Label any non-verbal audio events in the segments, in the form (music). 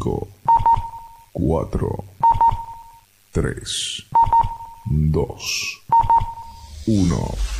4, 3, 2, 1.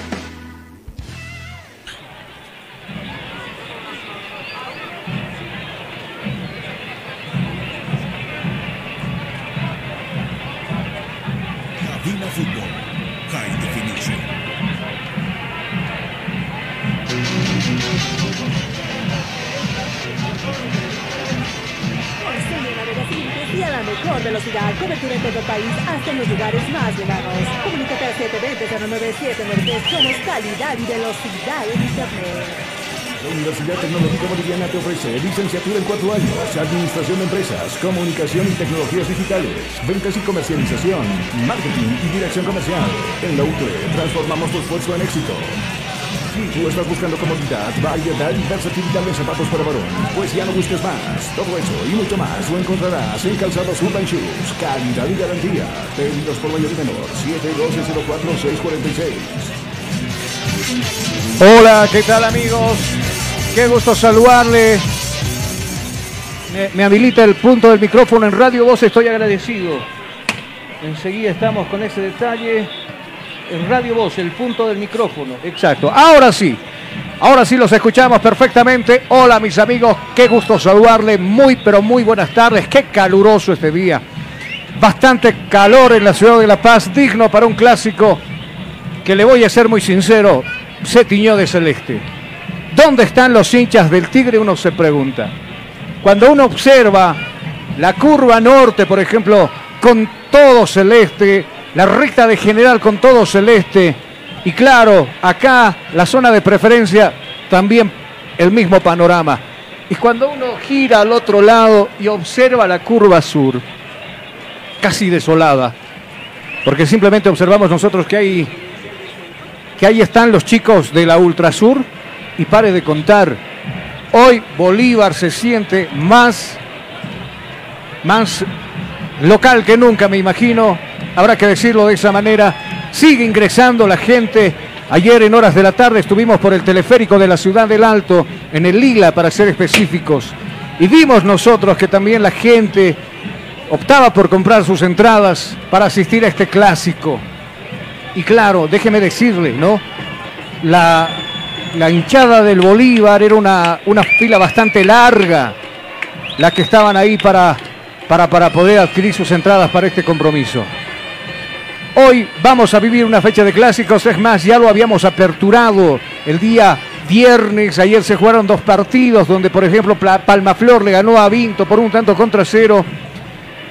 Lugares más lejanos. Comunícate al 720-09793. Somos calidad y velocidad en Internet. La Universidad Tecnológica Boliviana te ofrece licenciatura en cuatro años, administración de empresas, comunicación y tecnologías digitales, ventas y comercialización, marketing y dirección comercial. En la UTE transformamos tu esfuerzo en éxito. Si tú estás buscando comodidad, variedad y versatilidad en zapatos para varón, pues ya no busques más. Todo eso y mucho más lo encontrarás en Calzados Urban Shoes. Calidad y garantía. Pedidos por mayor y menor. 712-04-646. Hola, ¿qué tal amigos? Qué gusto saludarle. Me, me habilita el punto del micrófono en Radio Voz, estoy agradecido. Enseguida estamos con ese detalle. En Radio Voz, el punto del micrófono. Exacto. Ahora sí. Ahora sí los escuchamos perfectamente. Hola mis amigos, qué gusto saludarle. Muy pero muy buenas tardes. Qué caluroso este día. Bastante calor en la ciudad de La Paz, digno para un clásico que le voy a ser muy sincero, se tiñó de celeste. ¿Dónde están los hinchas del Tigre? Uno se pregunta. Cuando uno observa la curva norte, por ejemplo, con todo celeste, la recta de general con todo celeste, y claro, acá la zona de preferencia también el mismo panorama. Y cuando uno gira al otro lado y observa la curva sur, casi desolada, porque simplemente observamos nosotros que que ahí están los chicos de la Ultrasur y pare de contar. Hoy Bolívar se siente más, más local que nunca, me imagino. Habrá que decirlo de esa manera. Sigue ingresando la gente. Ayer en horas de la tarde estuvimos por el teleférico de la ciudad del Alto, en el Lila para ser específicos. Y vimos nosotros que también la gente optaba por comprar sus entradas para asistir a este clásico. Y claro, déjeme decirle, ¿no? La, la hinchada del Bolívar era una, una fila bastante larga, la que estaban ahí para, para, para poder adquirir sus entradas para este compromiso. Hoy vamos a vivir una fecha de clásicos, es más, ya lo habíamos aperturado el día viernes, ayer se jugaron dos partidos donde por ejemplo Palmaflor le ganó a Vinto por un tanto contra cero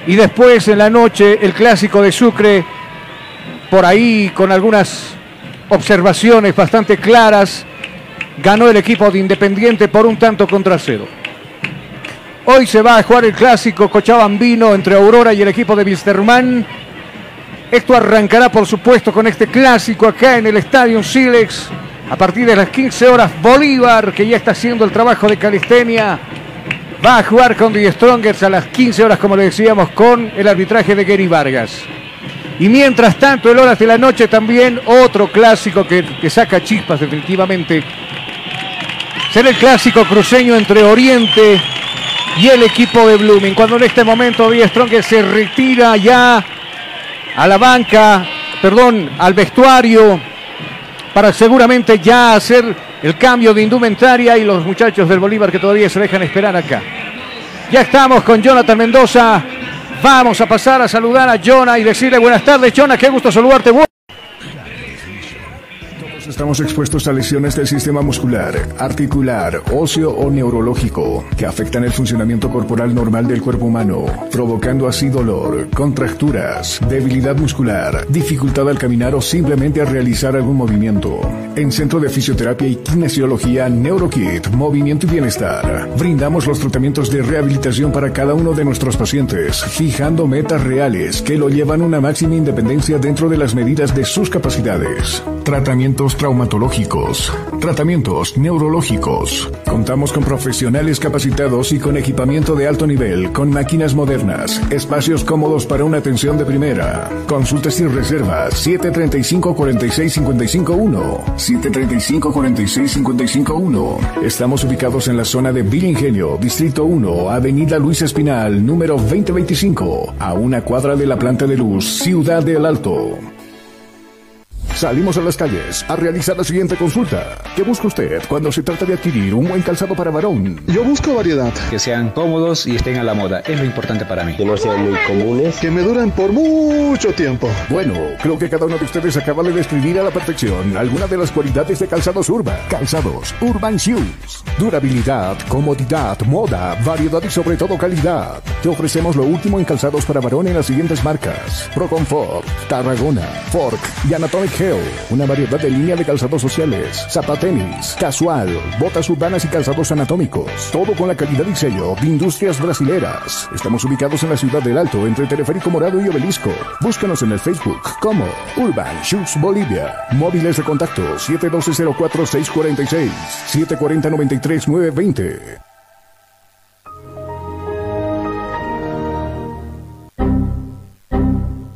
y después en la noche el clásico de Sucre por ahí con algunas observaciones bastante claras, ganó el equipo de Independiente por un tanto contra cero. Hoy se va a jugar el clásico Cochabambino entre Aurora y el equipo de Wilstermann. Esto arrancará, por supuesto, con este clásico acá en el Estadio Silex. A partir de las 15 horas, Bolívar, que ya está haciendo el trabajo de calistenia, va a jugar con The Strongers a las 15 horas, como le decíamos, con el arbitraje de Gary Vargas. Y mientras tanto, el horas de la noche también, otro clásico que, que saca chispas definitivamente. Será el clásico cruceño entre Oriente y el equipo de Blooming. Cuando en este momento The Strongers se retira ya a la banca, perdón, al vestuario, para seguramente ya hacer el cambio de indumentaria y los muchachos del Bolívar que todavía se dejan esperar acá. Ya estamos con Jonathan Mendoza. Vamos a pasar a saludar a Jonah y decirle buenas tardes, Jonah, qué gusto saludarte. Estamos expuestos a lesiones del sistema muscular, articular, óseo o neurológico que afectan el funcionamiento corporal normal del cuerpo humano, provocando así dolor, contracturas, debilidad muscular, dificultad al caminar o simplemente a realizar algún movimiento. En Centro de Fisioterapia y Kinesiología NeuroKit, Movimiento y Bienestar, brindamos los tratamientos de rehabilitación para cada uno de nuestros pacientes, fijando metas reales que lo llevan a una máxima independencia dentro de las medidas de sus capacidades. Tratamientos traumatológicos, tratamientos neurológicos. Contamos con profesionales capacitados y con equipamiento de alto nivel, con máquinas modernas, espacios cómodos para una atención de primera. Consultas y reservas 735 46 55 1. 735 46 55 1. Estamos ubicados en la zona de Villa Ingenio, Distrito 1, Avenida Luis Espinal, número 2025, a una cuadra de la planta de luz, Ciudad del Alto. Salimos a las calles a realizar la siguiente consulta. ¿Qué busca usted cuando se trata de adquirir un buen calzado para varón? Yo busco variedad. Que sean cómodos y estén a la moda. Es lo importante para mí. Que no sean muy comunes. Que me duren por mucho tiempo. Bueno, creo que cada uno de ustedes acaba de describir a la perfección alguna de las cualidades de calzados Urban. Calzados Urban Shoes. Durabilidad, comodidad, moda, variedad y sobre todo calidad. Te ofrecemos lo último en calzados para varón en las siguientes marcas. Pro Comfort, Tarragona, Fork y Anatomic Una variedad de línea de calzados sociales, zapatenis, casual, botas urbanas y calzados anatómicos. Todo con la calidad y sello de Industrias Brasileras. Estamos ubicados en la ciudad del Alto, entre Teleférico Morado y Obelisco. Búscanos en el Facebook como Urban Shoes Bolivia. Móviles de contacto 712-04-646, 740-93-920.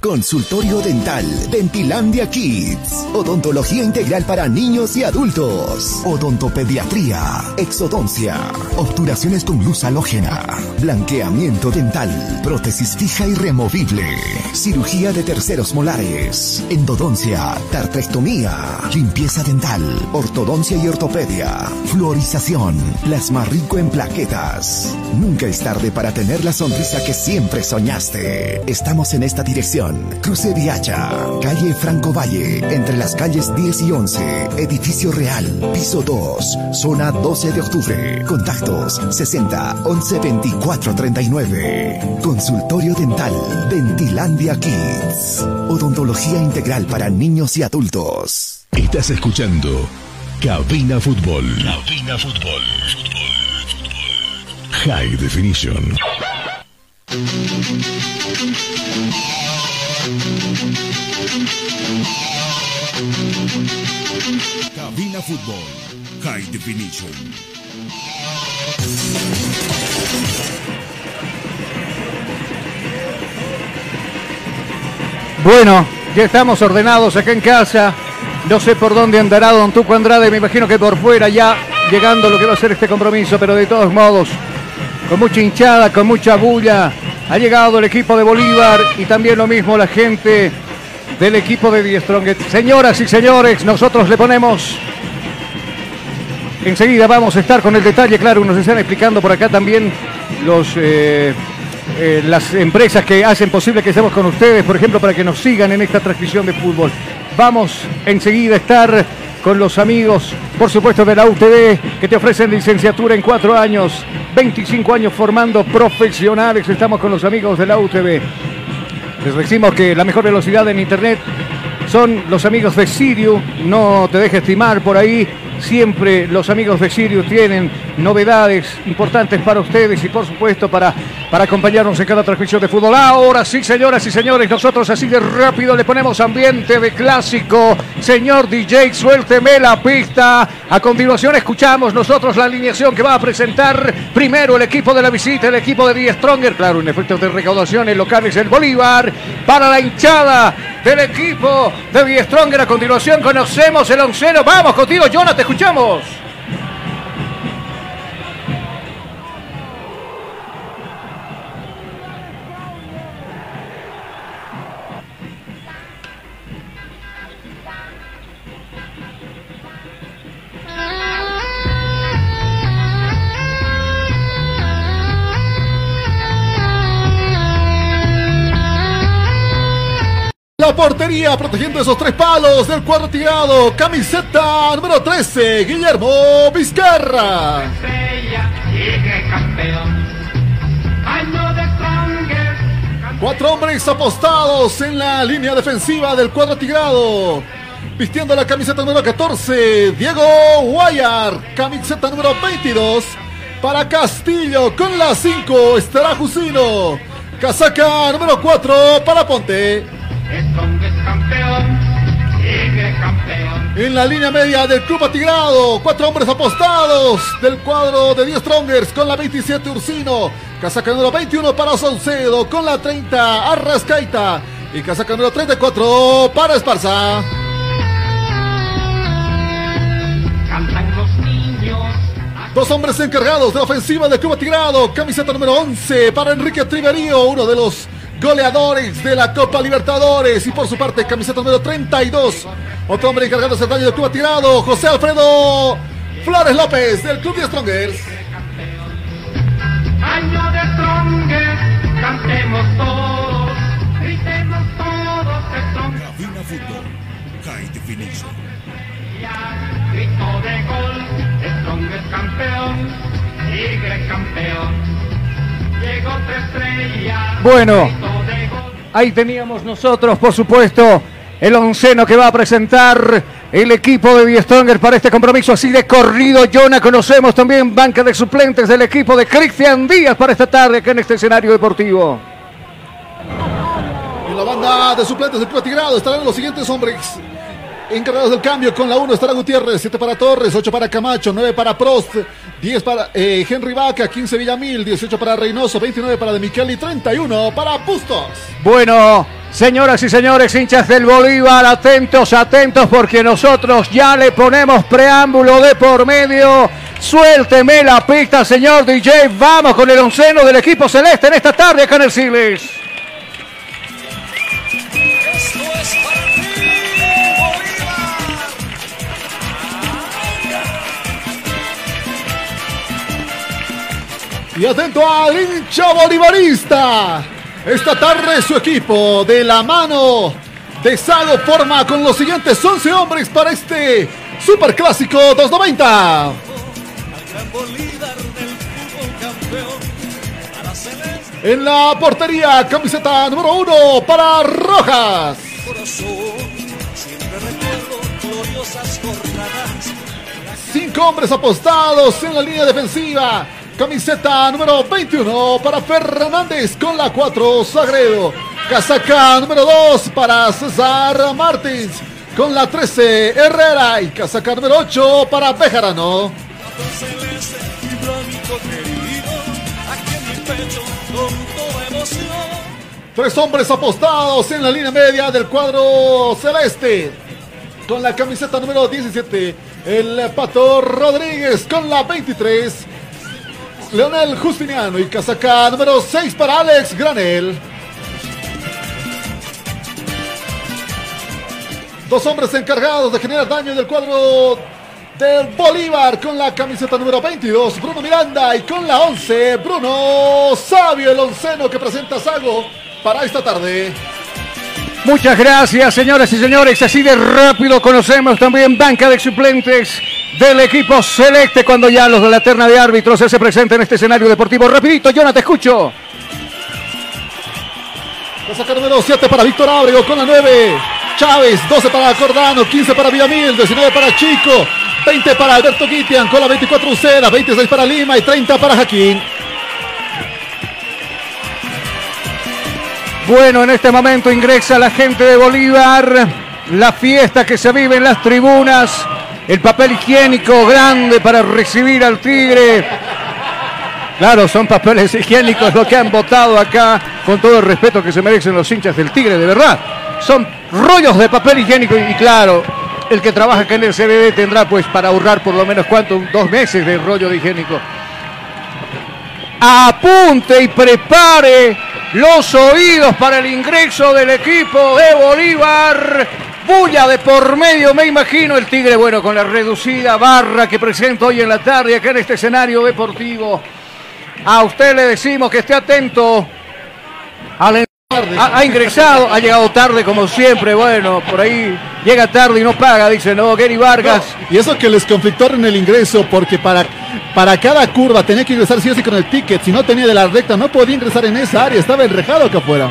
Consultorio Dental, Dentilandia Kids, Odontología Integral para niños y adultos, Odontopediatría, Exodoncia, Obturaciones con luz halógena, Blanqueamiento dental, Prótesis fija y removible, Cirugía de terceros molares, Endodoncia, Tartrectomía, Limpieza dental, Ortodoncia y ortopedia, Fluorización, Plasma rico en plaquetas. Nunca es tarde para tener la sonrisa que siempre soñaste. Estamos en esta dirección. Cruce Viacha, calle Franco Valle, entre las calles 10 y 11, edificio real, piso 2, zona 12 de octubre. Contactos 60 11 24 39. Consultorio dental, Dentilandia Kids. Odontología integral para niños y adultos. Estás escuchando Cabina Fútbol. Cabina Fútbol. High Definition. Cabina Fútbol. High Definition. Bueno, ya estamos ordenados acá en casa. No sé por dónde andará Don Tuco Andrade, me imagino que por fuera ya llegando lo que va a ser este compromiso, pero de todos modos, con mucha hinchada, con mucha bulla, ha llegado el equipo de Bolívar y también lo mismo la gente del equipo de Die Strong. Señoras y señores, nosotros le ponemos Enseguida vamos a estar con el detalle, claro, nos están explicando por acá también los, eh, eh, las empresas que hacen posible que estemos con ustedes, por ejemplo, para que nos sigan en esta transmisión de fútbol. Vamos enseguida a estar con los amigos, por supuesto, de la UTV, que te ofrecen licenciatura en cuatro años, 25 años formando profesionales. Estamos con los amigos de la UTV. Les decimos que la mejor velocidad en Internet son los amigos de Sirius. No te dejes estimar por ahí. Siempre los amigos de Sirius tienen novedades importantes para ustedes y por supuesto para, para acompañarnos en cada transmisión de fútbol. Ahora sí, señoras y señores, nosotros así de rápido le ponemos ambiente de clásico. Señor DJ, suélteme la pista. A continuación escuchamos nosotros la alineación que va a presentar primero el equipo de la visita, el equipo de Die Stronger. Claro, en efecto de recaudación en locales el Bolívar. Para la hinchada del equipo de Die Stronger. A continuación conocemos el onceno. Vamos contigo, Jonathan, te escuchamos. Protegiendo esos tres palos del cuadro tirado. Camiseta número 13, Guillermo Vizcarra. Cuatro hombres apostados en la línea defensiva del cuadro tirado. Vistiendo la camiseta número 14, Diego Guayar. Camiseta número 22 para Castillo. Con la 5 estará Jusino. Casaca número 4 para Ponte. En la línea media del club atigrado, cuatro hombres apostados del cuadro de 10 Strongers con la 27 Ursino, casaca número 21 para Saucedo, con la 30 Arrascaita y casaca número 34 para Esparza. Dos hombres encargados de la ofensiva del club atigrado, camiseta número 11 para Enrique Triverío, uno de los goleadores de la Copa Libertadores. Y por su parte, camiseta número 32. Otro hombre encargado de hacer daño del club tirado, José Alfredo Flores López del Club de Strongers. Año de Strongers, cantemos todos, gritemos todos Strongers. Cabina Fútbol. High Definition. Ya, grito de gol, Strongers campeón, Tigre campeón. Bueno, ahí teníamos nosotros, por supuesto, el onceno que va a presentar el equipo de Die Stronger para este compromiso así de corrido. Jonah, conocemos también banca de suplentes del equipo de Cristian Díaz para esta tarde acá en este escenario deportivo. En la banda de suplentes del estarán los siguientes hombres. Encargados del cambio con la 1 estará Gutiérrez, 7 para Torres, 8 para Camacho, 9 para Prost, 10 para eh, Henry Vaca, 15 Villamil, 18 para Reynoso, 29 para De Michel y 31 para Bustos. Bueno, señoras y señores, hinchas del Bolívar, atentos, atentos, porque nosotros ya le ponemos preámbulo de por medio. Suélteme la pista, señor DJ. Vamos con el onceno del equipo celeste en esta tarde acá en el Sigles. Y atento al hincha bolivarista. Esta tarde su equipo de la mano de Sago forma con los siguientes 11 hombres para este Superclásico 290. En la portería, camiseta número uno para Rojas. Cinco hombres apostados en la línea defensiva. Camiseta número 21 para Fernández con la 4 Sagredo. Casaca número 2 para César Martins con la 13 Herrera. Y casaca número 8 para Bejarano. Tres hombres apostados en la línea media del cuadro celeste. Con la camiseta número 17, el Pato Rodríguez con la 23. Leonel Justiniano y casaca número 6 para Alex Granel. Dos hombres encargados de generar daño en el cuadro del Bolívar con la camiseta número 22, Bruno Miranda, y con la 11, Bruno Sabio, el onceno que presenta Sago para esta tarde. Muchas gracias, señoras y señores. Así de rápido conocemos también banca de suplentes del equipo Celeste cuando ya los de la terna de árbitros se presenten en este escenario deportivo. Rapidito, Jonathan, te escucho. Casaca número 7 para Víctor Ábrego con la 9. Chávez, 12 para Cordano, 15 para Villamil, 19 para Chico, 20 para Alberto Guitian con la 24 Ucera, 26 para Lima y 30 para Jaquín. Bueno, en este momento ingresa la gente de Bolívar, la fiesta que se vive en las tribunas, el papel higiénico grande para recibir al Tigre. Claro, son papeles higiénicos lo que han votado acá, con todo el respeto que se merecen los hinchas del Tigre, de verdad. Son rollos de papel higiénico y, claro, el que trabaja acá en el CBD tendrá pues para ahorrar por lo menos cuánto, dos meses de rollo de higiénico. Apunte y prepare los oídos para el ingreso del equipo de Bolívar. Bulla de por medio, me imagino, el Tigre, bueno, con la reducida barra que presenta hoy en la tarde acá en este escenario deportivo. A usted le decimos que esté atento. Al ha, ha ingresado, ha llegado tarde como siempre, bueno, por ahí llega tarde y no paga, dice, no, Gary Vargas. Y eso que les conflictó en el ingreso, porque para, para cada curva tenía que ingresar sí o sí con el ticket. Si no tenía de la recta, no podía ingresar en esa área, estaba enrejado acá afuera.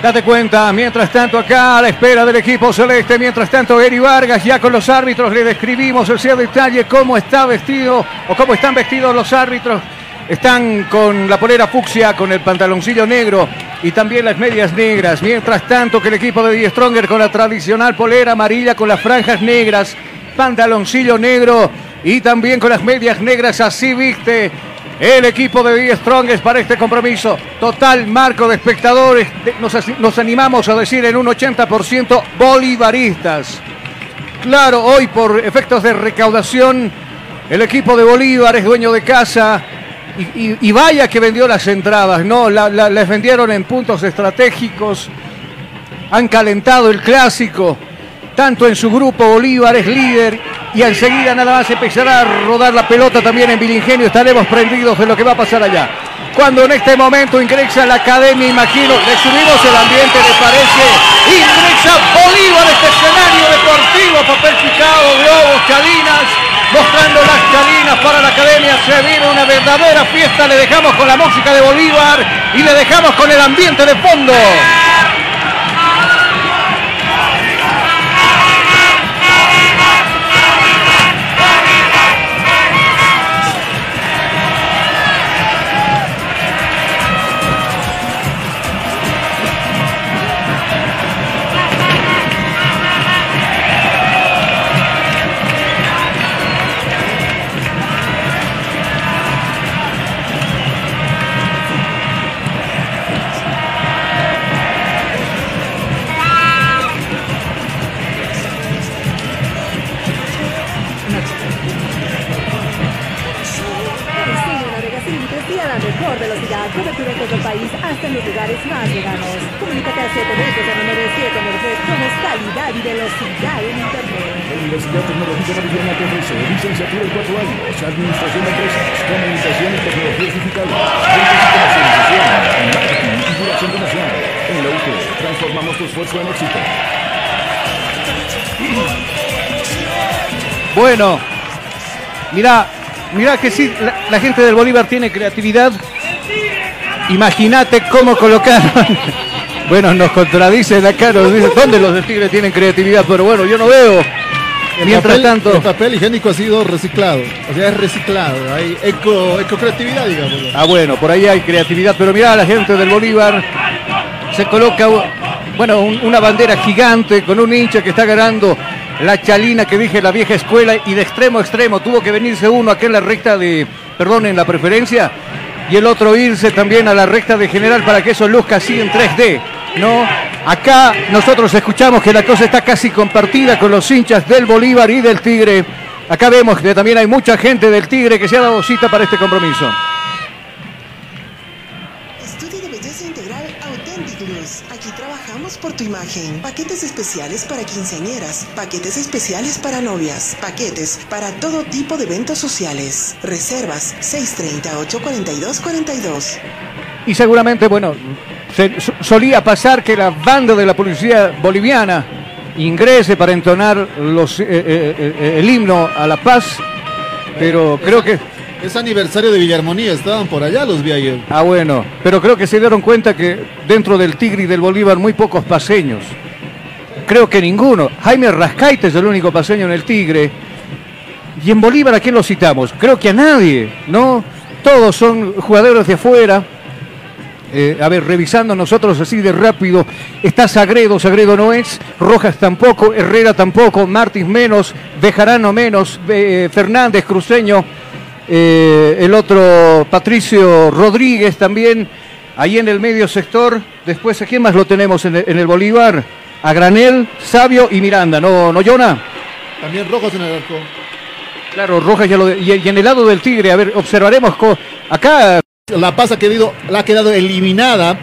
Date cuenta, mientras tanto acá a la espera del equipo celeste, mientras tanto Gary Vargas ya con los árbitros le describimos ese detalle cómo está vestido o cómo están vestidos los árbitros. Están con la polera fucsia, con el pantaloncillo negro y también las medias negras. Mientras tanto que el equipo de Die Stronger con la tradicional polera amarilla con las franjas negras, pantaloncillo negro y también con las medias negras. Así viste el equipo de Die Strongest para este compromiso. Total marco de espectadores. Nos, nos animamos a decir en un 80% bolivaristas. Claro, hoy por efectos de recaudación, el equipo de Bolívar es dueño de casa. Y, vaya que vendió las entradas, ¿no? La- la- les vendieron en puntos estratégicos. Han calentado el clásico. Tanto en su grupo Bolívar es líder. Y enseguida nada más empezará a rodar la pelota también en Vilingenio. Estaremos prendidos de lo que va a pasar allá. Cuando en este momento ingresa la academia, imagino, le subimos el ambiente, ¿le parece? Ingresa Bolívar, este escenario deportivo, papel picado, globos, cabinas, mostrando las cabinas para la academia. Se vive una verdadera fiesta. Le dejamos con la música de Bolívar y le dejamos con el ambiente de fondo. Bueno, mira, mira que sí, la, la gente del Bolívar tiene creatividad. Imagínate cómo colocaron. (laughs) Bueno, nos contradicen acá, nos dicen, ¿dónde los del Tigre tienen creatividad? Pero bueno, yo no veo. El Mientras papel, tanto, El papel higiénico ha sido reciclado. O sea, es reciclado. Hay eco, ecocreatividad, digamos. ah bueno, por ahí hay creatividad, pero mira, la gente del Bolívar se coloca, bueno, un- una bandera gigante con un hincha que está ganando la chalina que dije la vieja escuela y de extremo a extremo tuvo que venirse uno aquí en la recta de, perdón, en la preferencia y el otro irse también a la recta de general para que eso luzca así en 3D. ¿No? Acá nosotros escuchamos que la cosa está casi compartida con los hinchas del Bolívar y del Tigre. Acá vemos que también hay mucha gente del Tigre que se ha dado cita para este compromiso. Por tu imagen. Paquetes especiales para quinceañeras, paquetes especiales para novias, paquetes para todo tipo de eventos sociales. Reservas 630-842-42. Y seguramente, bueno, solía pasar que la banda de la policía boliviana ingrese para entonar eh, eh, eh, el himno a la paz, pero creo que... Es aniversario de Villarmonía, estaban por allá, los vi ayer. Ah, bueno, pero creo que se dieron cuenta que dentro del Tigre y del Bolívar muy pocos paseños. Creo que ninguno. Jaime Rascaite es el único paseño en el Tigre. Y en Bolívar, ¿a quién lo citamos? Creo que a nadie, ¿no? Todos son jugadores de afuera. Eh, a ver, revisando nosotros así de rápido, está Sagredo, Sagredo no es, Rojas tampoco, Herrera tampoco, Martins menos, Bejarano menos, eh, Fernández, Cruceño, eh, el otro Patricio Rodríguez también, ahí en el medio sector. Después, ¿a quién más lo tenemos en el, en el Bolívar? A Granel, Sabio y Miranda, ¿no, no Jonah? También Rojas en el arco. Claro, Rojas ya lo... de- y, y en el lado del Tigre, a ver, observaremos... co- acá La Paz ha quedado, la ha quedado eliminada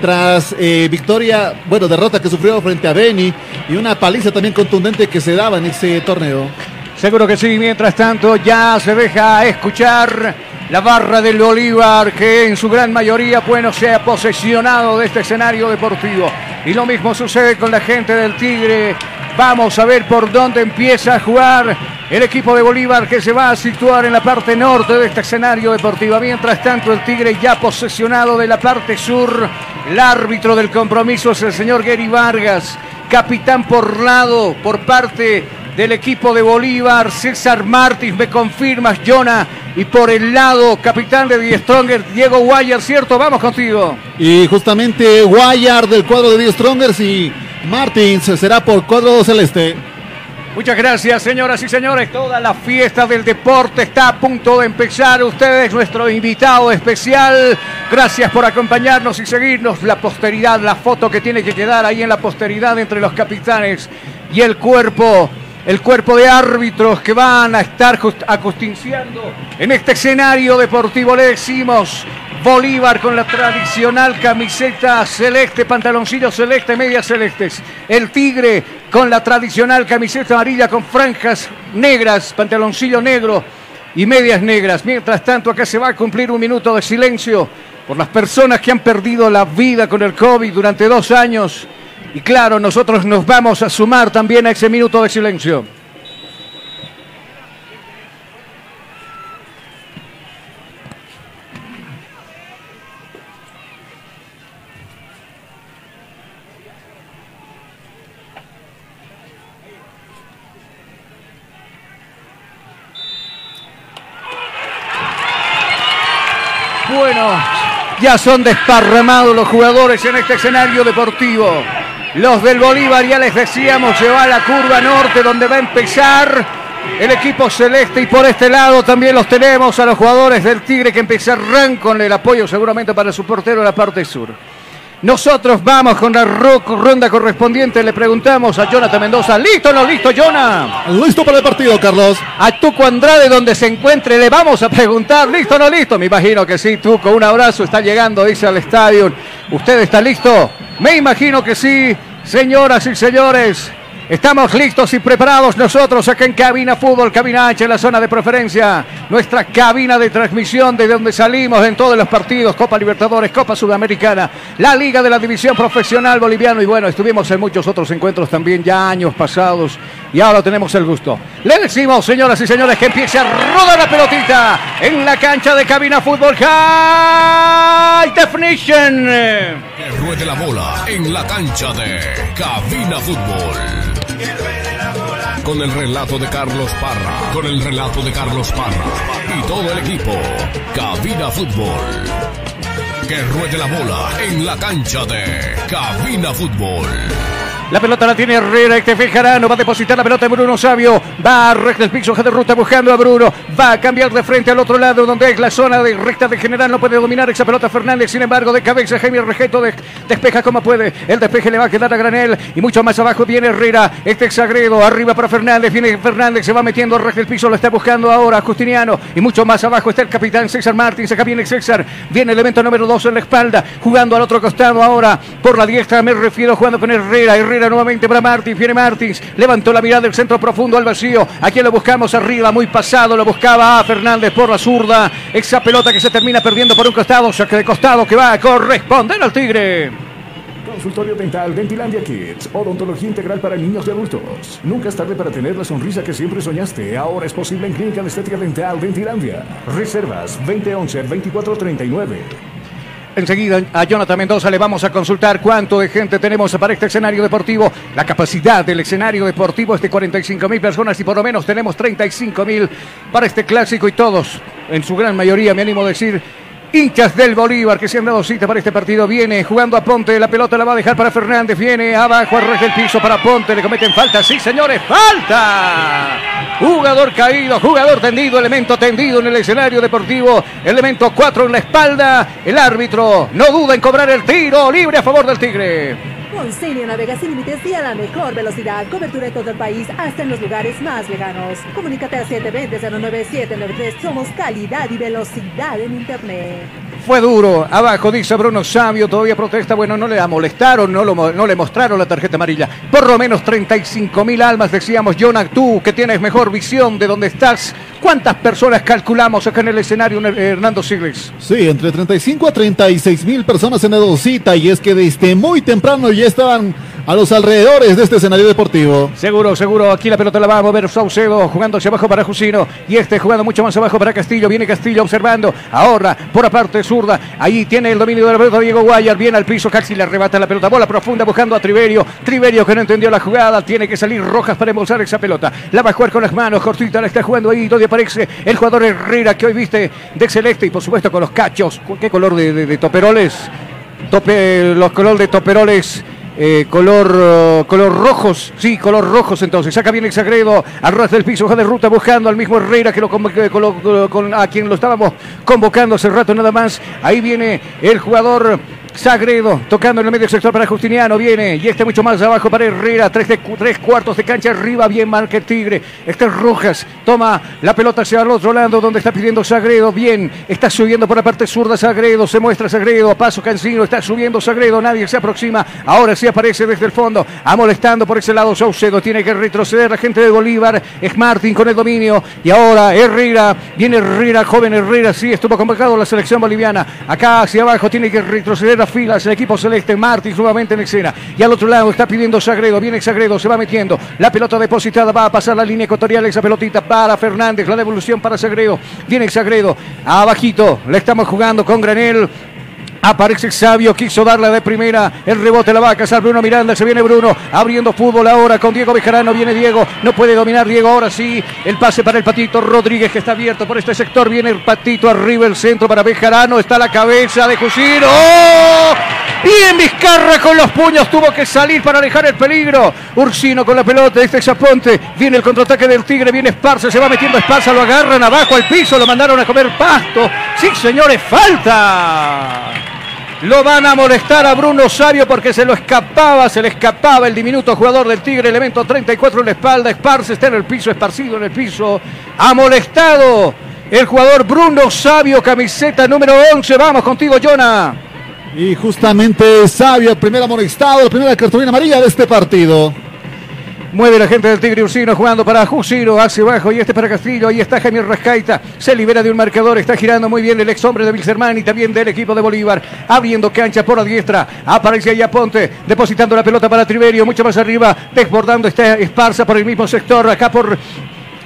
tras eh, victoria, bueno, derrota que sufrió frente a Beni y una paliza también contundente que se daba en ese torneo. Seguro que sí, mientras tanto ya se deja escuchar la barra del Bolívar que en su gran mayoría bueno se ha posesionado de este escenario deportivo. Y lo mismo sucede con la gente del Tigre. Vamos a ver por dónde empieza a jugar el equipo de Bolívar que se va a situar en la parte norte de este escenario deportivo. Mientras tanto el Tigre ya posesionado de la parte sur. El árbitro del compromiso es el señor Gary Vargas. Capitán por lado por parte del equipo de Bolívar, César Martins, me confirmas, Jonah, y por el lado, capitán de Die Stronger, Diego Guayar, ¿cierto? Vamos contigo. Y justamente Guayar del cuadro de Die Strongers y Martins será por cuadro celeste. Muchas gracias, señoras y señores. Toda la fiesta del deporte está a punto de empezar. Usted es nuestro invitado especial. Gracias por acompañarnos y seguirnos. La posteridad, la foto que tiene que quedar ahí en la posteridad entre los capitanes y el cuerpo. El cuerpo de árbitros que van a estar acustinciando en este escenario deportivo. Le decimos Bolívar con la tradicional camiseta celeste, pantaloncillo celeste, medias celestes. El Tigre con la tradicional camiseta amarilla con franjas negras, pantaloncillo negro y medias negras. Mientras tanto, acá se va a cumplir un minuto de silencio por las personas que han perdido la vida con el COVID durante dos años. Y claro, nosotros nos vamos a sumar también a ese minuto de silencio. Ya son desparramados los jugadores en este escenario deportivo. Los del Bolívar, ya les decíamos, se va a la curva norte donde va a empezar el equipo celeste y por este lado también los tenemos a los jugadores del Tigre que empezarán con el apoyo seguramente para su portero en la parte sur. Nosotros vamos con la ro- ronda correspondiente. Le preguntamos a Jonathan Mendoza. ¿Listo o no listo, Jonah? Listo para el partido, Carlos. A Tuco Andrade, donde se encuentre, le vamos a preguntar. ¿Listo o no listo? Me imagino que sí, Tuco. Un abrazo. Está llegando, dice al estadio. ¿Usted está listo? Me imagino que sí. Señoras y señores, estamos listos y preparados nosotros acá en Cabina Fútbol, Cabina H, en la zona de preferencia. Nuestra cabina de transmisión de donde salimos en todos los partidos, Copa Libertadores, Copa Sudamericana, la Liga de la División Profesional Boliviano y bueno, estuvimos en muchos otros encuentros también ya años pasados y ahora tenemos el gusto. Le decimos, señoras y señores, que empiece a rodar la pelotita en la cancha de Cabina Fútbol High Definition. Que ruede la bola en la cancha de Cabina Fútbol. Con el relato de Carlos Parra. Con el relato de Carlos Parra. Y todo el equipo. Cabina Fútbol. Que ruede la bola en la cancha de Cabina Fútbol. La pelota la tiene Herrera, este Bejarano va a depositar la pelota en Bruno Sabio, va a recta el piso de ruta buscando a Bruno, va a cambiar de frente al otro lado donde es la zona de recta de general, no puede dominar esa pelota Fernández, sin embargo de cabeza Jaime Regeto de- despeja como puede, el despeje le va a quedar a Granel y mucho más abajo viene Herrera, este es Sagredo, arriba para Fernández, viene Fernández, se va metiendo a recta el piso, lo está buscando ahora Justiniano. Y mucho más abajo está el capitán César Martins, acá viene César, viene el elemento número 2 en la espalda, jugando al otro costado ahora, por la diestra me refiero, jugando con Herrera, Herrera nuevamente para Martins, viene Martins, levantó la mirada del centro profundo al vacío, aquí lo buscamos arriba, muy pasado, lo buscaba a Fernández por la zurda, esa pelota que se termina perdiendo por un costado, saque de costado que va a corresponder al Tigre. Consultorio Dental Dentilandia Kids. Odontología integral para niños y adultos. Nunca es tarde para tener la sonrisa que siempre soñaste. Ahora es posible en Clínica de Estética Dental Dentilandia. Reservas 2011-2439. Enseguida a Jonathan Mendoza le vamos a consultar cuánto de gente tenemos para este escenario deportivo. La capacidad del escenario deportivo es de 45 mil personas y por lo menos tenemos 35 mil para este clásico y todos, en su gran mayoría, me animo a decir, hinchas del Bolívar que se han dado cita para este partido. Viene jugando a Ponte, la pelota la va a dejar para Fernández, viene abajo al del piso para Ponte, le cometen falta, sí señores, falta. Jugador caído, jugador tendido, elemento tendido en el escenario deportivo, elemento 4 en la espalda. El árbitro no duda en cobrar el tiro libre a favor del Tigre. Con Cilia navegas sin límites y a la mejor velocidad. Cobertura en todo el país, hasta en los lugares más lejanos. Comunícate al 720-09793. Somos calidad y velocidad en Internet. Fue duro, abajo dice Bruno Sabio, todavía protesta, bueno, no le amolestaron, no, lo no le mostraron la tarjeta amarilla. Por lo menos 35 mil almas, decíamos, Jonah, tú que tienes mejor visión de dónde estás. ¿Cuántas personas calculamos acá en el escenario, Hernando Sigles? Sí, entre 35 a 36 mil personas en Edocita y es que desde muy temprano ya estaban a los alrededores de este escenario deportivo. Seguro, seguro. Aquí la pelota la va a mover Saucedo, jugando hacia abajo para Jusino. Y este jugando mucho más abajo para Castillo. Viene Castillo observando. Ahora, por la parte Ahí tiene el dominio de la pelota Diego Guayar. Viene al piso. Casi le arrebata la pelota. Bola profunda buscando a Triverio. Triverio que no entendió la jugada. Tiene que salir Rojas para embolsar esa pelota. La va a jugar con las manos. Cortita la está jugando ahí. Donde aparece el jugador Herrera que hoy viste de celeste. Y por supuesto con los cachos. ¿Qué color de, de- toperoles? Tope, los color de toperoles. Eh, color eh, color rojos, sí, color rojos entonces. Saca bien el Sagredo, al ras del piso, hoja de ruta buscando al mismo Herrera que lo con, a quien lo estábamos convocando hace rato nada más. Ahí viene el jugador Sagredo tocando en el medio sector para Justiniano. Viene y este mucho más abajo para Herrera. Tres, tres cuartos de cancha arriba. Bien marca el Tigre. Este es Rojas. Toma la pelota hacia el otro lado donde está pidiendo Sagredo. Bien. Está subiendo por la parte zurda Sagredo. Se muestra Sagredo. A paso Cancino. Está subiendo Sagredo. Nadie se aproxima. Ahora sí aparece desde el fondo. Amolestando por ese lado Saucedo. Tiene que retroceder la gente de Bolívar. Es Martín con el dominio. Y ahora Herrera. Viene Herrera. Joven Herrera. Sí, estuvo convocado a la selección boliviana. Acá hacia abajo tiene que retroceder filas el equipo celeste. Martins nuevamente en escena. Y al otro lado está pidiendo Sagredo. Viene Sagredo. Se va metiendo. La pelota depositada va a pasar la línea ecuatorial. Esa pelotita para Fernández. La devolución para Sagredo. Viene Sagredo. Abajito. Le estamos jugando con Granel. Aparece Sabio, quiso darla de primera. El rebote la va a cazar Bruno Miranda. Se viene Bruno abriendo fútbol ahora con Diego Bejarano. Viene Diego, no puede dominar Diego. Ahora sí, el pase para el Patito Rodríguez que está abierto por este sector. Viene el Patito arriba, el centro para Bejarano. Está la cabeza de Jusino. ¡Oh! Bien Vizcarra con los puños, tuvo que salir para alejar el peligro. Ursino con la pelota, este Zaponte. Viene el contraataque del Tigre, viene Esparza, se va metiendo Esparza, lo agarran abajo al piso, lo mandaron a comer pasto. Sí, señores, falta. Lo van a molestar a Bruno Sabio porque se lo escapaba, se le escapaba el diminuto jugador del Tigre, elemento 34 en la espalda, esparce, está en el piso, esparcido en el piso. Ha molestado el jugador Bruno Sabio, camiseta número 11. Vamos contigo, Jonah. Y justamente Sabio, el primer amonestado, la primera cartulina amarilla de este partido. Mueve la gente del Tigre Ursino jugando para Jusino hacia abajo y este para Castillo. Ahí está Jaime Rascaita. Se libera de un marcador. Está girando muy bien el ex hombre de Wilserman y también del equipo de Bolívar. Abriendo cancha por la diestra. Aparece ahí Ponte. Depositando la pelota para Triverio. Mucho más arriba. Desbordando esta Esparza por el mismo sector. Acá por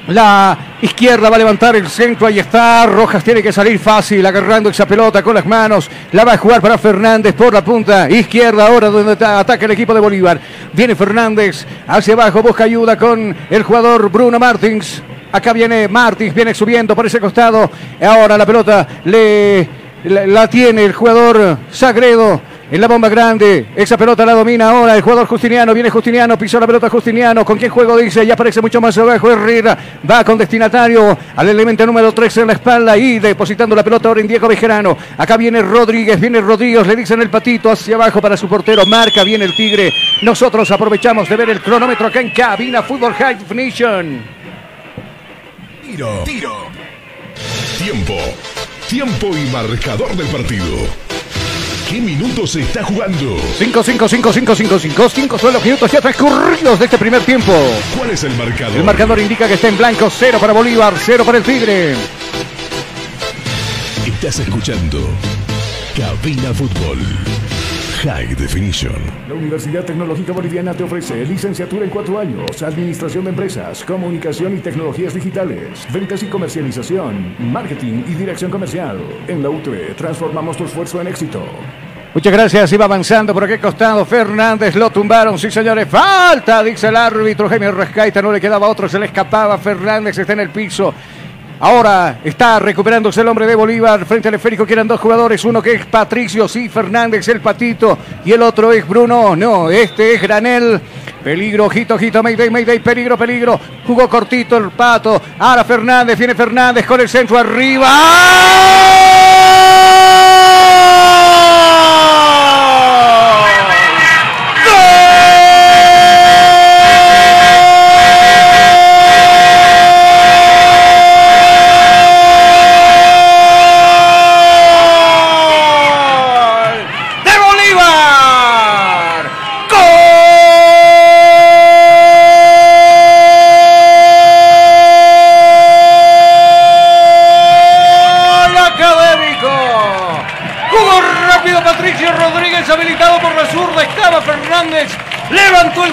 la izquierda va a levantar el centro, ahí está. Rojas tiene que salir fácil, agarrando esa pelota con las manos. La va a jugar para Fernández por la punta izquierda, ahora donde ataca el equipo de Bolívar. Viene Fernández hacia abajo, busca ayuda con el jugador Bruno Martins. Acá viene Martins, viene subiendo por ese costado. Ahora la pelota le, la tiene el jugador Sagredo. En la bomba grande, esa pelota la domina ahora el jugador Justiniano, viene Justiniano, pisó la pelota Justiniano, con quién juego dice, ya aparece mucho más abajo Herrera, va con destinatario al elemento número 13 en la espalda y depositando la pelota ahora en Diego Bejerano, acá viene Rodríguez, viene Rodríguez, le dicen el patito hacia abajo para su portero, marca bien el Tigre, nosotros aprovechamos de ver el cronómetro acá en cabina Fútbol High Definition. Tiro. Tiro. Tiempo. Tiempo y marcador del partido. ¿Qué minutos se está jugando? 5, 5, 5, 5, 5, 5, 5 son los minutos ya transcurridos de este primer tiempo. ¿Cuál es el marcador? El marcador indica que está en blanco, 0 para Bolívar, 0 para el Tigre. Estás escuchando Cabina Fútbol. High Definition. La Universidad Tecnológica Boliviana te ofrece licenciatura en cuatro años, administración de empresas, comunicación y tecnologías digitales, ventas y comercialización, marketing y dirección comercial. En la UTE transformamos tu esfuerzo en éxito. Muchas gracias, iba avanzando por aquel costado. Fernández lo tumbaron, sí señores. Falta, dice el árbitro. Jaime Rascaita no le quedaba otro, se le escapaba. Fernández está en el piso. Ahora está recuperándose el hombre de Bolívar frente al esférico que eran dos jugadores, uno que es Patricio, sí, Fernández, el patito, y el otro es Bruno, no, este es Granel. Peligro, ojito, ojito, Mayday, Mayday, peligro, peligro. Jugó cortito el pato. Ahora Fernández, viene Fernández con el centro arriba.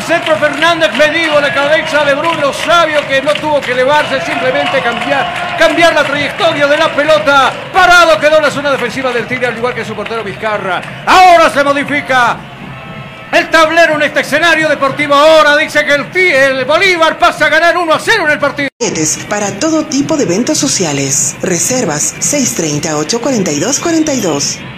Centro Fernández, medido la cabeza de Bruno Sabio, que no tuvo que elevarse, simplemente cambiar, cambiar la trayectoria de la pelota. Parado quedó la zona defensiva del Tigre, al igual que su portero Vizcarra. Ahora se modifica el tablero en este escenario deportivo. Ahora dice que el, el Bolívar pasa a ganar 1 a 0 en el partido. Para todo tipo de eventos sociales. Reservas 630-842-42.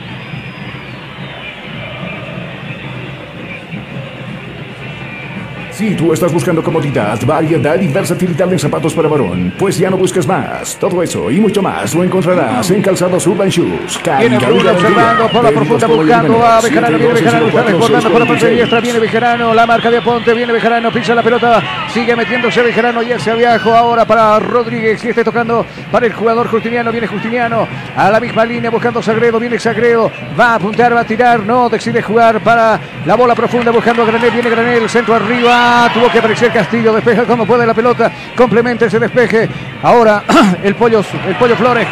Si tú estás buscando comodidad, variedad y versatilidad en zapatos para varón, pues ya no busques más. Todo eso y mucho más lo encontrarás en Calzados Urban Shoes. Viene Bruno observando por la profunda buscando a Bejarano. Viene Bejarano, está 712-04-646. desbordando por la parte diestra. Viene Bejarano, la marca de Aponte. Viene Bejarano, pisa la pelota. Sigue metiéndose Bejarano y hacia abajo ahora para Rodríguez. Y está tocando para el jugador Justiniano. Viene Justiniano a la misma línea buscando Sagredo. Viene Sagredo, va a apuntar, va a tirar. No, decide jugar para la bola profunda buscando a Granel. Viene Granel, centro arriba. Tuvo que aparecer Castillo. Despeja como puede la pelota. Complementa ese despeje. Ahora (clears throat) el pollo, el pollo Flores.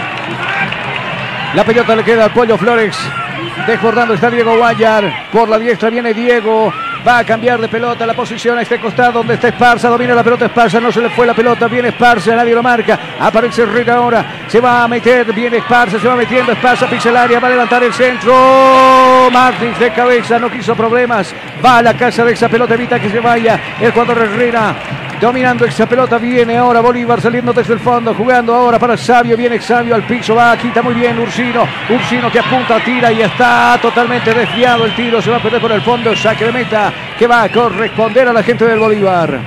La pelota le queda al Pollo Flores. Desbordando está Diego Guayar. Por la diestra viene Diego. Va a cambiar de pelota la posición a este costado donde está Esparza. Domina la pelota Esparza. No se le fue la pelota. Viene Esparza. Nadie lo marca. Aparece Herrera ahora. Se va a meter. Viene Esparza. Se va metiendo. Esparza pisa el área. Va a levantar el centro. Martins de cabeza. No quiso problemas. Va a la casa de esa pelota. Evita que se vaya. El jugador Herrera. Dominando esa pelota viene ahora Bolívar saliendo desde el fondo, jugando ahora para Sabio, viene Sabio al piso, va, quita muy bien Ursino, Ursino que apunta, tira y está totalmente desviado el tiro, se va a perder por el fondo, saque meta que va a corresponder a la gente del Bolívar.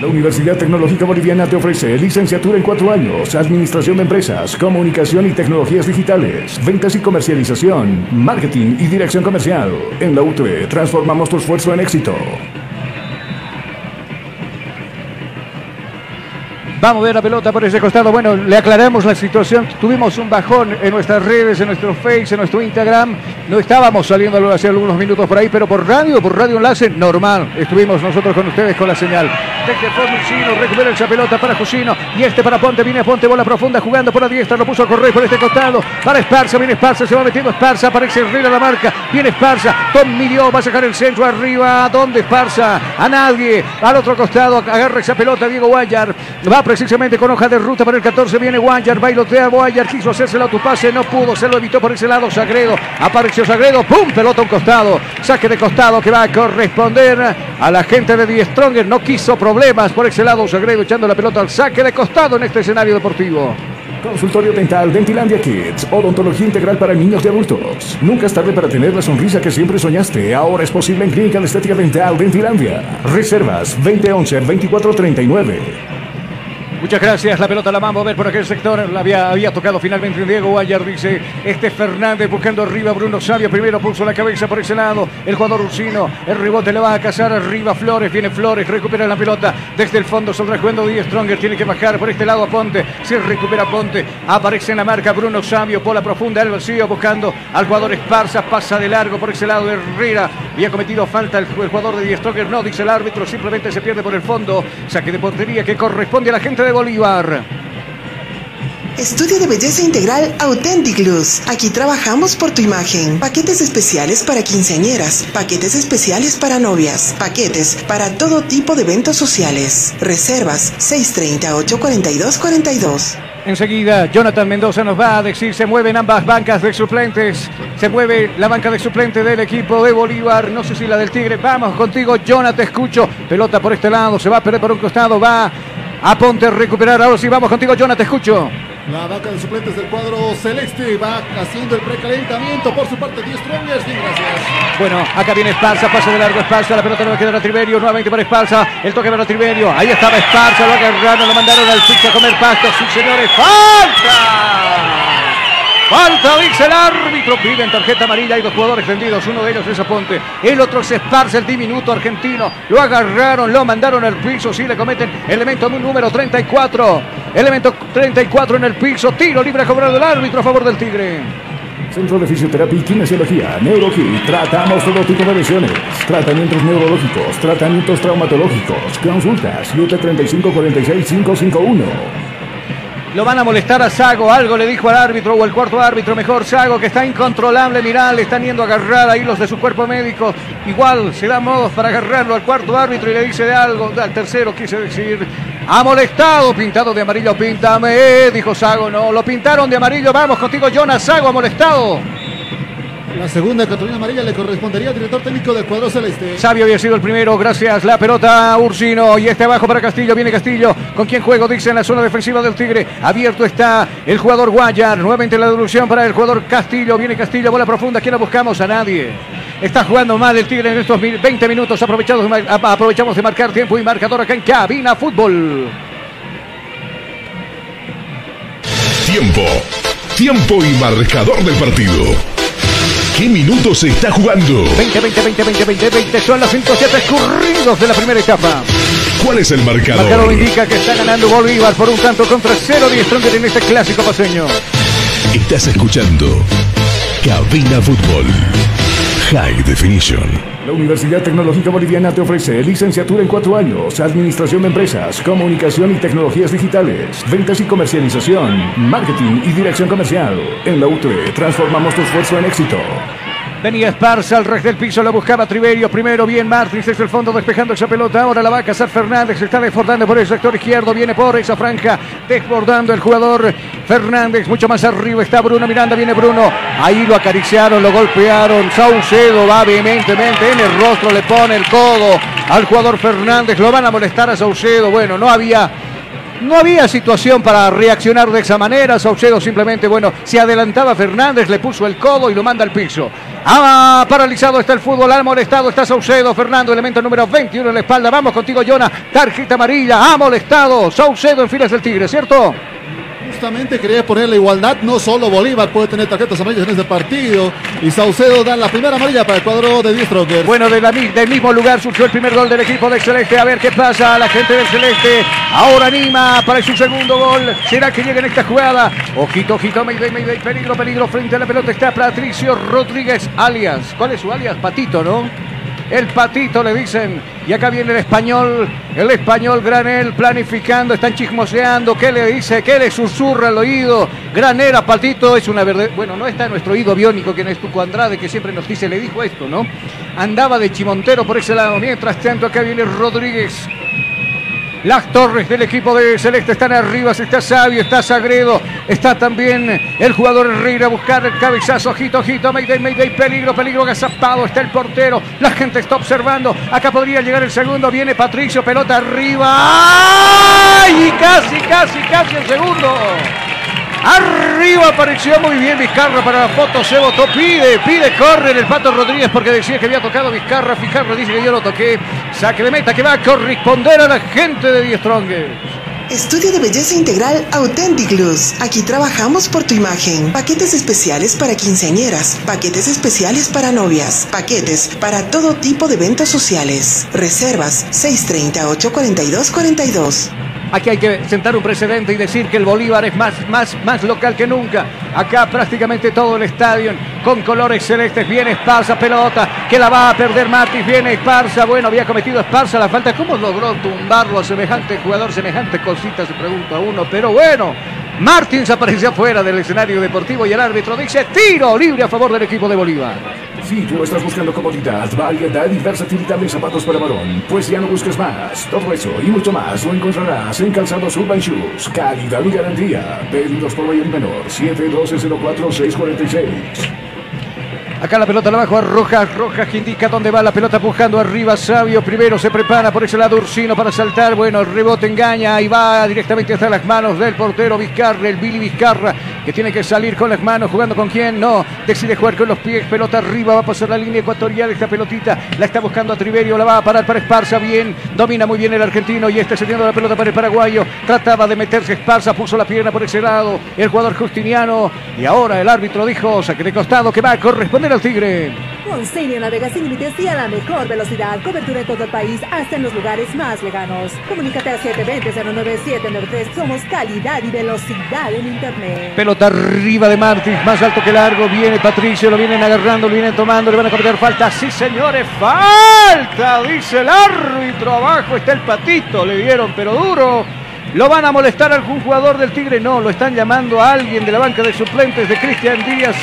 La Universidad Tecnológica Boliviana te ofrece licenciatura en cuatro años, Administración de Empresas, Comunicación y Tecnologías Digitales, Ventas y Comercialización, Marketing y Dirección Comercial. En la UTE transformamos tu esfuerzo en éxito. Vamos a ver la pelota por ese costado. Bueno, le aclaramos la situación. Tuvimos un bajón en nuestras redes, en nuestro Face, en nuestro Instagram. No estábamos saliendo hace algunos minutos por ahí, pero por radio, por radio enlace, normal. Estuvimos nosotros con ustedes con la señal. Desde Chino recupera esa pelota para Jusino. Y este para Ponte, viene Ponte, bola profunda, jugando por la diestra. Lo puso a correr por este costado. Para Esparza, viene Esparza, se va metiendo Esparza. Aparece Herrera la marca. Viene Esparza. Tom Midió va a sacar el centro arriba. ¿Dónde Esparza? A nadie. Al otro costado, agarra esa pelota Diego Guayar. Va precisamente con hoja de ruta para el 14. Viene Guayar, bailotea Guayar, quiso hacerse el autopase, no pudo, se lo evitó por ese lado Sagredo. Apareció Sagredo, ¡pum! Pelota a un costado. Saque de costado que va a corresponder a la gente de Die Stronger. No quiso problemas por ese lado Sagredo echando la pelota al saque de costado en este escenario deportivo. Consultorio Dental Dentilandia Kids. Odontología integral para niños y adultos. Nunca es tarde para tener la sonrisa que siempre soñaste. Ahora es posible en Clínica de Estética Dental Dentilandia. Reservas 2011-2439. Muchas gracias. La pelota la vamos a ver por aquel sector. La había, había tocado finalmente Diego Guayar. Dice este Fernández buscando arriba. Bruno Sabio primero puso la cabeza por ese lado. El jugador Ursino. El rebote le va a cazar arriba Flores. Viene Flores. Recupera la pelota. Desde el fondo saldrá jugando Díaz Stronger. Tiene que bajar por este lado a Ponte. Se recupera Ponte. Aparece en la marca Bruno Sabio. Por la profunda del vacío buscando al jugador Esparza. Pasa de largo por ese lado Herrera. Había cometido falta el, el jugador de Díaz Stronger. No, dice el árbitro. Simplemente se pierde por el fondo. Saque de portería que corresponde a la gente de Bolívar. Estudio de belleza integral Authentic Luz. Aquí trabajamos por tu imagen. Paquetes especiales para quinceañeras, paquetes especiales para novias, paquetes para todo tipo de eventos sociales. Reservas 630-842-42. Enseguida, Jonathan Mendoza nos va a decir, se mueven ambas bancas de suplentes. Se mueve la banca de suplente del equipo de Bolívar. No sé si la del Tigre. Vamos contigo, Jonathan, escucho. Pelota por este lado, se va a perder por un costado, va a Ponte a recuperar. Ahora sí, vamos contigo, Jonathan, te escucho. La vaca de suplentes del cuadro celeste va haciendo el precalentamiento por su parte. 10 Strongers, bien, gracias. Bueno, acá viene Esparza, pase de largo Esparza, la pelota le va a quedar a Triverio, nuevamente para Esparza, el toque para Triverio, ahí estaba Esparza, lo agarraron, lo mandaron al piso a comer pasto, sí señores, ¡falta! Falta, dice el árbitro. Piden tarjeta amarilla. Hay dos jugadores tendidos. Uno de ellos es Aponte. El otro es Esparza, el diminuto argentino. Lo agarraron, lo mandaron al piso. Sí, le cometen elemento número 34. Elemento 34 en el piso. Tiro libre a cobrar del árbitro a favor del Tigre. Centro de Fisioterapia y Kinesiología, NeuroKit. Tratamos todo tipo de lesiones. Tratamientos neurológicos, tratamientos traumatológicos. Consultas 735-46-551. Lo van a molestar a Sago. Algo le dijo al árbitro o el cuarto árbitro. Mejor Sago que está incontrolable. Mirá, le están yendo a agarrar ahí los de su cuerpo médico. Igual se da modos para agarrarlo al cuarto árbitro y le dice de algo. Al tercero quise decir. Ha molestado. Pintado de amarillo. Píntame. Dijo Sago. No, lo pintaron de amarillo. Vamos contigo, Jonas. Sago ha molestado. La segunda cartulina amarilla le correspondería al director técnico del cuadro celeste. Sabio había sido el primero, gracias. La pelota Ursino y este abajo para Castillo. Viene Castillo. ¿Con quién juego? Dice en la zona defensiva del Tigre. Abierto está el jugador Guayar. Nuevamente la devolución para el jugador Castillo. Viene Castillo, bola profunda. ¿Quién la buscamos? A nadie. Está jugando mal el Tigre en estos 20 minutos. Aprovechados, aprovechamos de marcar tiempo y marcador acá en Cabina Fútbol. Tiempo. Tiempo y marcador del partido. ¿Qué minutos se está jugando? 20, 20, 20, 20, 20, 20 son los 107 escurridos de la primera etapa. ¿Cuál es el marcador? Marcador indica que está ganando Bolívar por un tanto contra 0 10 Stronger en este clásico paseño. Estás escuchando Cabina Fútbol. High Definition. La Universidad Tecnológica Boliviana te ofrece licenciatura en cuatro años, Administración de Empresas, Comunicación y Tecnologías Digitales, Ventas y Comercialización, Marketing y Dirección Comercial. En la UTE transformamos tu esfuerzo en éxito. Venía Esparza al res del piso, lo buscaba Triverio. Primero bien Martins desde el fondo despejando esa pelota. Ahora la va a cazar Fernández. Está desbordando por el sector izquierdo. Viene por esa franja. Desbordando el jugador Fernández. Mucho más arriba está Bruno Miranda. Viene Bruno. Ahí lo acariciaron, lo golpearon. Saucedo va vehementemente en el rostro. Le pone el codo al jugador Fernández. Lo van a molestar a Saucedo. Bueno, no había No había situación para reaccionar de esa manera. Saucedo simplemente, bueno, se adelantaba Fernández, le puso el codo y lo manda al piso. Ah, paralizado está el fútbol, ha molestado está Saucedo, Fernando, elemento número 21 en la espalda. Vamos contigo, Jonah. Tarjeta amarilla, ha molestado Saucedo en filas del Tigre, ¿cierto? Justamente quería poner la igualdad, no solo Bolívar puede tener tarjetas amarillas en este partido y Saucedo da la primera amarilla para el cuadro de 10 Strongers. Bueno, del mismo lugar surgió el primer gol del equipo del Celeste. A ver qué pasa. La gente del Celeste ahora anima para su segundo gol. ¿Será que llega en esta jugada? Ojito, ojito, Mayday, Mayday. Peligro, peligro. Frente a la pelota está Patricio Rodríguez, alias. ¿Cuál es su alias? Patito, ¿no? El patito le dicen. Y acá viene el español. El español Granel planificando. Están chismoseando. ¿Qué le dice? ¿Qué le susurra al oído? Granera, patito. Es una verdad. Bueno, no está nuestro oído biónico, quien es Tuco Andrade, que siempre nos dice, le dijo esto, ¿no? Andaba de chimontero por ese lado. Mientras tanto, acá viene Rodríguez. Las torres del equipo de Celeste están arriba, está Sabio, está Sagredo, está también el jugador Herrera a buscar el cabezazo, ojito, ojito, Mayday, Mayday, peligro, peligro, agazapado, está el portero, la gente está observando, acá podría llegar el segundo, viene Patricio, pelota arriba, ¡ay! Y casi, casi, casi el segundo. Arriba apareció muy bien Vizcarra para la foto, se votó, pide, pide, corre el Pato Rodríguez porque decía que había tocado Vizcarra, Vizcarra dice que yo lo toqué, saque de meta que va a corresponder a la gente de Die Strongers. Estudio de belleza integral Authentic Luz. Aquí trabajamos por tu imagen. Paquetes especiales para quinceañeras, paquetes especiales para novias, paquetes para todo tipo de eventos sociales. Reservas 630-842-42. Aquí hay que sentar un precedente y decir que el Bolívar es más, más, más local que nunca. Acá prácticamente todo el estadio con colores celestes. Viene Esparza, pelota, que la va a perder Matis. Viene Esparza, bueno, había cometido Esparza la falta. ¿Cómo logró tumbarlo a semejante jugador, semejante cosita? Se pregunta uno, pero bueno. Martins apareció fuera del escenario deportivo y el árbitro dice tiro libre a favor del equipo de Bolívar. Si tú estás buscando comodidad, variedad y versatilidad de zapatos para varón, pues ya no busques más. Todo eso y mucho más lo encontrarás en Calzados Urban Shoes. Calidad y garantía. Pedidos por mayor menor. 712-04-646. Acá la pelota la bajo a Rojas, Rojas que indica dónde va la pelota empujando arriba Sabio, primero se prepara por ese lado Ursino para saltar, bueno, rebote engaña y va directamente hasta las manos del portero Vizcarra, el Billy Vizcarra, que tiene que salir con las manos, jugando con quién, no, decide jugar con los pies, pelota arriba, va a pasar la línea ecuatorial, esta pelotita la está buscando a Triverio, la va a parar para Esparza, bien, domina muy bien el argentino y está cediendo la pelota para el paraguayo, trataba de meterse Esparza, puso la pierna por ese lado, el jugador Justiniano, y ahora el árbitro dijo, saque de costado que va a corresponder al Tigre. Con Senior navega sin límites y a la mejor velocidad. Cobertura en todo el país, hasta en los lugares más lejanos. Comunícate al 720-09793. Somos calidad y velocidad en Internet. Pelota arriba de Martins, más alto que largo. Viene Patricio, lo vienen agarrando, lo vienen tomando, le van a cometer falta. Sí, señores, falta, dice el árbitro. Abajo está el patito, le dieron, pero duro. ¿Lo van a molestar algún jugador del Tigre? No, lo están llamando a alguien de la banca de suplentes de Cristian Díaz.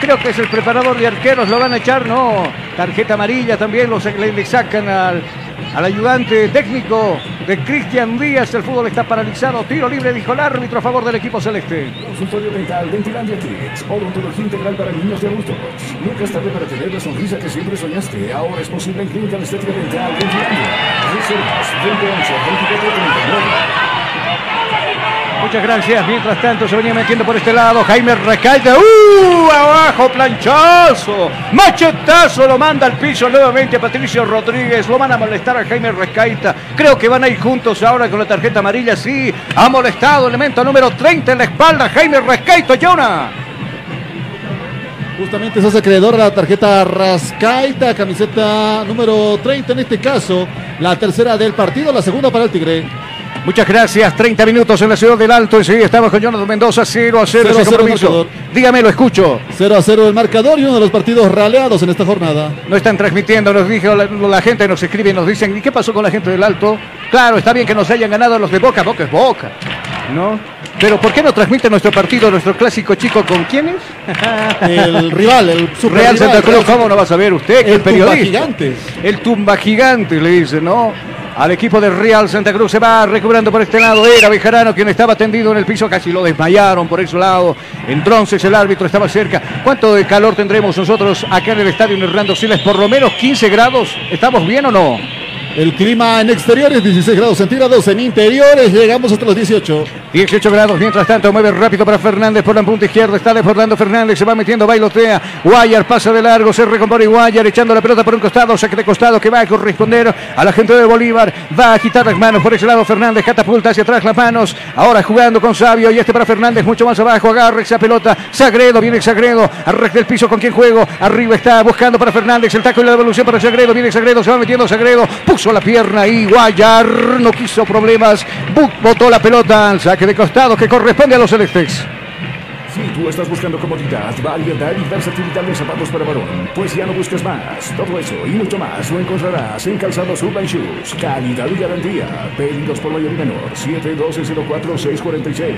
Creo que es el preparador de arqueros, lo van a echar, no. Tarjeta amarilla también, le, le sacan al, al ayudante técnico de Cristian Díaz. El fútbol está paralizado. Tiro libre, dijo el árbitro a favor del equipo celeste. Consultorio dental Dentilandia Kids. Odontología integral para niños y adultos. Nunca es tarde para tener la sonrisa que siempre soñaste. Ahora es posible en Clínica Estética Dental Dentilandia. Reservas 2011 2439. Muchas gracias. Mientras tanto se venía metiendo por este lado Jaime Recaita. ¡Uh! Abajo, planchazo. Machetazo lo manda al piso nuevamente Patricio Rodríguez. Lo van a molestar a Jaime Recaita. Creo que van a ir juntos ahora con la tarjeta amarilla. Sí, ha molestado. Elemento número 30 en la espalda. Jaime Recaita, Jonah. Justamente se hace acreedor a la tarjeta Rascaita, camiseta número 30 en este caso, la tercera del partido, la segunda para el Tigre. Muchas gracias. 30 minutos en la ciudad del Alto. Enseguida estamos con Jonathan Mendoza. 0 a 0, Cero a. Dígame, lo escucho. 0 a 0 el marcador y uno de los partidos raleados en esta jornada. No están transmitiendo, nos dijo la, la gente, nos escribe y nos dicen, ¿y qué pasó con la gente del Alto? Claro, está bien que nos hayan ganado los de Boca, Boca es Boca, ¿no? Pero ¿por qué no transmite nuestro partido, nuestro clásico chico con quiénes? (laughs) El rival, el super (laughs) Real rival, Santa Cruz, ¿cómo no va a saber usted? El es periodista? tumba gigantes. El tumba gigante, le dice, ¿no? Al equipo de Real Santa Cruz se va recuperando por este lado. Era Bejarano quien estaba tendido en el piso, casi lo desmayaron por ese lado. Entonces el árbitro estaba cerca. ¿Cuánto de calor tendremos nosotros acá en el estadio Hernando Siles? Por lo menos 15 grados. ¿Estamos bien o no? El clima en exteriores 16 grados centígrados, en interiores llegamos hasta los 18. 18 grados, mientras tanto mueve rápido para Fernández por la punta izquierda, está desbordando Fernández, se va metiendo, bailotea, Guayar pasa de largo, se recompone Guayar echando la pelota por un costado, saque de costado que va a corresponder a la gente de Bolívar, va a quitar las manos por ese lado Fernández, catapulta hacia atrás las manos, ahora jugando con Sabio y este para Fernández mucho más abajo, agarra esa pelota, Sagredo, viene Sagredo, arregla el piso con quien juego, arriba está buscando para Fernández, el taco y la devolución para Sagredo, viene Sagredo, se va metiendo Sagredo, puso la pierna y Guayar no quiso problemas, botó la pelota al saque de costado que corresponde a los celestes. Si tú estás buscando comodidad, variedad y versatilidad en zapatos para varón, pues ya no busques más. Todo eso y mucho más lo encontrarás en Calzados Urban Shoes. Calidad y garantía. Pedidos por mayor y menor. 712-04-646.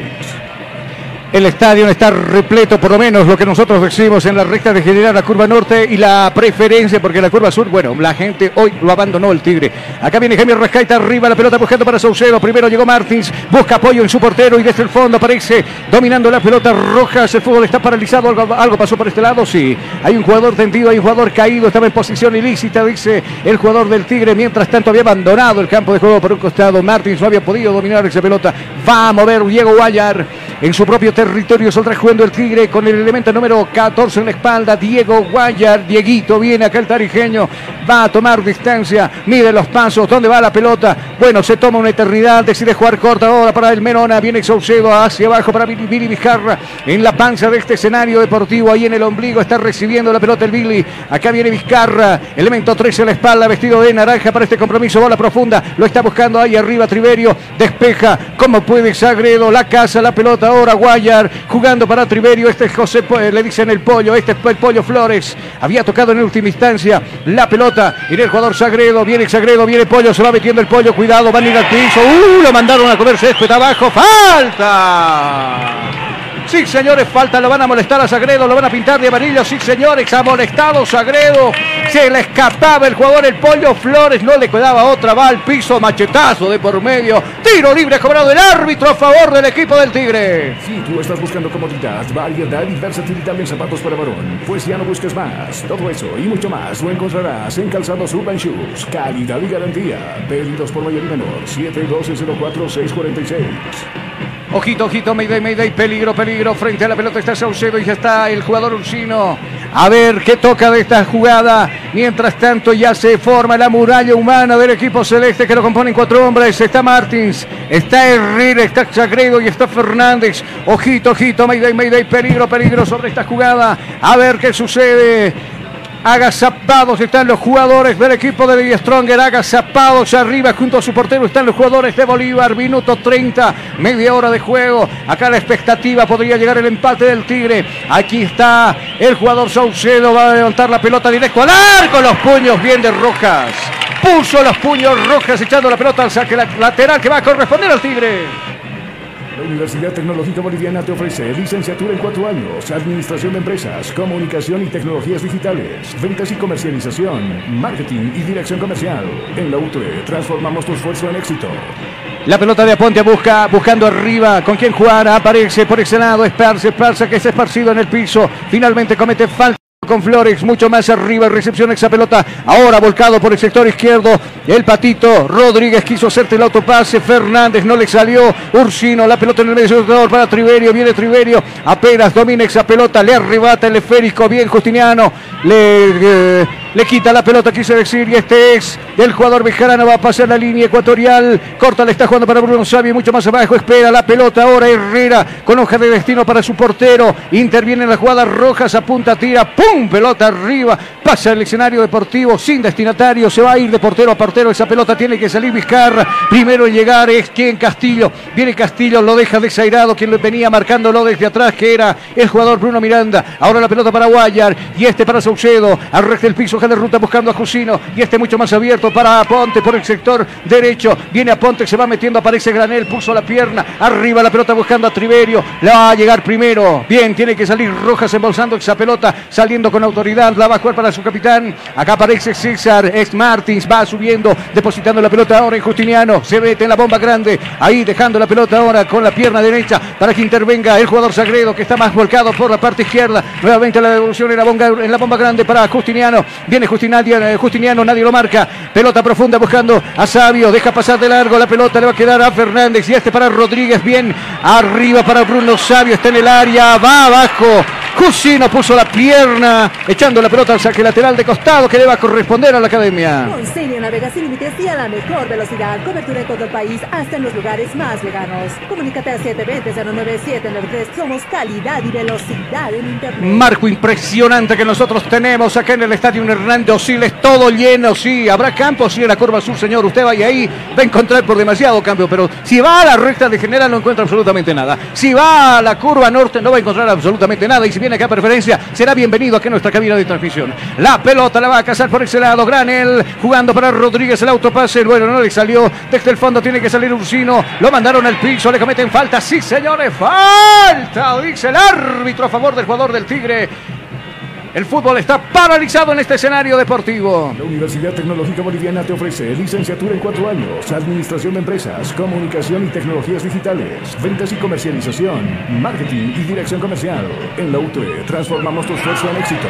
El estadio está repleto, por lo menos lo que nosotros decimos en la recta de generar la curva norte y la preferencia, porque la curva sur, bueno, la gente hoy lo abandonó el Tigre. Acá viene Jaime Rescaita arriba, la pelota buscando para Saucedo. Primero llegó Martins, busca apoyo en su portero y desde el fondo aparece dominando la pelota Rojas. El fútbol está paralizado, algo, algo pasó por este lado, sí. Hay un jugador tendido, hay un jugador caído, estaba en posición ilícita, dice el jugador del Tigre. Mientras tanto había abandonado el campo de juego por un costado. Martins no había podido dominar esa pelota. Va a mover Diego Guayar en su propio territorio. Saldrá jugando el Tigre con el elemento número 14 en la espalda. Diego Guayar. Dieguito viene acá el tarijeño. Va a tomar distancia. Mide los pasos. ¿Dónde va la pelota? Bueno, se toma una eternidad. Decide jugar corta ahora para el Menona. Viene Saucedo hacia abajo para Billy, Vizcarra. En la panza de este escenario deportivo. Ahí en el ombligo está recibiendo la pelota el Billy. Acá viene Vizcarra. Elemento 13 en la espalda. Vestido de naranja para este compromiso. Bola profunda. Lo está buscando ahí arriba Triverio. Despeja. Como puede Sagredo. La casa, la pelota ahora. Guayar jugando para Triverio. Este es José, Po- le dicen el pollo. Este es el pollo Flores. Había tocado en última instancia la pelota. Y el jugador Sagredo. Viene Sagredo. Viene pollo. Se va metiendo el pollo. Cuidado. Van a ir al piso. ¡Uh! Lo mandaron a comer césped abajo. ¡Falta! Sí, señores, falta, lo van a molestar a Sagredo, lo van a pintar de amarillo. Sí, señores, ha molestado Sagredo. Se le escapaba el jugador, el pollo Flores, no le quedaba otra, va al piso, machetazo de por medio. Tiro libre cobrado el árbitro a favor del equipo del Tigre. Si tú estás buscando comodidad, variedad y versatilidad en zapatos para varón, pues ya no busques más. Todo eso y mucho más lo encontrarás en Calzados Urban Shoes. Calidad y garantía. Pedidos por mayor y menor. 712-04-646. Ojito, ojito, Mayday, Mayday, peligro, peligro. Frente a la pelota está Saucedo y ya está el jugador Ursino. A ver qué toca de esta jugada. Mientras tanto, ya se forma la muralla humana del equipo celeste que lo componen cuatro hombres. Está Martins, está Herrera, está Sagredo y está Fernández. Ojito, ojito, Mayday, Mayday, peligro, peligro sobre esta jugada. A ver qué sucede. Agazapados están los jugadores del equipo de Die Stronger. Agazapados arriba junto a su portero están los jugadores de Bolívar. Minuto 30, media hora de juego. Acá la expectativa podría llegar el empate del Tigre. Aquí está el jugador Saucedo. Va a levantar la pelota directo al arco. Los puños bien de Rojas. Puso los puños Rojas echando la pelota al saque la- lateral que va a corresponder al Tigre. La Universidad Tecnológica Boliviana te ofrece licenciatura en cuatro años, administración de empresas, comunicación y tecnologías digitales, ventas y comercialización, marketing y dirección comercial. En la UTE transformamos tu esfuerzo en éxito. La pelota de Aponte busca, buscando arriba. ¿Con quién jugar? Aparece por ese lado. Esparce, Esparce que es esparcido en el piso. Finalmente comete falta. Con Flores, mucho más arriba, recepción esa pelota, ahora volcado por el sector izquierdo, el patito, Rodríguez quiso hacerte el autopase, Fernández no le salió, Ursino, la pelota en el medio sector para Triverio, viene Triverio, apenas domina esa pelota, le arrebata el esférico, bien Justiniano, le, eh, le quita la pelota, quise decir, y este es del jugador Bejarano, va a pasar la línea ecuatorial, corta, le está jugando para Bruno Sabio, mucho más abajo, espera la pelota ahora Herrera, con hoja de destino para su portero, interviene en la jugada Rojas, apunta, tira, ¡pum! Pelota arriba, pasa el escenario deportivo sin destinatario, se va a ir de portero a portero, esa pelota tiene que salir Vizcarra, primero en llegar es quien Castillo, viene Castillo, lo deja desairado, quien lo venía marcándolo desde atrás, que era el jugador Bruno Miranda, ahora la pelota para Guayar, y este para Saucedo, al resto del piso, de ruta buscando a Jusino, y este mucho más abierto para Aponte por el sector derecho, viene Aponte, se va metiendo, aparece Granel, puso la pierna, arriba la pelota buscando a Triverio, la va a llegar primero, bien, tiene que salir Rojas embolsando esa pelota, saliendo con autoridad, la va a jugar para su capitán, acá aparece César, ex Martins, va subiendo, depositando la pelota ahora en Justiniano, se mete en la bomba grande, ahí dejando la pelota ahora con la pierna derecha para que intervenga el jugador Sagredo que está más volcado por la parte izquierda, nuevamente la devolución en la bomba, en la bomba grande para Justiniano, Viene Justiniano, eh, Justiniano, nadie lo marca. Pelota profunda buscando a Sabio. Deja pasar de largo. La pelota le va a quedar a Fernández. Y este para Rodríguez. Bien arriba para Bruno Sabio. Está en el área. Va abajo. Cusino puso la pierna, echando la pelota al saque lateral de costado que le va a corresponder a la academia. Navega sin límites y a la mejor velocidad. Cobertura en todo el país, hasta en los lugares más lejanos. Comunícate al 720-09793. Somos calidad y velocidad en Internet. Marco impresionante que nosotros tenemos acá en el estadio Hernández Siles, todo lleno, sí. Habrá campo, sí, en la curva sur, señor. Usted vaya ahí, va a encontrar por demasiado cambio, pero si va a la recta de general no encuentra absolutamente nada. Si va a la curva norte no va a encontrar absolutamente nada. Y si viene acá a preferencia, será bienvenido aquí en nuestra cabina de transmisión. La pelota la va a cazar por ese lado. Granel jugando para Rodríguez el autopase. Bueno, no le salió. Desde el fondo tiene que salir Ursino. Lo mandaron al piso. Le cometen falta. Sí, señores. Falta. Dice el árbitro a favor del jugador del Tigre. El fútbol está paralizado en este escenario deportivo. La Universidad Tecnológica Boliviana te ofrece licenciatura en cuatro años, administración de empresas, comunicación y tecnologías digitales, ventas y comercialización, marketing y dirección comercial. En la UTE transformamos tu esfuerzo en éxito.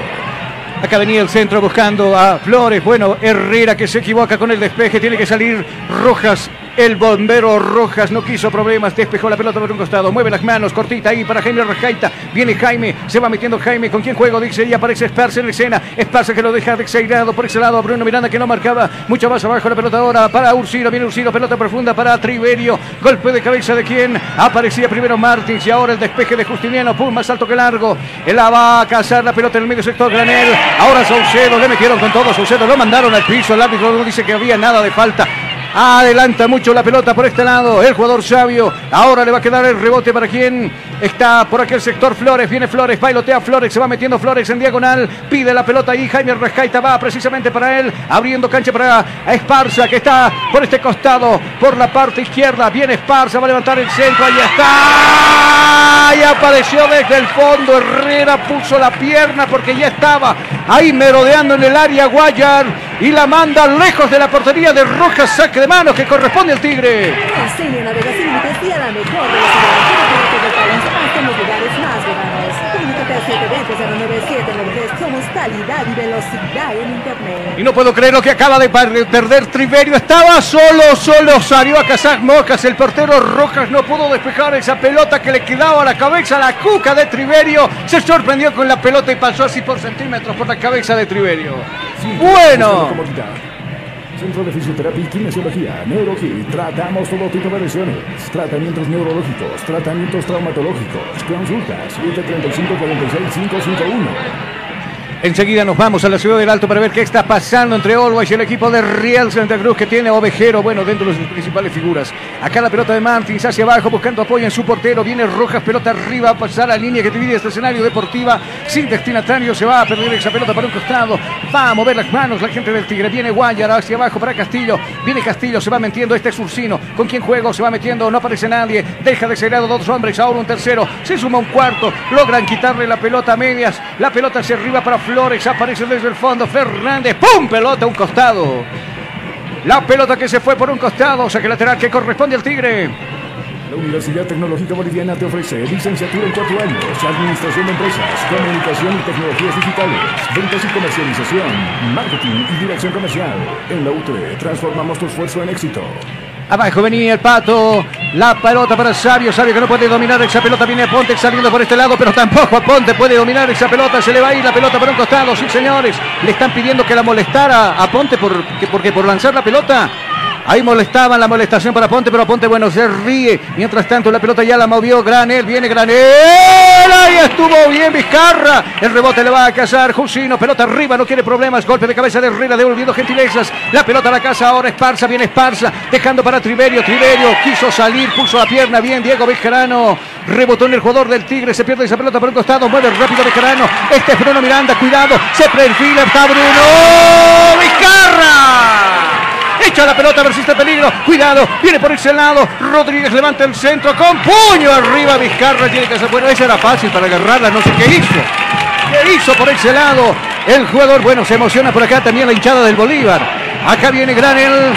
Acá venía el centro buscando a Flores. Bueno, Herrera que se equivoca con el despeje. Tiene que salir Rojas. El bombero Rojas no quiso problemas. Despejó la pelota por un costado. Mueve las manos. Cortita ahí para Jaime Rajaita. Viene Jaime. Se va metiendo Jaime. ¿Con quién juego? Dice y aparece Esparza en escena. Esparza que lo deja desairado por ese lado. Bruno Miranda que no marcaba. Mucho más abajo la pelota ahora para Ursino. Viene Ursino. Pelota profunda para Triverio. Golpe de cabeza de quién. Aparecía primero Martins y ahora el despeje de Justiniano. Pum, más alto que largo. Él la va a cazar la pelota en el medio sector. Granel. Ahora Saucedo. Le metieron con todo. Saucedo lo mandaron al piso. El árbitro no dice que había nada de falta. Adelanta mucho la pelota por este lado. El jugador sabio. Ahora le va a quedar el rebote para quien está por aquel sector. Flores. Viene Flores. Bailotea Flores. Se va metiendo Flores en diagonal. Pide la pelota ahí. Jaime Rescaita va precisamente para él. Abriendo cancha para Esparza que está por este costado. Por la parte izquierda. Viene Esparza. Va a levantar el centro. Ahí está. Y apareció desde el fondo. Herrera puso la pierna porque ya estaba ahí merodeando en el área Guayar. Y la manda lejos de la portería de Rojas. Saque de manos que corresponde al Tigre. Y a la mejor velocidad. Cobertura en todo el país, hasta en los lugares más lejanos. Comunícate al 720-09793. Somos calidad y velocidad en Internet. Y no puedo creer lo que acaba de perder Triverio. Estaba solo, solo salió a cazar Mocas. El portero Rojas no pudo despejar esa pelota que le quedaba a la cabeza. La cuca de Triverio se sorprendió con la pelota y pasó así por centímetros por la cabeza de Triverio. Bueno. Centro de Fisioterapia y Kinesiología, NeuroKit. Tratamos todo tipo de lesiones. Tratamientos neurológicos, tratamientos traumatológicos. Consultas 735 46 551. Enseguida nos vamos a la ciudad del Alto para ver qué está pasando entre Always y el equipo de Real Santa Cruz que tiene Ovejero, bueno, dentro de sus principales figuras. Acá la pelota de Martins hacia abajo buscando apoyo en su portero. Viene Rojas, pelota arriba, a pasar la línea que divide este escenario deportiva. Sin destinatario se va a perder esa pelota para un costado. Va a mover las manos la gente del Tigre. Viene Guayar hacia abajo para Castillo. Viene Castillo, se va metiendo este es Ursino. ¿Con quién juego? Se va metiendo, no aparece nadie. Deja de ser dos hombres, ahora un tercero. Se suma un cuarto. Logran quitarle la pelota a medias. La pelota hacia arriba para Flores. Aparece desde el fondo Fernández. ¡Pum! Pelota a un costado. La pelota que se fue por un costado. Saque lateral que corresponde al Tigre. La Universidad Tecnológica Boliviana te ofrece licenciatura en cuatro años, administración de empresas, comunicación y tecnologías digitales, ventas y comercialización, marketing y dirección comercial. En la UTE transformamos tu esfuerzo en éxito. Abajo venía el pato. La pelota para Sabio. Sabio que no puede dominar esa pelota. Viene Ponte saliendo por este lado, pero tampoco Ponte puede dominar esa pelota. Se le va a ir la pelota por un costado. Sí, señores. Le están pidiendo que la molestara a Ponte por, que- porque por lanzar la pelota. Ahí molestaban la molestación para Ponte, pero Ponte, bueno, se ríe. Mientras tanto, la pelota ya la movió Granel. Viene Granel. Ahí estuvo bien Vizcarra. El rebote le va a cazar Jusino. Pelota arriba, no quiere problemas. Golpe de cabeza de Herrera, devolviendo gentilezas. La pelota a la casa ahora. Esparza, viene Esparza. Dejando para Triverio. Triverio quiso salir, puso la pierna bien. Diego Bejarano. Rebotó en el jugador del Tigre. Se pierde esa pelota por un costado. Mueve rápido Bejarano. Este es Bruno Miranda. Cuidado. Se perfila. Está Bruno. Vizcarra. Echa la pelota, persiste el peligro. Cuidado, viene por ese lado. Rodríguez levanta el centro con puño arriba. Vizcarra tiene que hacer. Bueno, esa era fácil para agarrarla, no sé qué hizo. ¿Qué hizo por ese lado? El jugador, bueno, se emociona por acá también la hinchada del Bolívar. Acá viene Granel.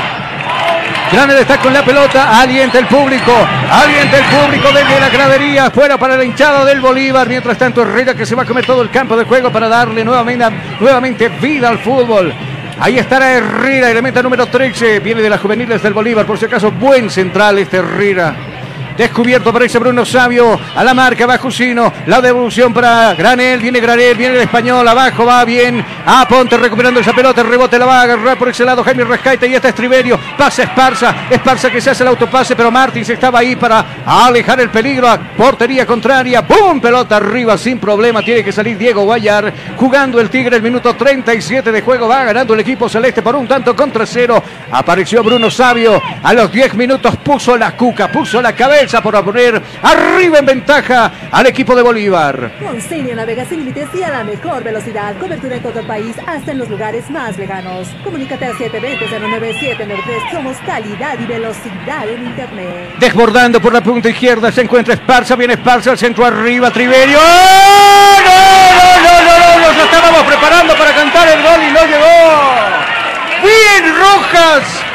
Granel está con la pelota, alienta el público, alienta el público desde la gradería, fuera para la hinchada del Bolívar. Mientras tanto, Herrera que se va a comer todo el campo de juego para darle nuevamente, nuevamente vida al fútbol. Ahí estará Herrera, elemento número 13. Viene de las juveniles del Bolívar, por si acaso, buen central este Herrera. Descubierto aparece Bruno Sabio. A la marca va Jusino. La devolución para Granel. Viene Granel. Viene el español. Abajo va bien. A Ponte recuperando esa pelota. El rebote la va a agarrar por ese lado. Jaime Rescaite. Y está Estriberio. Pasa Esparza. Esparza que se hace el autopase. Pero Martins estaba ahí para alejar el peligro. A portería contraria. ¡Pum! Pelota arriba sin problema. Tiene que salir Diego Guayar. Jugando el Tigre el minuto 37 de juego. Va ganando el equipo celeste por un tanto contra cero. Apareció Bruno Sabio. A los 10 minutos puso la cuca. Puso la cabeza por poner arriba en ventaja al equipo de Bolívar. Con Senio navega sin límites y a la mejor velocidad. Cobertura en todo el país, hasta en los lugares más lejanos. Comunícate al 720-09793. Somos calidad y velocidad en Internet. Desbordando por la punta izquierda se encuentra Esparza. Viene Esparza al centro arriba. Triverio. ¡Oh! ¡No, no, no, no! Nos estábamos preparando para cantar el gol y no llegó. Bien, Rojas.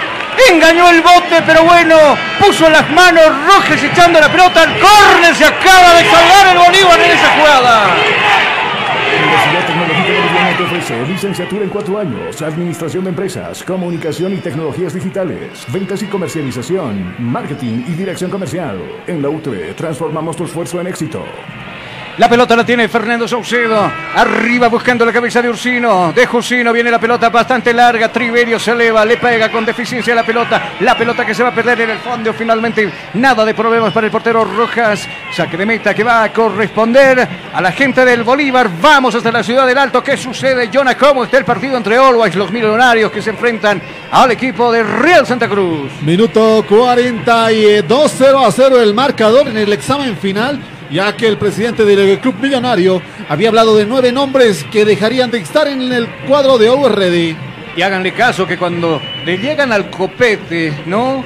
Engañó el bote, pero bueno, puso las manos rojas echando la pelota al córner. Se acaba de salvar el Bolívar en esa jugada. Universidad Tecnológica Boliviana te ofrece licenciatura en cuatro años, administración de empresas, comunicación y tecnologías digitales, ventas y comercialización, marketing y dirección comercial. En la UTE transformamos tu esfuerzo en éxito. La pelota la tiene Fernando Saucedo. Arriba buscando la cabeza de Ursino. De Ursino viene la pelota bastante larga. Triverio se eleva, le pega con deficiencia la pelota. La pelota que se va a perder en el fondo. Finalmente, nada de problemas para el portero Rojas. Saque de meta que va a corresponder a la gente del Bolívar. Vamos hasta la ciudad del Alto. ¿Qué sucede, Jonah? ¿Cómo está el partido entre Always, los millonarios que se enfrentan al equipo de Real Santa Cruz? Minuto 42, 0 a 0 el marcador en el examen final, ya que el presidente del club millonario había hablado de nueve nombres que dejarían de estar en el cuadro de Always Ready. Y háganle caso que cuando le llegan al copete, ¿no?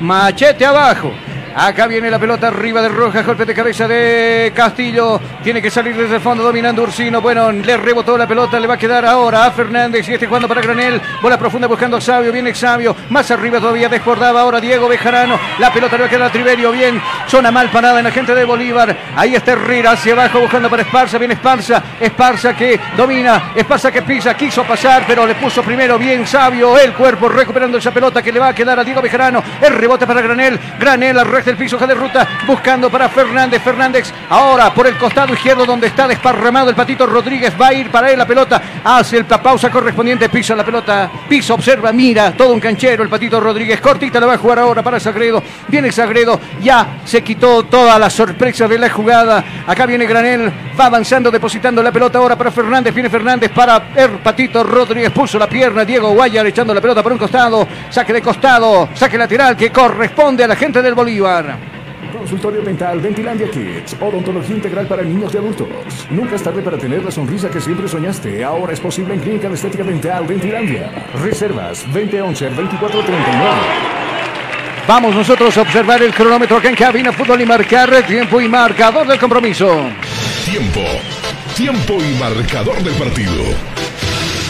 Machete abajo. Acá viene la pelota arriba de Rojas, golpe de cabeza de Castillo. Tiene que salir desde el fondo dominando Ursino. Bueno, le rebotó la pelota, le va a quedar ahora a Fernández y este jugando para Granel. Bola profunda buscando a Sabio, viene Sabio. Más arriba todavía desbordaba ahora Diego Bejarano. La pelota le va a quedar a Triverio, bien. Zona mal parada en la gente de Bolívar. Ahí está Herrera hacia abajo buscando para Esparza. Viene Esparza. Esparza que domina. Esparza que pisa. Quiso pasar, pero le puso primero bien Sabio el cuerpo recuperando esa pelota que le va a quedar a Diego Bejarano. El rebote para Granel. Granel al resto del piso, de ruta, buscando para Fernández. Fernández ahora por el costado izquierdo donde está desparramado el patito Rodríguez. Va a ir para él la pelota. Hace el pa- pausa correspondiente. Pisa la pelota. Pisa, observa, mira. Todo un canchero el patito Rodríguez. Cortita la va a jugar ahora para Sagredo. Viene Sagredo. Ya se quitó toda la sorpresa de la jugada. Acá viene Granel. Va avanzando, depositando la pelota ahora para Fernández. Viene Fernández para el patito Rodríguez. Puso la pierna. Diego Guayar echando la pelota por un costado. Saque de costado. Saque lateral que corresponde a la gente del Bolívar. Consultorio Dental Ventilandia Kids. Odontología integral para niños y adultos. Nunca es tarde para tener la sonrisa que siempre soñaste. Ahora es posible en Clínica de Estética Dental Ventilandia. Reservas 2011-2439. Vamos nosotros a observar el cronómetro acá en cabina fútbol y marcar tiempo y marcador del compromiso. Tiempo. Tiempo y marcador del partido.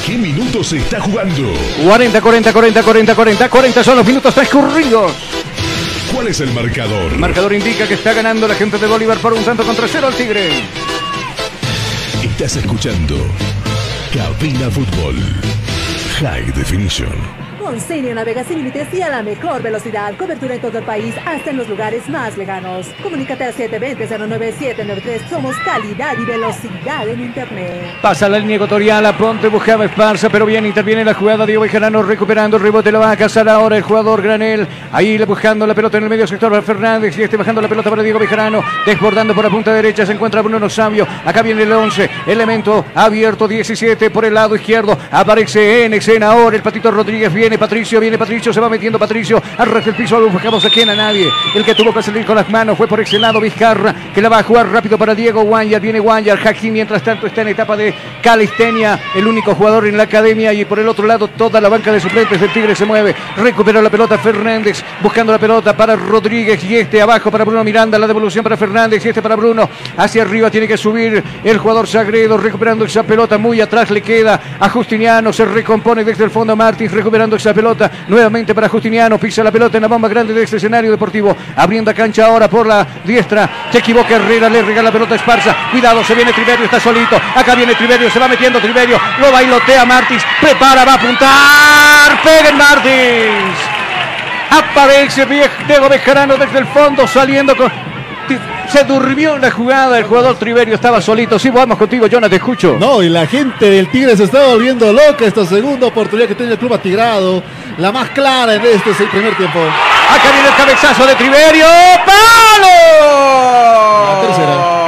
¿Qué minutos se está jugando? 40, 40, 40, 40, 40, 40 son los minutos transcurridos. ¿Cuál es el marcador? El marcador indica que está ganando la gente de Bolívar por un tanto contra cero al Tigre. Estás escuchando Cabina Fútbol. High Definition. Con Senio navega sin límites y a la mejor velocidad. Cobertura en todo el país, hasta en los lugares más lejanos. Comunícate al 720-09793. Somos calidad y velocidad en Internet. Pasa la línea ecuatorial, a Ponte buscaba Esparza, pero bien interviene la jugada Diego Bejarano recuperando el rebote, lo va a cazar ahora el jugador Granel, ahí buscando la pelota en el medio sector para Fernández y este bajando la pelota para Diego Bejarano, desbordando por la punta derecha se encuentra Bruno Sabio, acá viene el 11, elemento abierto 17 por el lado izquierdo, aparece en escena ahora el Patito Rodríguez, viene Patricio, viene Patricio, se va metiendo Patricio, al resto del piso buscamos aquí a nadie, el que tuvo que salir con las manos fue por ese lado Vizcarra, que la va a jugar rápido para Diego Guanyar, viene Guanyar, Hakim mientras tanto está en etapa de calistenia, el único jugador en la academia y por el otro lado toda la banca de suplentes del Tigre se mueve, recupera la pelota Fernández, buscando la pelota para Rodríguez y este abajo para Bruno Miranda, la devolución para Fernández y este para Bruno, hacia arriba tiene que subir el jugador Sagredo, recuperando esa pelota muy atrás le queda a Justiniano, se recompone desde el fondo Martins, recuperando esa pelota nuevamente para Justiniano. Pisa la pelota en la bomba grande de este escenario deportivo. Abriendo cancha ahora por la diestra. Se equivoca Herrera, le regala la pelota a Esparza. Cuidado, se viene Triverio, está solito. Acá viene Triverio, se va metiendo Triverio. Lo bailotea Martins. Prepara, va a apuntar. Peguen Martins. Aparece Diego Bejarano desde el fondo saliendo con... Se durmió en la jugada, el jugador Triverio estaba solito. Sí, vamos contigo, Jonathan, te escucho. No, y la gente del Tigre se está volviendo loca esta segunda oportunidad que tiene el club atigrado. La más clara en este es el primer tiempo. Acá viene el cabezazo de Triverio. ¡Palo! La tercera.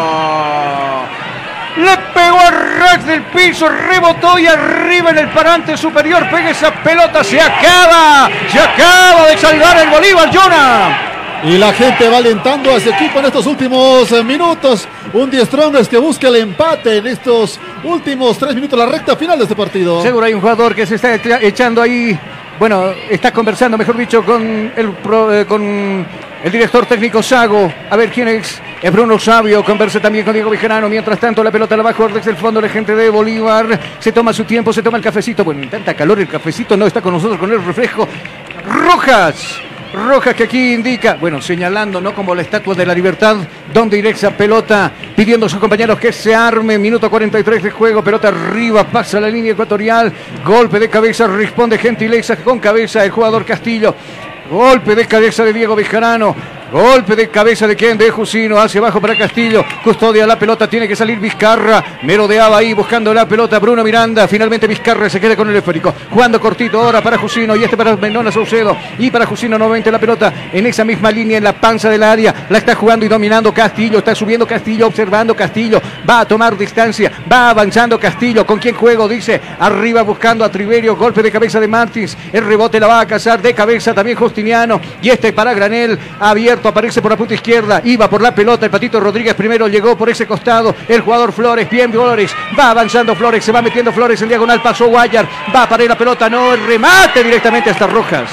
Le pegó a ras del piso, rebotó y arriba en el parante superior pega esa pelota. Se acaba, se acaba de salvar el Bolívar, Jonah. Y la gente va alentando a ese equipo en estos últimos eh, minutos. Un Die Strongers que busca el empate en estos últimos tres minutos, la recta final de este partido. Seguro hay un jugador que se está echa- echando ahí. Bueno, está conversando, mejor dicho, con el, eh, con el director técnico Sago. A ver quién es. Es Bruno Sabio. Conversa también con Diego Vigerano. Mientras tanto, la pelota la desde el fondo la gente de Bolívar. Se toma su tiempo, se toma el cafecito. Bueno, en tanta calor el cafecito no está con nosotros con el refresco. Rojas. Rojas que aquí indica, bueno, señalando, ¿no? Como la estatua de la libertad, donde esa pelota, pidiendo a sus compañeros que se arme. Minuto 43 de juego, pelota arriba, pasa la línea ecuatorial. Golpe de cabeza, responde Gentileza con cabeza el jugador Castillo. Golpe de cabeza de Diego Bejarano. Golpe de cabeza de quien de Jusino hacia abajo para Castillo. Custodia la pelota, tiene que salir Vizcarra. Merodeaba ahí buscando la pelota Bruno Miranda. Finalmente Vizcarra se queda con el esférico. Jugando cortito ahora para Jusino y este para Menona Saucedo. Y para Jusino nuevamente la pelota en esa misma línea en la panza del área. La está jugando y dominando Castillo. Está subiendo Castillo, observando Castillo. Va a tomar distancia. Va avanzando Castillo. ¿Con quién juego? Dice arriba buscando a Triverio. Golpe de cabeza de Martins. El rebote la va a cazar de cabeza también Justiniano. Y este para Granel. Abierto, aparece por la punta izquierda. Iba por la pelota. El Patito Rodríguez primero llegó por ese costado. El jugador Flores. Bien Flores. Va avanzando Flores. Se va metiendo Flores en diagonal. Pasó Guayar. Va para ir la pelota. No, el remate directamente hasta Rojas.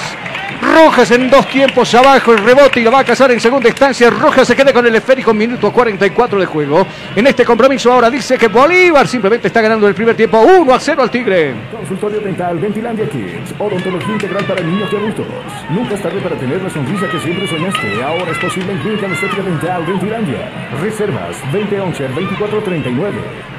Rojas en dos tiempos abajo, el rebote y lo va a cazar en segunda instancia. Rojas se queda con el esférico, minuto 44 de juego. En este compromiso ahora dice que Bolívar simplemente está ganando el primer tiempo 1 a 0 al Tigre. Consultorio Dental Ventilandia Kids. Odontología integral para niños y adultos. Nunca es tarde para tener la sonrisa que siempre soñaste. Ahora es posible en Clínica Dental Ventilandia. Reservas 2011-2439.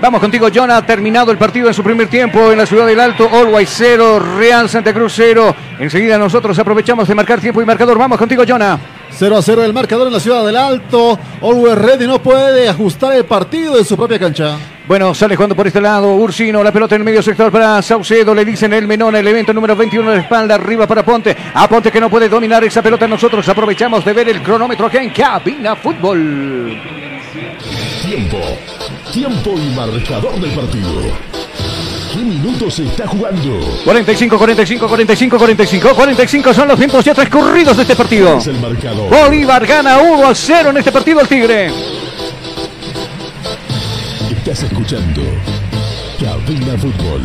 Vamos contigo, Jonah. Ha terminado el partido en su primer tiempo en la ciudad del Alto. Always 0, Real Santa Cruz 0. Enseguida nosotros aprovechamos de marcar tiempo y marcador. Vamos contigo, Jonah. 0 a 0 el marcador en la ciudad del Alto. Always Ready no puede ajustar el partido en su propia cancha. Bueno, sale jugando por este lado. Ursino, la pelota en el medio sector para Saucedo. Le dicen el menón, el evento número 21 de la espalda. Arriba para Ponte. A Ponte que no puede dominar esa pelota. Nosotros aprovechamos de ver el cronómetro acá en Cabina Fútbol. Tiempo. Tiempo y marcador del partido. ¿Qué minutos se está jugando? 45, 45, 45, 45. 45 son los tiempos ya transcurridos de este partido. Es el marcador. Bolívar gana 1 a 0 en este partido el Tigre. Estás escuchando Cabina Fútbol.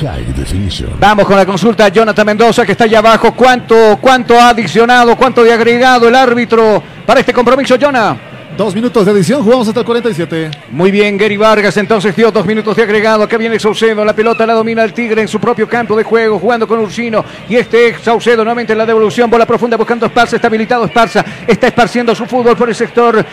High Definition. Vamos con la consulta Jonathan Mendoza que está allá abajo. ¿Cuánto, cuánto ha adicionado, cuánto de agregado el árbitro para este compromiso, Jonah? Dos minutos de edición, jugamos hasta el 47. Muy bien, Gary Vargas entonces dio dos minutos de agregado. Acá viene Saucedo, la pelota la domina el Tigre en su propio campo de juego, jugando con Ursino. Y este es Saucedo nuevamente en la devolución, bola profunda buscando Esparza, está habilitado Esparza, está esparciendo su fútbol por el sector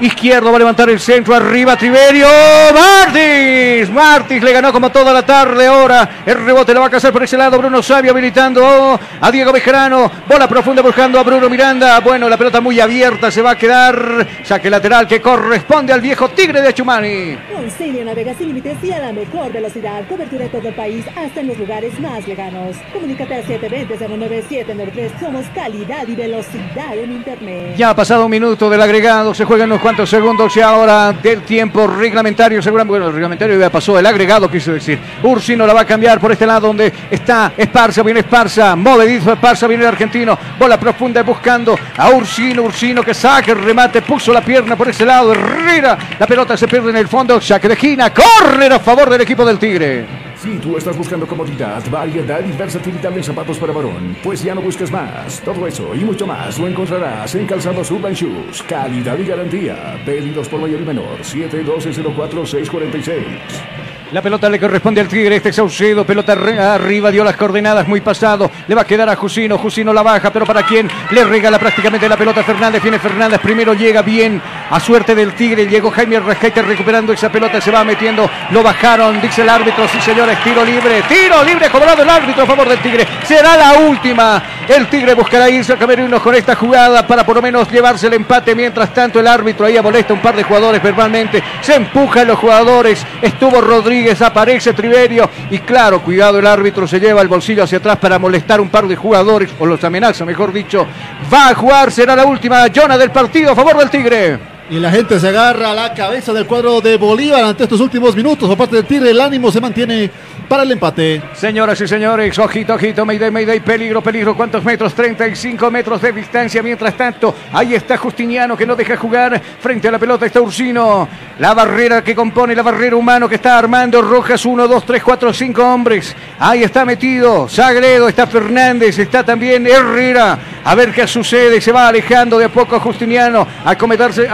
izquierdo, va a levantar el centro, arriba Triverio, Martins, Martins le ganó como toda la tarde ahora, el rebote lo va a cazar por ese lado, Bruno Sabio habilitando a Diego Bejarano, bola profunda buscando a Bruno Miranda, bueno, la pelota muy abierta, se va a quedar, saque lateral que corresponde al viejo Tigre de Achumani. Concilio navega sin límites y a la mejor velocidad. Cobertura en todo el país, hasta en los lugares más lejanos. Comunícate al 720-09793. Somos calidad y velocidad en Internet. Ya ha pasado un minuto del agregado, se juegan unos cuantos segundos y ahora del tiempo reglamentario, seguramente, bueno, el reglamentario ya pasó, el agregado quise decir. Ursino la va a cambiar por este lado donde está Esparza, viene Esparza, movedizo Esparza, viene el argentino, bola profunda buscando a Ursino, Ursino que saca el remate, puso la pierna por ese lado, Herrera, la pelota se pierde en el fondo, saque de esquina, córner a favor del equipo del Tigre. Si tú estás buscando comodidad, variedad y versatilidad en zapatos para varón, pues ya no busques más. Todo eso y mucho más lo encontrarás en Calzados Urban Shoes. Calidad y garantía. Pedidos por mayor y menor. 712-04-646. La pelota le corresponde al Tigre. Este Saucedo. Pelota arriba. Dio las coordenadas. Muy pasado. Le va a quedar a Jusino. Jusino la baja. Pero para quién le regala prácticamente la pelota a Fernández. Viene Fernández. Primero llega bien. A suerte del Tigre. Llegó Jaime Rescaite recuperando esa pelota. Se va metiendo. Lo bajaron. Dice el árbitro. Sí, señores. Tiro libre. Tiro libre. Cobrado el árbitro a favor del Tigre. Será la última. El Tigre buscará irse a Camerinos con esta jugada para por lo menos llevarse el empate. Mientras tanto, el árbitro ahí molesta un par de jugadores verbalmente. Se empujan los jugadores. Estuvo Rodríguez, aparece Triverio. Y claro, cuidado, el árbitro se lleva el bolsillo hacia atrás para molestar un par de jugadores, o los amenaza, mejor dicho. Va a jugar, será la última Jonah del partido a favor del Tigre. Y la gente se agarra a la cabeza del cuadro de Bolívar ante estos últimos minutos. Por parte del Tigre, el ánimo se mantiene para el empate. Señoras y señores, ojito, ojito, Mayday, Mayday, peligro, peligro. ¿Cuántos metros? 35 metros de distancia. Mientras tanto, ahí está Justiniano que no deja jugar. Frente a la pelota está Ursino. La barrera que compone la barrera humano que está armando Rojas. 1, 2, 3, 4, 5 hombres. Ahí está metido Sagredo, está Fernández, está también Herrera. A ver qué sucede. Se va alejando de a poco Justiniano. A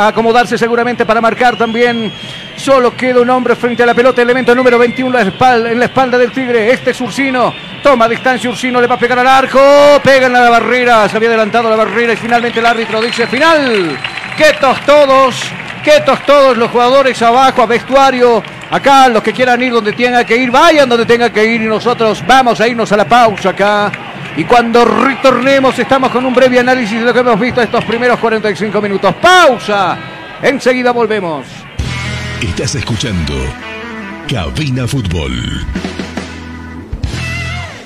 acomodarse, seguramente para marcar también. Solo queda un hombre frente a la pelota. Elemento número 21 la espalda- en la espalda del Tigre. Este es Ursino. Toma distancia Ursino. Le va a pegar al arco. Pega en la barrera. Se había adelantado la barrera. Y finalmente el árbitro dice final. Quietos todos. Quietos todos los jugadores abajo a vestuario. Acá los que quieran ir donde tengan que ir. Vayan donde tengan que ir. Y nosotros vamos a irnos a la pausa acá. Y cuando retornemos estamos con un breve análisis de lo que hemos visto estos primeros 45 minutos. Pausa. Enseguida volvemos. Estás escuchando Cabina Fútbol.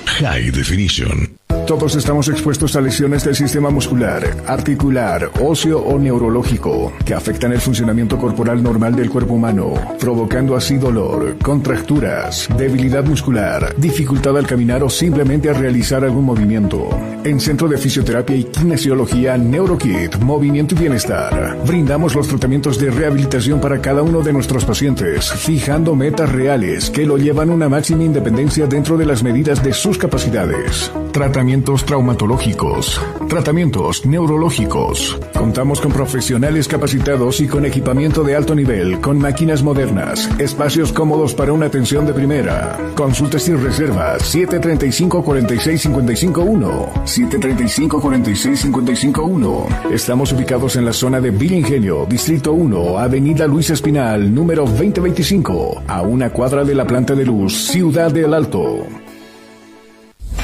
High Definition. Todos estamos expuestos a lesiones del sistema muscular, articular, óseo o neurológico que afectan el funcionamiento corporal normal del cuerpo humano, provocando así dolor, contracturas, debilidad muscular, dificultad al caminar o simplemente al realizar algún movimiento. En Centro de Fisioterapia y Kinesiología NeuroKit, Movimiento y Bienestar, brindamos los tratamientos de rehabilitación para cada uno de nuestros pacientes, fijando metas reales que lo llevan a una máxima independencia dentro de las medidas de sus capacidades. Tratamientos traumatológicos, tratamientos neurológicos. Contamos con profesionales capacitados y con equipamiento de alto nivel, con máquinas modernas, espacios cómodos para una atención de primera. Consultas sin reservas 735 46 55 1 735 46 55 1. Estamos ubicados en la zona de Villa Ingenio, Distrito 1, Avenida Luis Espinal, número 2025, a una cuadra de la planta de luz, Ciudad del Alto.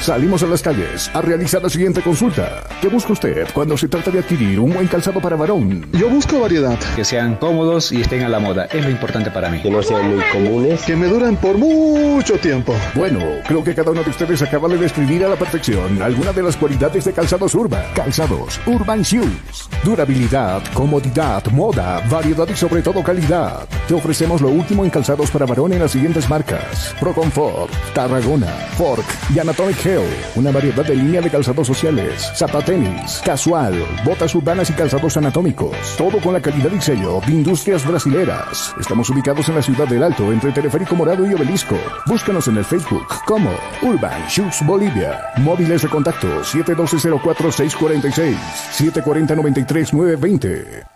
Salimos a las calles a realizar la siguiente consulta. ¿Qué busca usted cuando se trata de adquirir un buen calzado para varón? Yo busco variedad. Que sean cómodos y estén a la moda. Es lo importante para mí. Que no sean muy comunes. Que me duren por mucho tiempo. Bueno, creo que cada uno de ustedes acaba de describir a la perfección alguna de las cualidades de calzados Urban. Calzados Urban Shoes. Durabilidad, comodidad, moda, variedad y sobre todo calidad. Te ofrecemos lo último en calzados para varón en las siguientes marcas. Pro Comfort, Tarragona, Fork y Anatomic Una variedad de línea de calzados sociales, zapatenis, casual, botas urbanas y calzados anatómicos. Todo con la calidad y sello de industrias brasileras. Estamos ubicados en la ciudad del Alto, entre Teleférico Morado y Obelisco. Búscanos en el Facebook como Urban Shoes Bolivia. Móviles de contacto 712-04-646, 740-93-920.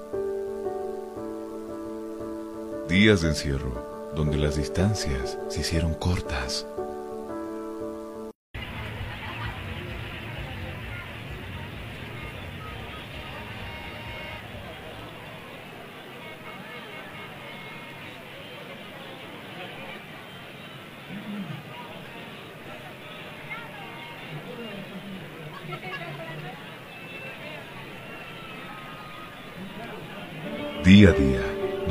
días de encierro, donde las distancias se hicieron cortas. día a día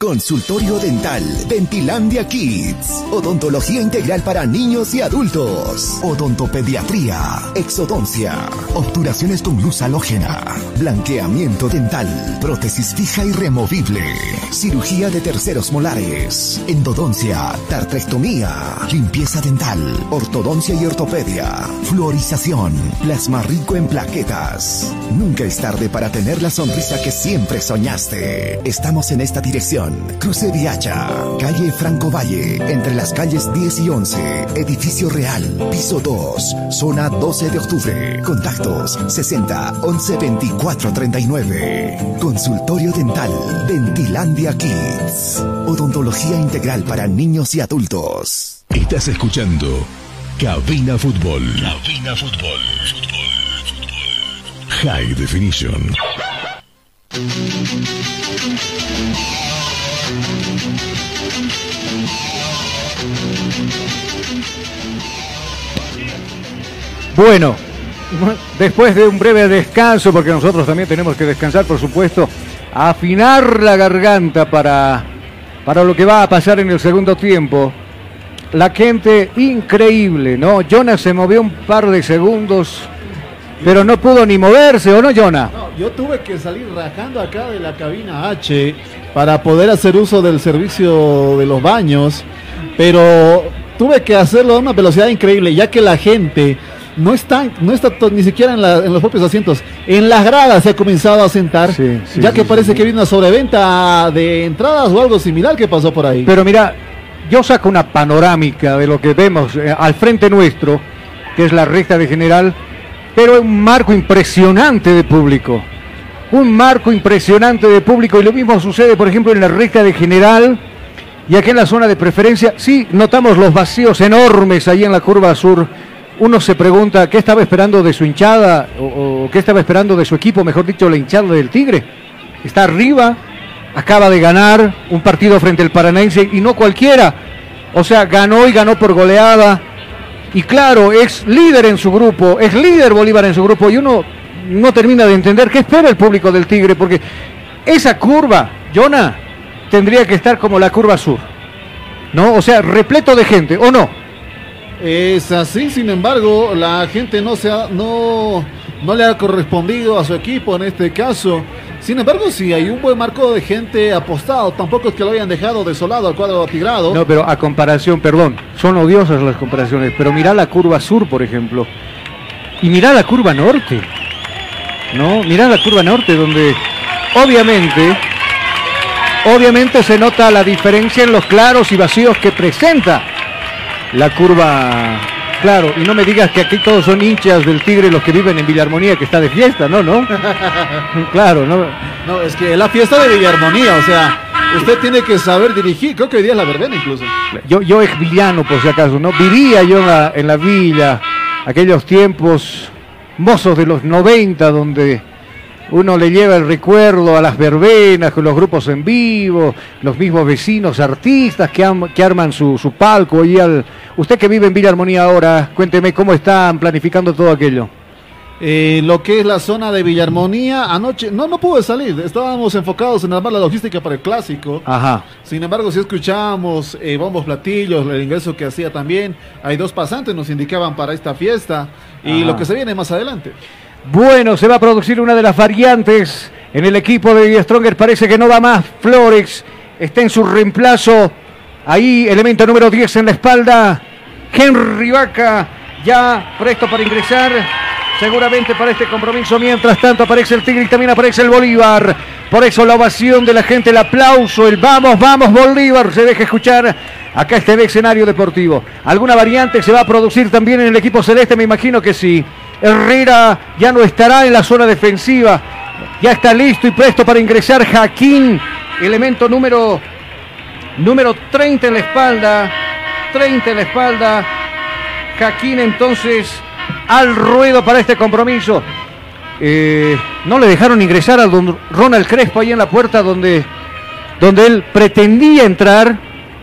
Consultorio Dental Dentilandia Kids. Odontología integral para niños y adultos. Odontopediatría. Exodoncia. Obturaciones con luz halógena. Blanqueamiento dental. Prótesis fija y removible. Cirugía de terceros molares. Endodoncia. Tartrectomía. Limpieza dental. Ortodoncia y ortopedia. Fluorización. Plasma rico en plaquetas. Nunca es tarde para tener la sonrisa que siempre soñaste. Estamos en esta dirección. Cruce Viacha, calle Franco Valle, entre las calles 10 y 11, edificio real, piso 2, zona 12 de octubre. Contactos 60 11 24 39. Consultorio dental, Dentilandia Kids. Odontología integral para niños y adultos. Estás escuchando Cabina Fútbol. Cabina Fútbol. High Definition. Bueno, después de un breve descanso, porque nosotros también tenemos que descansar, por supuesto, afinar la garganta para, para lo que va a pasar en el segundo tiempo. La gente increíble, ¿no? Jonas se movió un par de segundos, pero no pudo ni moverse, ¿o no, Jonah? Yo tuve que salir rajando acá de la cabina H para poder hacer uso del servicio de los baños, pero tuve que hacerlo a una velocidad increíble, ya que la gente no está, no está ni siquiera en, la- en los propios asientos, en las gradas se ha comenzado a sentar, ya que parece que viene una sobreventa de entradas o algo similar que pasó por ahí. Pero mira, yo saco una panorámica de lo que vemos eh, al frente nuestro, que es la recta de general, pero un marco impresionante de público. Un marco impresionante de público y lo mismo sucede, por ejemplo, en la recta de general y aquí en la zona de preferencia. Sí, notamos los vacíos enormes ahí en la curva sur. Uno se pregunta qué estaba esperando de su hinchada o, o qué estaba esperando de su equipo, mejor dicho, la hinchada del Tigre. Está arriba, acaba de ganar un partido frente al Paranaense y no cualquiera. O sea, ganó y ganó por goleada. Y claro, es líder en su grupo, es líder Bolívar en su grupo y uno no termina de entender qué espera el público del Tigre, porque esa curva, Jonah, tendría que estar como la curva sur. ¿No? O sea, repleto de gente, ¿o no? Es así, sin embargo, la gente no, se ha- no, no le ha correspondido a su equipo en este caso. Sin embargo, sí, hay un buen marco de gente apostado. Tampoco es que lo hayan dejado desolado al cuadro tigrado. No, pero a comparación, perdón, son odiosas las comparaciones, pero mira la curva sur, por ejemplo, y mira la curva norte, ¿no? Mira la curva norte, donde obviamente, obviamente se nota la diferencia en los claros y vacíos que presenta la curva. Claro, y no me digas que aquí todos son hinchas del Tigre los que viven en Villarmonía, que está de fiesta, ¿no? ¿No? (laughs) Claro, ¿no? No, es que la fiesta de Villarmonía, o sea, usted tiene que saber dirigir. Creo que hoy día es la verbena incluso. Yo, yo ex villano, por si acaso, ¿no? Vivía yo en la, en la villa, aquellos tiempos mozos de los 90, donde uno le lleva el recuerdo a las verbenas, con los grupos en vivo, los mismos vecinos, artistas que, arman su, su palco. Y al, usted que vive en Villa Armonía ahora, cuénteme cómo están planificando todo aquello. Eh, lo que es la zona de Villarmonía. Anoche no, no pude salir, estábamos enfocados en armar la logística para el clásico. Ajá. Sin embargo, si escuchábamos eh, bombos platillos, el ingreso que hacía también, hay dos pasantes nos indicaban para esta fiesta y Ajá. lo que se viene más adelante. Bueno, se va a producir una de las variantes en el equipo de Stronger. Parece que no va más. Flores está en su reemplazo. Ahí, elemento número 10 en la espalda. Henry Vaca ya presto para ingresar. Seguramente para este compromiso. Mientras tanto aparece el Tigre y también aparece el Bolívar. Por eso la ovación de la gente, el aplauso, el vamos, vamos Bolívar. Se deja escuchar acá este escenario deportivo. ¿Alguna variante se va a producir también en el equipo celeste? Me imagino que sí. Herrera ya no estará en la zona defensiva. Ya está listo y presto para ingresar Jaquín, elemento número, número 30 en la espalda. 30 en la espalda. Jaquín entonces al ruedo para este compromiso. Eh, no le dejaron ingresar a don Ronald Crespo ahí en la puerta donde, donde él pretendía entrar.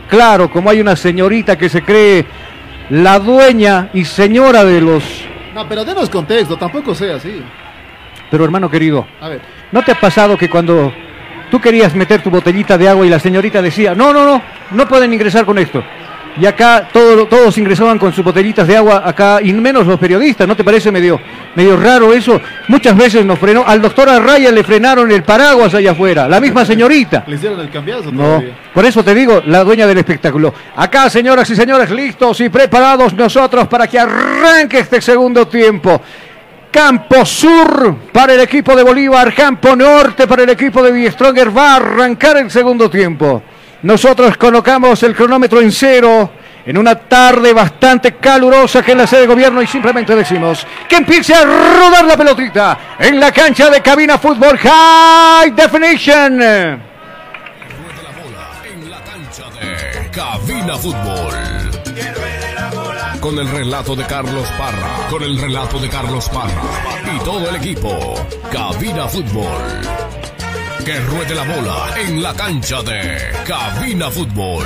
Claro, como hay una señorita que se cree la dueña y señora de los... No, pero denos contexto, tampoco sea así. Pero hermano querido, A ver, ¿no te ha pasado que cuando tú querías meter tu botellita de agua y la señorita decía, no, no, no, no pueden ingresar con esto? Y acá todo- todos ingresaban con sus botellitas de agua, acá, y menos los periodistas, ¿no te parece medio, medio raro eso? Muchas veces nos frenó, al doctor Arraya le frenaron el paraguas allá afuera, la misma señorita. le hicieron el cambiazo No, todavía. por eso te digo, la dueña del espectáculo. Acá, señoras y señores, listos y preparados nosotros para que arranque este segundo tiempo. Campo Sur para el equipo de Bolívar, Campo Norte para el equipo de Die Stronger. Va a arrancar el segundo tiempo. Nosotros colocamos el cronómetro en cero en una tarde bastante calurosa que es la sede de gobierno y simplemente decimos que empiece a rodar la pelotita en la cancha de cabina fútbol High Definition. Cabina Fútbol. Con el relato de Carlos Parra. Con el relato de Carlos Parra. Y todo el equipo. Cabina Fútbol. Que ruede la bola en la cancha de Cabina Fútbol.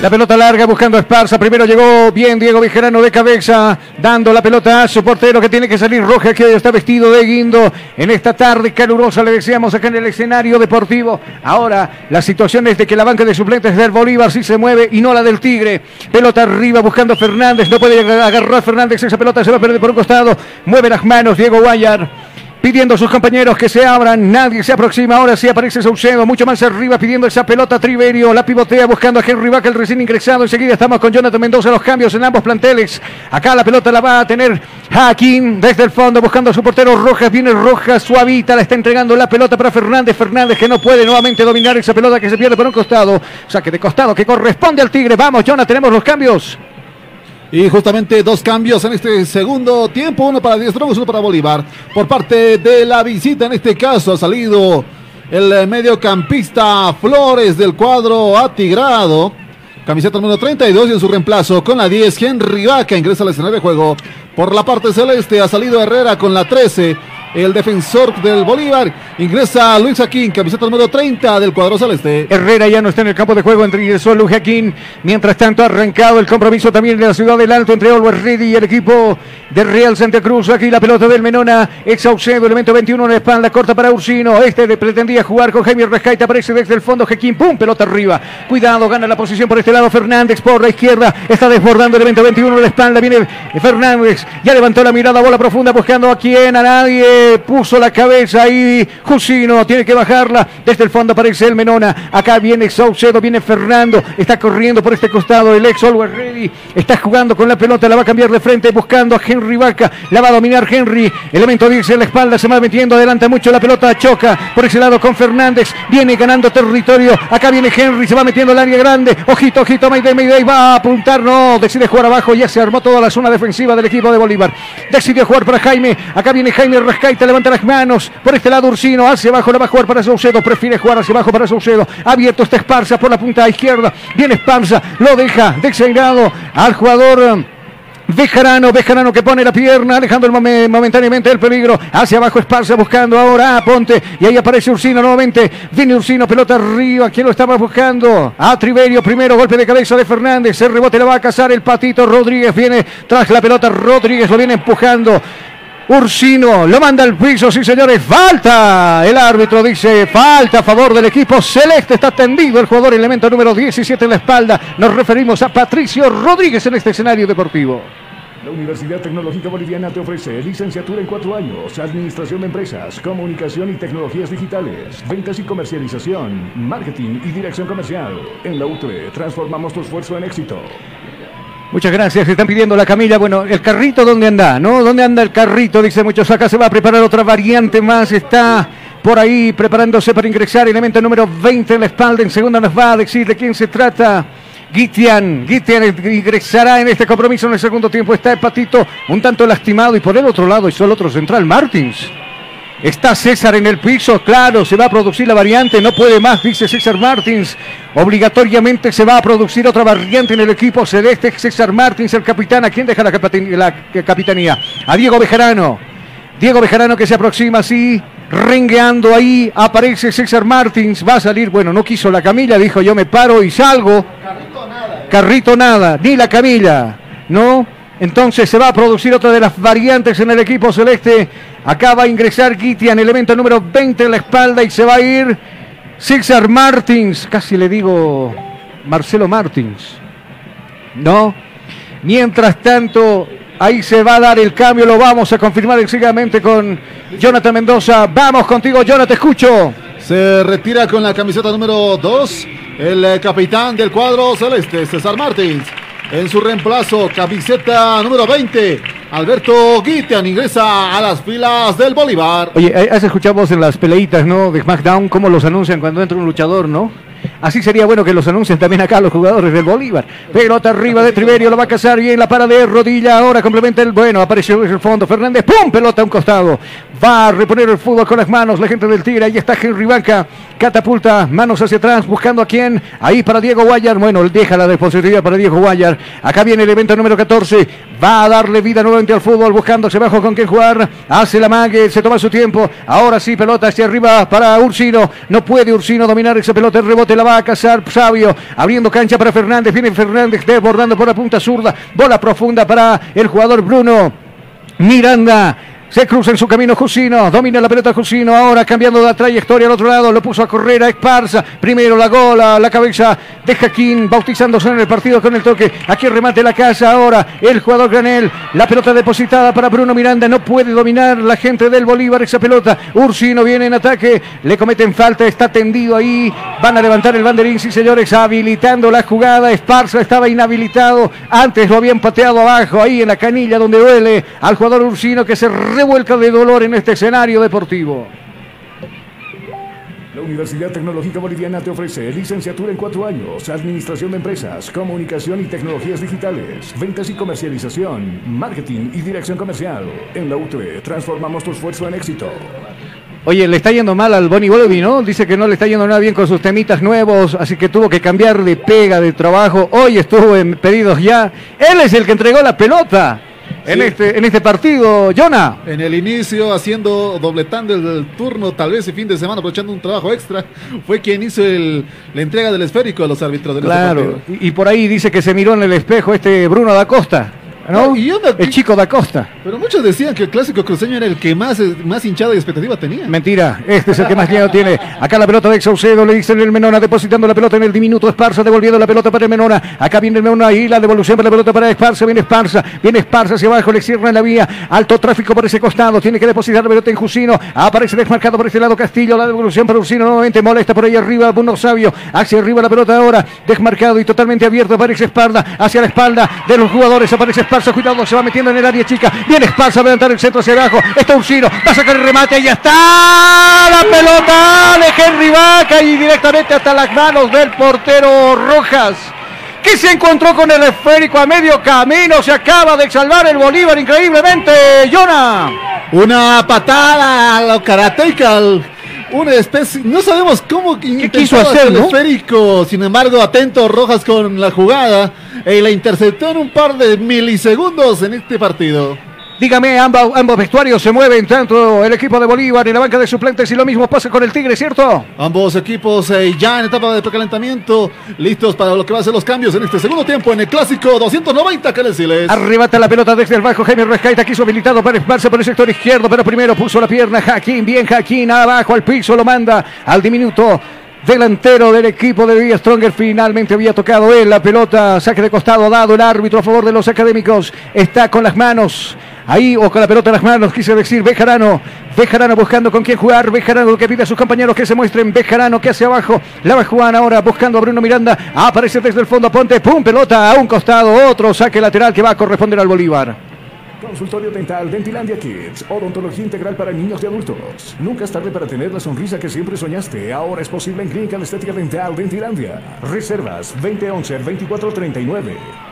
La pelota larga buscando a Esparza. Primero llegó bien Diego Vigerano de cabeza, dando la pelota a su portero que tiene que salir roja, que está vestido de guindo. En esta tarde calurosa le decíamos acá en el escenario deportivo. Ahora la situación es de que la banca de suplentes del Bolívar sí se mueve y no la del Tigre. Pelota arriba buscando a Fernández. No puede agarrar Fernández. Esa pelota se va a perder por un costado. Mueve las manos Diego Guayar pidiendo a sus compañeros que se abran, nadie se aproxima, ahora sí aparece Saucedo, mucho más arriba pidiendo esa pelota. Triverio, la pivotea buscando a Henry Vaca, el recién ingresado, enseguida estamos con Jonathan Mendoza, los cambios en ambos planteles, acá la pelota la va a tener Hakim desde el fondo buscando a su portero Rojas, viene Rojas, suavita, la está entregando la pelota para Fernández, Fernández que no puede nuevamente dominar esa pelota que se pierde por un costado, saque de costado que corresponde al Tigre, vamos Jonathan, tenemos los cambios. Y justamente dos cambios en este segundo tiempo, uno para Strongers, uno para Bolívar. Por parte de la visita, en este caso, ha salido el mediocampista Flores del cuadro atigrado. Camiseta número 32 y en su reemplazo con la 10, Henry Vaca ingresa al escenario de juego. Por la parte celeste ha salido Herrera con la 13, el defensor del Bolívar. Ingresa Luis Aquín, camiseta número 30 del cuadro celeste. Herrera ya no está en el campo de juego, ingresó Luis Jaquín. Mientras tanto, ha arrancado el compromiso también de la ciudad del Alto entre Always Ready y el equipo de Real Santa Cruz. Aquí la pelota del Menona, ex Saucedo, elemento 21 en la espalda, corta para Ursino. Este pretendía jugar con Jaime Rescaita, aparece desde el fondo Jaquín, pum, pelota arriba. Cuidado, gana la posición por este lado Fernández por la izquierda, está desbordando el elemento 21 en la espalda, viene Fernández, ya levantó la mirada, bola profunda, buscando a quién, a nadie, puso la cabeza ahí, Jusino, tiene que bajarla, desde el fondo aparece el Menona, acá viene Saucedo, viene Fernando, está corriendo por este costado, el ex Always Ready, está jugando con la pelota, la va a cambiar de frente, buscando a Henry Vaca, la va a dominar Henry, elemento 10 en la espalda, se va metiendo, adelanta mucho la pelota, choca por ese lado con Fernández, viene ganando territorio, acá viene Henry, se va metiendo al área grande, ojito, ojito, Mayday, Mayday, va a apuntar, no, decide jugar abajo, ya se armó toda la zona defensiva del equipo de Bolívar, decidió jugar para Jaime, acá viene Jaime Levanta las manos, por este lado Ursino, hacia abajo, la va a jugar para Saucedo, prefiere jugar hacia abajo para Saucedo, abierto está Esparza por la punta izquierda, viene Esparza, lo deja designado al jugador... Bejarano, Bejarano que pone la pierna, momen- momentáneamente el peligro. Hacia abajo Esparza buscando ahora a Ponte. Y ahí aparece Ursino nuevamente. Viene Ursino, pelota arriba. ¿Quién lo estaba buscando? A Triverio. Primero golpe de cabeza de Fernández. El rebote la va a cazar el patito. Rodríguez viene tras la pelota. Rodríguez lo viene empujando. Ursino lo manda al piso, sí señores, falta. El árbitro dice falta a favor del equipo celeste. Está tendido el jugador elemento número 17 en la espalda. Nos referimos a Patricio Rodríguez en este escenario deportivo. La Universidad Tecnológica Boliviana te ofrece licenciatura en cuatro años, Administración de Empresas, Comunicación y Tecnologías Digitales, Ventas y Comercialización, Marketing y Dirección Comercial. En la UTE transformamos tu esfuerzo en éxito. Muchas gracias. Están pidiendo la camilla. Bueno, el carrito, ¿dónde anda? ¿No? ¿Dónde anda el carrito? Dice muchos. Acá se va a preparar otra variante más. Está por ahí preparándose para ingresar. Elemento número 20 en la espalda. En segunda nos va a decir de quién se trata. Gitian, Gitian ingresará en este compromiso en el segundo tiempo. Está el patito un tanto lastimado y por el otro lado está el otro central, Martins. Está César en el piso, claro, se va a producir la variante, no puede más, dice César Martins. Obligatoriamente se va a producir otra variante en el equipo celeste. César Martins, el capitán, ¿a quién deja la, capitan la capitanía? A Diego Bejarano. Diego Bejarano que se aproxima así, rengueando ahí, aparece César Martins, va a salir, bueno, no quiso la camilla, dijo yo me paro y salgo. Carrito nada. Carrito nada, ni la camilla, ¿no? Entonces se va a producir otra de las variantes en el equipo celeste. Acaba a ingresar Gitian, elemento número 20 en la espalda y se va a ir César Martins. Casi le digo Marcelo Martins. ¿No? Mientras tanto, ahí se va a dar el cambio. Lo vamos a confirmar enseguidamente con Jonathan Mendoza. Vamos contigo, Jonathan, te escucho. Se retira con la camiseta número 2 el eh, capitán del cuadro celeste, César Martins. En su reemplazo, camiseta número 20, Alberto Guitian ingresa a las filas del Bolívar. Oye, vos en las peleitas, ¿no? De SmackDown, cómo los anuncian cuando entra un luchador, ¿no? Así sería bueno que los anuncien también acá los jugadores del Bolívar. Pelota arriba de Triverio, lo va a cazar bien la para de rodilla. Ahora complementa el bueno, apareció en el fondo. Fernández, ¡pum! Pelota a un costado. Va a reponer el fútbol con las manos. La gente del Tigre, ahí está Henry Banca. Catapulta, manos hacia atrás, buscando a quién. Ahí para Diego Guayar. Bueno, deja la responsabilidad para Diego Guayar. Acá viene el evento número 14. Va a darle vida nuevamente al fútbol, buscándose abajo con quién jugar. Hace la mague, se toma su tiempo. Ahora sí, pelota hacia arriba para Ursino. No puede Ursino dominar esa pelota. El rebote la va a cazar Sabio. Abriendo cancha para Fernández. Viene Fernández desbordando por la punta zurda. Bola profunda para el jugador Bruno. Miranda. Se cruza en su camino Jusino, domina la pelota Jusino, ahora cambiando la trayectoria al otro lado, lo puso a correr a Esparza, primero la gola, la cabeza de Jaquín, bautizándose en el partido con el toque, aquí remate la casa ahora, el jugador Granel, la pelota depositada para Bruno Miranda, no puede dominar la gente del Bolívar esa pelota, Ursino viene en ataque, le cometen falta, está tendido ahí, van a levantar el banderín, sí señores, habilitando la jugada, Esparza estaba inhabilitado, antes lo habían pateado abajo, ahí en la canilla donde duele al jugador Ursino que se revuelca de dolor en este escenario deportivo. La Universidad Tecnológica Boliviana te ofrece licenciatura en cuatro años, Administración de Empresas, Comunicación y Tecnologías Digitales, Ventas y Comercialización, Marketing y Dirección Comercial. En la UTE transformamos tu esfuerzo en éxito. Oye, le está yendo mal al Bonnie Volvi, ¿no? Dice que no le está yendo nada bien con sus temitas nuevos, así que tuvo que cambiar de pega, de trabajo. Hoy estuvo en pedidos ya. Él es el que entregó la pelota. En, este, en este partido, Jonah. En el inicio, haciendo, dobletando el, el turno, tal vez el fin de semana, aprovechando un trabajo extra, (laughs) fue quien hizo el- la entrega del esférico a los árbitros de este Claro. Y, y por ahí dice que se miró en el espejo este Bruno da Costa, ¿no? el chico da Costa. Pero muchos decían que el clásico cruceño era el que más, eh, más hinchada y expectativa tenía. Mentira, este es el que más miedo tiene. Acá la pelota de Saucedo, le dicen el Menona, depositando la pelota en el diminuto Esparza, devolviendo la pelota para el Menona. Acá viene el Menona ahí, la devolución para la pelota para Esparza, viene Esparza, viene Esparza hacia abajo, le cierran la vía. Alto tráfico por ese costado, tiene que depositar la pelota en Jusino. Aparece desmarcado por este lado Castillo, la devolución para Ursino nuevamente, molesta por ahí arriba, Bruno Sabio, hacia arriba la pelota ahora, desmarcado y totalmente abierto, aparece Esparza, hacia la espalda de los jugadores, aparece Esparza, cuidado, se va metiendo en el área chica, viene Esparza a levantar el centro hacia abajo, está Ursino, va a sacar el remate, ya está la pelota de Henry Vaca y directamente hasta las manos del portero Rojas. Que se encontró con el esférico a medio camino, se acaba de salvar el Bolívar increíblemente, Jonah. Una patada a lo karateca, una especie, no sabemos cómo intentaba quiso hacer, el no? esférico, sin embargo, atento Rojas con la jugada, y la interceptó en un par de milisegundos en este partido. Dígame, ambos, ambos vestuarios se mueven, tanto el equipo de Bolívar y la banca de suplentes, y lo mismo pasa con el Tigre, ¿cierto? Ambos equipos eh, ya en etapa de precalentamiento, listos para lo que va a ser los cambios en este segundo tiempo en el clásico 290 que les. Arrebata la pelota desde el bajo. Jaime Rescaita quiso habilitado para esparce por el sector izquierdo, pero primero puso la pierna Jaquín. Bien Jaquín abajo al piso, lo manda al diminuto delantero del equipo de Villa Stronger. Finalmente había tocado él la pelota. Saque de costado dado el árbitro a favor de los académicos. Está con las manos. Ahí o con la pelota en las manos, quise decir Bejarano. Bejarano buscando con quién jugar. Bejarano que pide a sus compañeros que se muestren. Bejarano que hacia abajo. La va Juan ahora buscando a Bruno Miranda. Aparece desde el fondo. Ponte. Pum. Pelota a un costado. Otro saque lateral que va a corresponder al Bolívar. Consultorio Dental Dentilandia Kids. Odontología integral para niños y adultos. Nunca es tarde para tener la sonrisa que siempre soñaste. Ahora es posible en Clínica de Estética Dental Dentilandia. Reservas 2011-2439.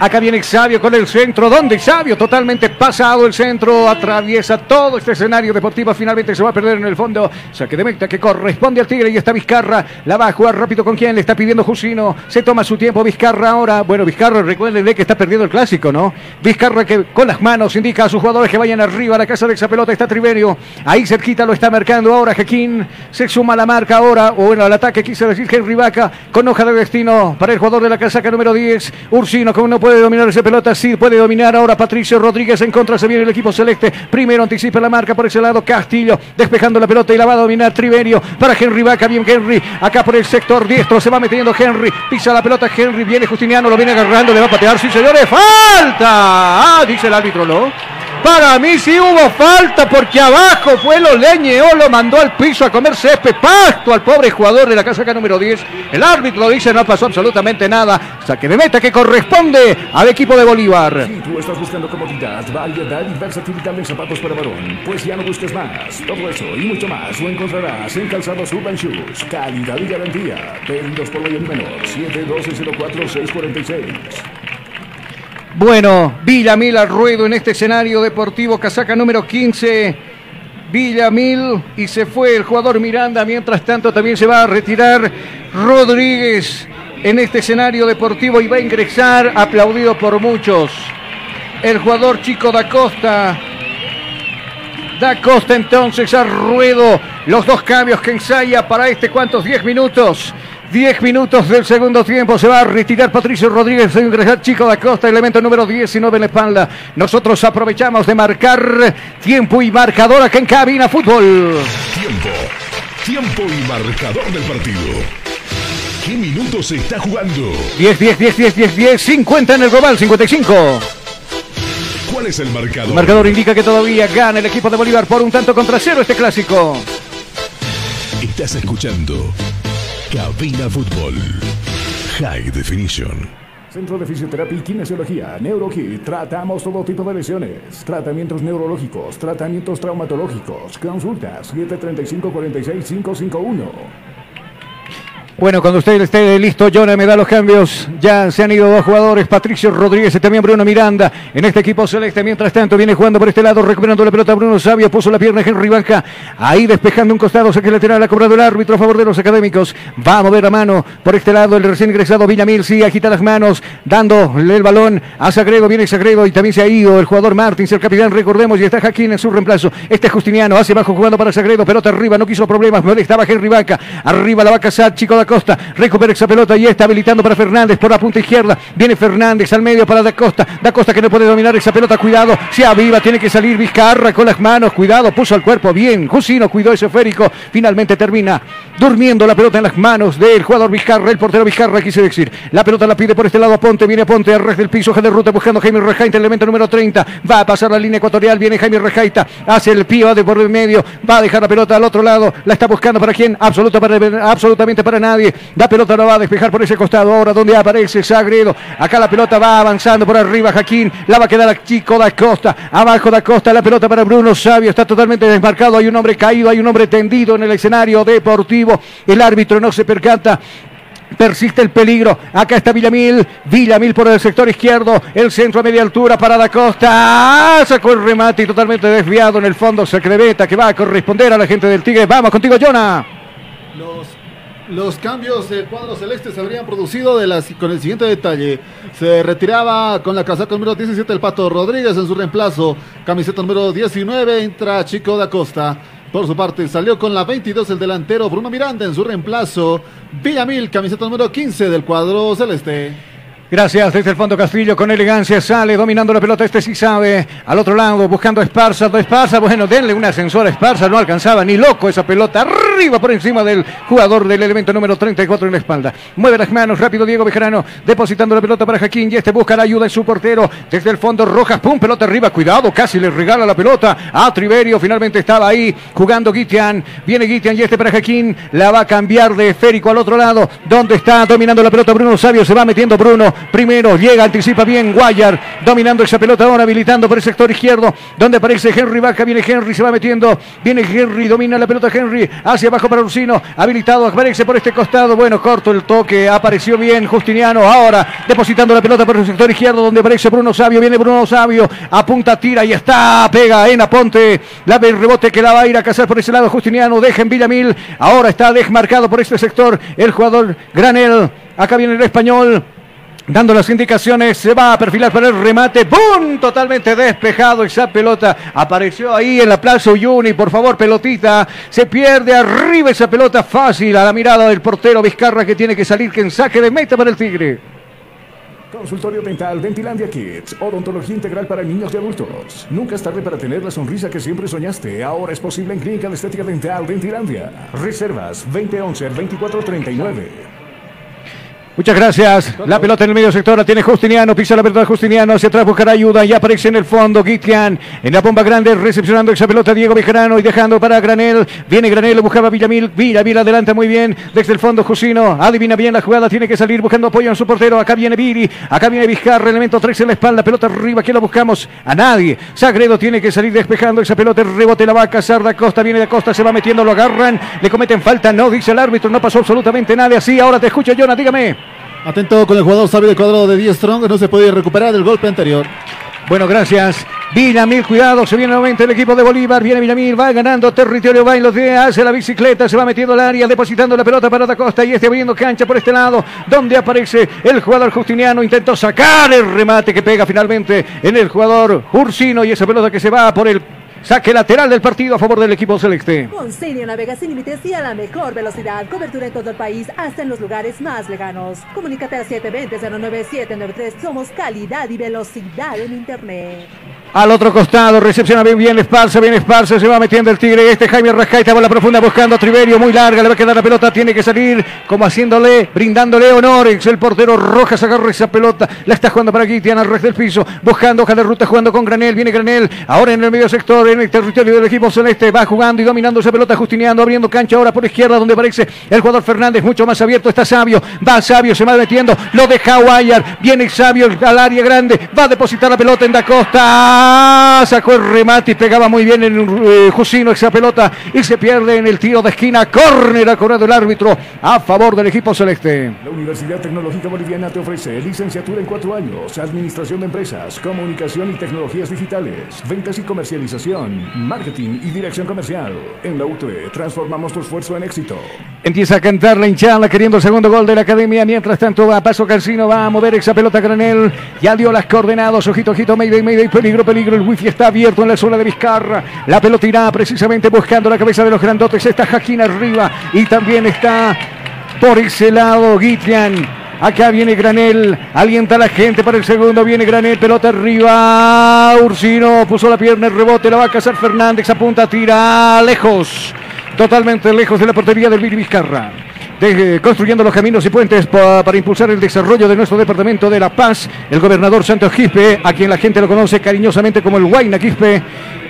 Acá viene Xavio con el centro. ¿Dónde Xavio? Totalmente pasado el centro. Atraviesa todo este escenario deportivo. Finalmente se va a perder en el fondo. Saque de meta que corresponde al Tigre. Y está Vizcarra. La va a jugar rápido con quién. Le está pidiendo Jusino. Se toma su tiempo Vizcarra ahora. Bueno, Vizcarra, recuérdenle que está perdiendo el clásico, ¿no? Vizcarra que con las manos indica a sus jugadores que vayan arriba a la casa de esa pelota. Está Triverio. Ahí cerquita lo está marcando ahora Jequín. Se suma la marca ahora. O bueno, al ataque quise decir Henry Vaca. Con hoja de destino para el jugador de la casaca número 10. Ursino, como no puede dominar esa pelota, sí puede dominar ahora Patricio Rodríguez en contra, se viene el equipo celeste, primero anticipa la marca por ese lado Castillo, despejando la pelota y la va a dominar Triverio. Para Henry Vaca, bien Henry, acá por el sector diestro se va metiendo Henry, pisa la pelota Henry, viene Justiniano, lo viene agarrando, le va a patear, sí señores, falta, ah, dice el árbitro, ¿no? Para mí sí hubo falta porque abajo fue lo leñeó, lo mandó al piso a comer césped, al pobre jugador de la casaca número 10. El árbitro dice no pasó absolutamente nada. Saque de meta que corresponde al equipo de Bolívar. Si tú estás buscando comodidad, variedad y versatilidad en zapatos para varón, pues ya no busques más. Todo eso y mucho más lo encontrarás en Calzados Urban Shoes. Calidad y garantía. Pedidos por mayor menor. 712-04-646. Bueno, Villamil al ruedo en este escenario deportivo, casaca número 15. Villamil y se fue el jugador Miranda. Mientras tanto, también se va a retirar Rodríguez en este escenario deportivo y va a ingresar, aplaudido por muchos. El jugador Chico da Costa. Da Costa entonces a ruedo. Los dos cambios que ensaya para este, ¿cuántos? 10 minutos. 10 minutos del segundo tiempo. Se va a retirar Patricio Rodríguez. Se ingresar Chico da Costa, elemento número 19 en la espalda. Nosotros aprovechamos de marcar tiempo y marcador acá en Cabina Fútbol. Tiempo. Tiempo y marcador del partido. ¿Qué minutos se está jugando? 10, 10, 10, 10, 10, 10. 50 en el global, 55. ¿Cuál es el marcador? El marcador indica que todavía gana el equipo de Bolívar por un tanto contra cero este clásico. Estás escuchando Cabina Fútbol. High Definition. Centro de Fisioterapia y Kinesiología, NeuroKit. Tratamos todo tipo de lesiones. Tratamientos neurológicos, tratamientos traumatológicos. Consultas 735-46-551. Bueno, cuando usted esté listo, Jonah me da los cambios. Ya se han ido dos jugadores, Patricio Rodríguez y también Bruno Miranda. En este equipo celeste, mientras tanto, viene jugando por este lado, recuperando la pelota Bruno Sabio, puso la pierna Henry Banca. Ahí despejando un costado, saque lateral, ha cobrado el árbitro a favor de los académicos. Va a mover la mano por este lado, el recién ingresado Villamil, sí, agita las manos, dándole el balón a Sagredo, viene Sagredo y también se ha ido el jugador Martins, el capitán, recordemos, y está Jaquín en su reemplazo. Este es Justiniano, hacia abajo jugando para Sagredo, pelota arriba, no quiso problemas, molestaba Henry Banca. Arriba la va a cazar, Chico da Costa, recupera esa pelota y está habilitando para Fernández por la punta izquierda. Viene Fernández al medio para Da Costa. Da Costa que no puede dominar esa pelota. Cuidado, se aviva, tiene que salir Vizcarra con las manos. Cuidado, puso al cuerpo bien. Jusino cuidó ese esférico. Finalmente termina durmiendo la pelota en las manos del jugador Vizcarra. El portero Vizcarra, quise decir. La pelota la pide por este lado a Ponte. Viene Ponte al res del piso. De ruta buscando a Jaime Rejaita, elemento número 30. Va a pasar la línea ecuatorial. Viene Jaime Rejaita. Hace el pío de por el medio. Va a dejar la pelota al otro lado. La está buscando para quién? Absoluta para, absolutamente para nadie. La pelota la va a despejar por ese costado. Ahora donde aparece Sagredo. Acá la pelota va avanzando por arriba. Jaquín. La va a quedar a Chico da Costa. Abajo da Costa. La pelota para Bruno Sabio. Está totalmente desmarcado. Hay un hombre caído. Hay un hombre tendido en el escenario deportivo. El árbitro no se percata. Persiste el peligro. Acá está Villamil. Villamil por el sector izquierdo. El centro a media altura para Da Costa. ¡Ah! Sacó el remate y totalmente desviado en el fondo. Secreveta que va a corresponder a la gente del Tigre. Vamos contigo, Jonah. Los Los cambios del cuadro celeste se habrían producido de con el siguiente detalle. Se retiraba con la casaca número 17 el Pato Rodríguez en su reemplazo. Camiseta número 19 entra Chico da Costa. Por su parte salió con la 22 el delantero Bruno Miranda en su reemplazo. Villamil, camiseta número 15 del cuadro celeste. Gracias, desde el fondo Castillo con elegancia sale dominando la pelota, este sí sabe, al otro lado buscando a Esparza, a Esparza, bueno, denle un ascensor a Esparza, no alcanzaba ni loco esa pelota, arriba por encima del jugador del elemento número 34 en la espalda, mueve las manos, rápido Diego Bejarano, depositando la pelota para Jaquín y este busca la ayuda de su portero, desde el fondo Rojas, pum, pelota arriba, cuidado, casi le regala la pelota a Triverio, finalmente estaba ahí jugando Guitian, viene Guitian y este para Jaquín, la va a cambiar de esférico al otro lado, donde está dominando la pelota Bruno Sabio, se va metiendo Bruno, Primero llega, anticipa bien Guayar, dominando esa pelota ahora, habilitando por el sector izquierdo, donde aparece Henry Baja, viene Henry, se va metiendo, viene Henry, domina la pelota Henry, hacia abajo para Ursino, habilitado, aparece por este costado, bueno, corto el toque, apareció bien Justiniano, ahora depositando la pelota por el sector izquierdo, donde aparece Bruno Sabio, viene Bruno Sabio, apunta, tira y está, pega en Aponte, la el rebote que la va a ir a cazar por ese lado Justiniano, deja en Villamil, ahora está desmarcado por este sector el jugador Granel, acá viene el español, dando las indicaciones, se va a perfilar para el remate, ¡boom! Totalmente despejado esa pelota, apareció ahí en la plaza Uyuni, por favor, pelotita, se pierde arriba esa pelota fácil a la mirada del portero Vizcarra que tiene que salir, que en saque de meta para el Tigre. Consultorio Dental Dentilandia Kids. Odontología integral para niños y adultos. Nunca es tarde para tener la sonrisa que siempre soñaste. Ahora es posible en Clínica de Estética Dental Dentilandia. Reservas 2011-2439. Muchas gracias. La pelota en el medio sector la tiene Justiniano. Pisa la de Justiniano. Hacia atrás buscará ayuda. Y aparece en el fondo Guitian. En la bomba grande recepcionando esa pelota Diego Bejarano y dejando para Granel. Viene Granel, buscaba Villamil. Villamil adelante muy bien. Desde el fondo Jusino. Adivina bien la jugada. Tiene que salir buscando apoyo en su portero. Acá viene Viri. Acá viene Vizcarra. Elemento 3 en la espalda. Pelota arriba. ¿Quién la buscamos? A nadie. Sagredo tiene que salir despejando esa pelota. El rebote la va a cazar da Costa. Viene de Costa. Se va metiendo. Lo agarran. Le cometen falta. No, dice el árbitro. No pasó absolutamente nada. Así. Ahora te escucho, Jonah. Dígame. Atento con el jugador sabio del cuadrado de 10 Strong, no se puede recuperar del golpe anterior. Bueno, gracias. Villamil, cuidado, se viene nuevamente el equipo de Bolívar. Viene Villamil, va ganando territorio, va en los días, hace la bicicleta, se va metiendo al área, depositando la pelota para Da Costa y este abriendo cancha por este lado, donde aparece el jugador Justiniano. Intentó sacar el remate que pega finalmente en el jugador Ursino y esa pelota que se va por el Saque lateral del partido a favor del equipo celeste. Con Senio navega sin límites y a la mejor velocidad. Cobertura en todo el país, hasta en los lugares más lejanos. Comunícate al 720-09793. Somos calidad y velocidad en Internet. Al otro costado, recepciona bien, bien Esparza, bien Esparza, se va metiendo el Tigre. Este Jaime Rascaita va a la profunda buscando a Triverio, muy larga, le va a quedar la pelota, tiene que salir como haciéndole, brindándole honores. El portero Rojas agarra esa pelota, la está jugando para aquí, Tiana red del piso, buscando hoja de ruta, jugando con Granel, viene Granel, ahora en el medio sector, en el territorio del equipo celeste, va jugando y dominando esa pelota, Justiniano, abriendo cancha ahora por izquierda, donde aparece el jugador Fernández, mucho más abierto, está Sabio, va Sabio, se va metiendo, lo deja Guayar, viene Sabio al área grande, va a depositar la pelota en Da Costa. Sacó el remate y pegaba muy bien en eh, Jusino esa pelota y se pierde en el tiro de esquina. Córner ha cobrado el árbitro a favor del equipo celeste. La Universidad Tecnológica Boliviana te ofrece licenciatura en cuatro años, administración de empresas, comunicación y tecnologías digitales, ventas y comercialización, marketing y dirección comercial. En la UTE transformamos tu esfuerzo en éxito. Empieza a cantar la hinchada queriendo el segundo gol de la academia. Mientras tanto va a paso Calcino, va a mover esa pelota Granel. Ya dio las coordenadas. Ojito, ojito, Mayday, Mayday, peligro, peligro. El wifi está abierto en la zona de Vizcarra. La pelota irá precisamente buscando la cabeza de los grandotes. Está Jaquín arriba y también está por ese lado Guitian. Acá viene Granel, alienta a la gente para el segundo, viene Granel, pelota arriba, Ursino puso la pierna, el rebote, la va a cazar Fernández, apunta, tira lejos, totalmente lejos de la portería del Viri Vizcarra. De, construyendo los caminos y puentes pa, para impulsar el desarrollo de nuestro departamento de La Paz, el gobernador Santos Quispe, a quien la gente lo conoce cariñosamente como el Huayna Quispe,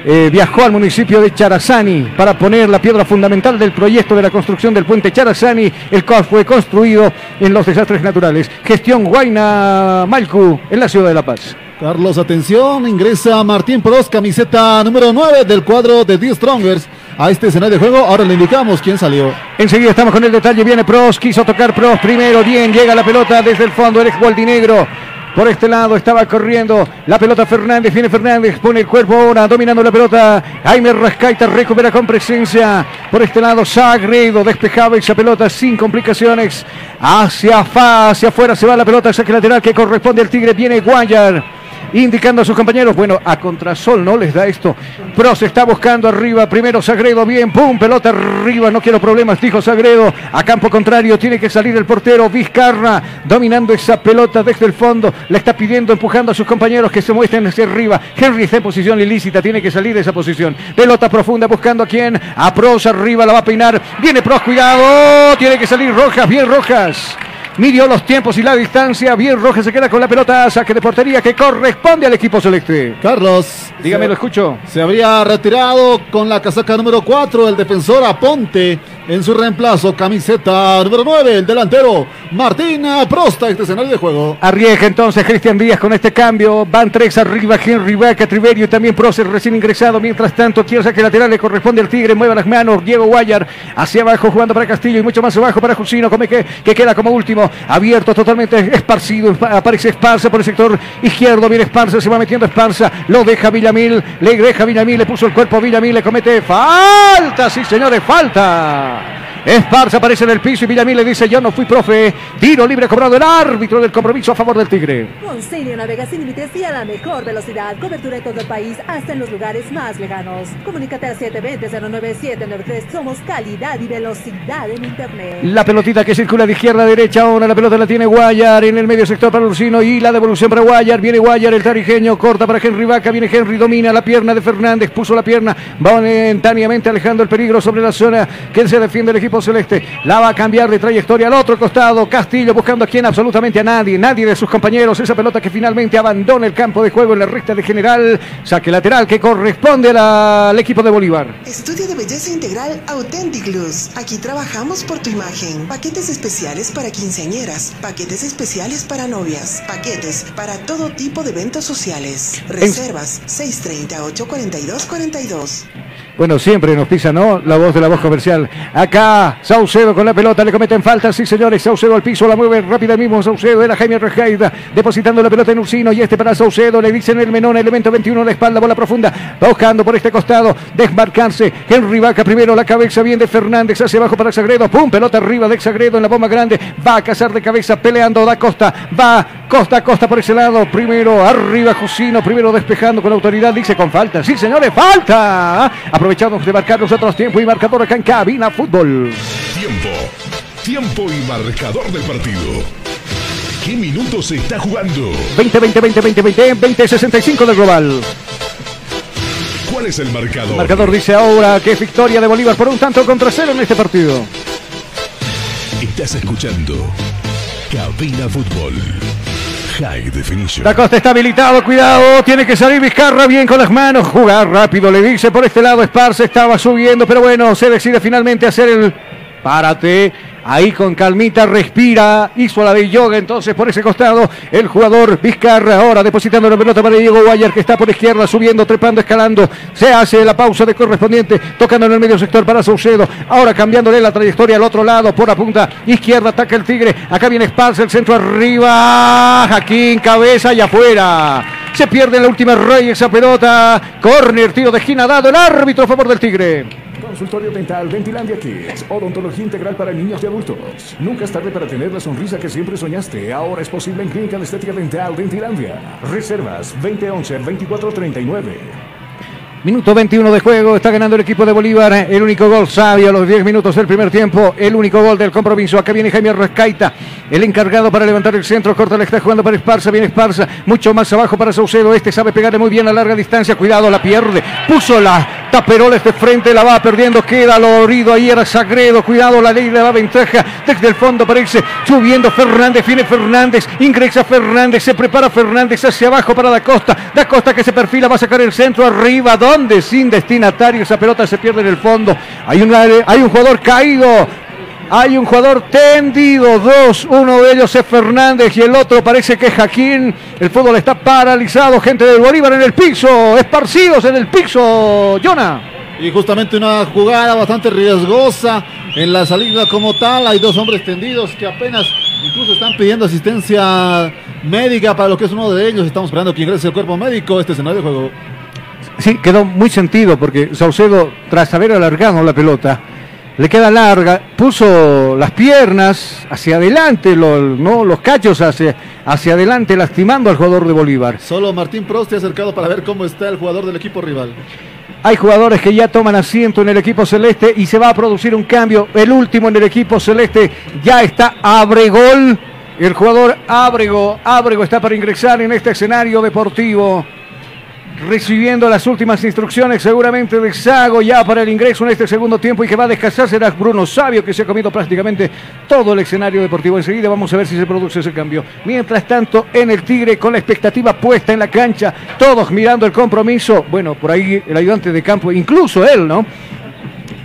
eh, viajó al municipio de Charazani para poner la piedra fundamental del proyecto de la construcción del puente Charazani, el cual fue construido en los desastres naturales. Gestión Huayna Malcu en la ciudad de La Paz. Carlos, atención, ingresa Martín Pros, camiseta número 9 del cuadro de The Strongers a este escenario de juego. Ahora le indicamos quién salió. Enseguida estamos con el detalle. Viene Pros, quiso tocar Pros primero. Bien, llega la pelota desde el fondo. El Gualdinegro. Por este lado estaba corriendo la pelota Fernández. Viene Fernández, pone el cuerpo ahora, dominando la pelota. Jaime Rascaita recupera con presencia. Por este lado, Sagredo despejaba esa pelota sin complicaciones. Hacia, fa, hacia afuera se va la pelota, saque lateral que corresponde al Tigre. Viene Guayar indicando a sus compañeros, bueno, a contrasol no les da esto. Pro se está buscando arriba, primero Sagredo, bien, pum, pelota arriba, no quiero problemas, dijo Sagredo. A campo contrario tiene que salir el portero Vizcarra, dominando esa pelota desde el fondo, le está pidiendo, empujando a sus compañeros que se muestren hacia arriba. Henry está en posición ilícita, tiene que salir de esa posición. Pelota profunda buscando a quién, a Pros arriba, la va a peinar. Viene Pros, cuidado, tiene que salir Rojas, bien Rojas midió los tiempos y la distancia. Bien, Rojas se queda con la pelota. Saque de portería que corresponde al equipo celeste. Carlos. Dígame, se- lo escucho. Se habría retirado con la casaca número 4 el defensor Aponte. En su reemplazo, camiseta número 9, el delantero Martín Prosta, este escenario de juego. Arriesga entonces Cristian Díaz con este cambio. Van tres arriba, Henry Vaca, Triverio y también Procer recién ingresado. Mientras tanto, quiero saque lateral le corresponde al Tigre. Mueva las manos. Diego Guayar hacia abajo jugando para Castillo y mucho más abajo para Jusino. Come que, que queda como último. Abierto totalmente esparcido. Aparece Esparza por el sector izquierdo. Viene Esparza, se va metiendo Esparza. Lo deja Villamil. Le deja Villamil. Le puso el cuerpo Villamil. Le comete falta. Sí, señores, falta. Esparza aparece en el piso y Villamil le dice: Yo no fui profe. Tiro libre cobrado el árbitro del compromiso a favor del Tigre. Consigue navega sin límites y a la mejor velocidad. Cobertura en todo el país, hasta en los lugares más lejanos. Comunícate al 720-09793. Somos calidad y velocidad en Internet. La pelotita que circula de izquierda a derecha. Ahora la pelota la tiene Guayar en el medio sector para Ursino y la devolución para Guayar. Viene Guayar, el tarijeño. Corta para Henry Vaca. Viene Henry, domina la pierna de Fernández. Puso la pierna. Va momentáneamente alejando el peligro sobre la zona que se defiende el equipo celeste. La va a cambiar de trayectoria al otro costado. Castillo buscando a quien absolutamente a nadie. Nadie de sus compañeros. Esa pelota que finalmente abandona el campo de juego en la recta de general. Saque lateral que corresponde la- al equipo de Bolívar. Estudio de belleza integral Authentic Luz. Aquí trabajamos por tu imagen. Paquetes especiales para quinceañeras, paquetes especiales para novias, paquetes para todo tipo de eventos sociales. Reservas 630-842-42. Bueno, siempre nos pisa, ¿no? La voz de la voz comercial. Acá, Saucedo con la pelota, le cometen falta, sí señores. Saucedo al piso, la mueve rápida mismo Saucedo. Era Jaime Rejaida depositando la pelota en Ursino y este para Saucedo. Le dicen el menón, elemento 21 de espalda, bola profunda. Va buscando por este costado, desmarcarse. Henry Vaca primero, la cabeza bien de Fernández hacia abajo para Sagredo. Pum, pelota arriba de Sagredo en la bomba grande. Va a cazar de cabeza, peleando da Costa. Va Costa a Costa por ese lado. Primero arriba Jusino, primero despejando con autoridad. Dice con falta. Sí, señores, falta. Aprovechamos de marcar nosotros tiempo y marcador acá en Cabina Fútbol. Tiempo. Tiempo y marcador del partido. ¿Qué minutos se está jugando? 20, 20, 20, 20, 20, 20, 65 del global. ¿Cuál es el marcador? El marcador dice ahora que es victoria de Bolívar por un tanto contra cero en este partido. Estás escuchando Cabina Fútbol. Da Costa está habilitado, cuidado, tiene que salir Vizcarra bien con las manos, jugar rápido, le dice por este lado Esparza, estaba subiendo, pero bueno, se decide finalmente hacer el párate. Ahí con calmita respira, hizo la de yoga entonces por ese costado el jugador Vizcarra ahora depositando la pelota para Diego Guayar que está por izquierda subiendo, trepando, escalando, se hace la pausa de correspondiente, tocando en el medio sector para Saucedo, ahora cambiándole la trayectoria al otro lado por la punta izquierda, ataca el Tigre, acá viene Esparza, el centro arriba, Jaquín, cabeza y afuera. Se pierde la última raya esa pelota. Corner, tiro de esquina dado el árbitro a favor del Tigre. Consultorio Dental Ventilandia Kids. Odontología integral para niños y adultos. Nunca es tarde para tener la sonrisa que siempre soñaste. Ahora es posible en Clínica de Estética Dental Ventilandia. Reservas 2011-2439. Minuto 21 de juego, está ganando el equipo de Bolívar. El único gol sabio a los 10 minutos del primer tiempo. El único gol del compromiso. Acá viene Jaime Rescaita, el encargado para levantar el centro. Corta le está jugando para Esparza. Viene Esparza, mucho más abajo para Saucedo. Este sabe pegarle muy bien a larga distancia. Cuidado, la pierde. Puso la taperoles de frente, la va perdiendo. Queda lorido ahí, era Sagredo. Cuidado, la ley le da ventaja. Desde el fondo aparece subiendo Fernández. Viene Fernández, ingresa Fernández. Se prepara Fernández hacia abajo para Da Costa. Da Costa que se perfila, va a sacar el centro arriba. Donde Sin destinatario. Esa pelota se pierde en el fondo. Hay, una, hay un jugador caído. Hay un jugador tendido, dos, uno de ellos es Fernández y el otro parece que es Jaquín. El fútbol está paralizado, gente del Bolívar en el piso, esparcidos en el piso. Jonah. Y justamente una jugada bastante riesgosa en la salida como tal. Hay dos hombres tendidos que apenas Incluso están pidiendo asistencia médica para lo que es uno de ellos. Estamos esperando que ingrese el cuerpo médico. Este escenario de juego. Sí, quedó muy sentido porque Saucedo, tras haber alargado la pelota, le queda larga, puso las piernas hacia adelante, los cachos hacia, hacia adelante, lastimando al jugador de Bolívar. Solo Martín Prost se ha acercado para ver cómo está el jugador del equipo rival. Hay jugadores que ya toman asiento en el equipo celeste y se va a producir un cambio. El último en el equipo celeste ya está Abregol. El jugador Abrego, Abrego está para ingresar en este escenario deportivo. Recibiendo las últimas instrucciones seguramente de Sago ya para el ingreso en este segundo tiempo y que va a descansar será Bruno Sabio que se ha comido prácticamente todo el escenario deportivo. Enseguida vamos a ver si se produce ese cambio. Mientras tanto, en el Tigre con la expectativa puesta en la cancha, todos mirando el compromiso. Bueno, por ahí el ayudante de campo, incluso él, ¿no?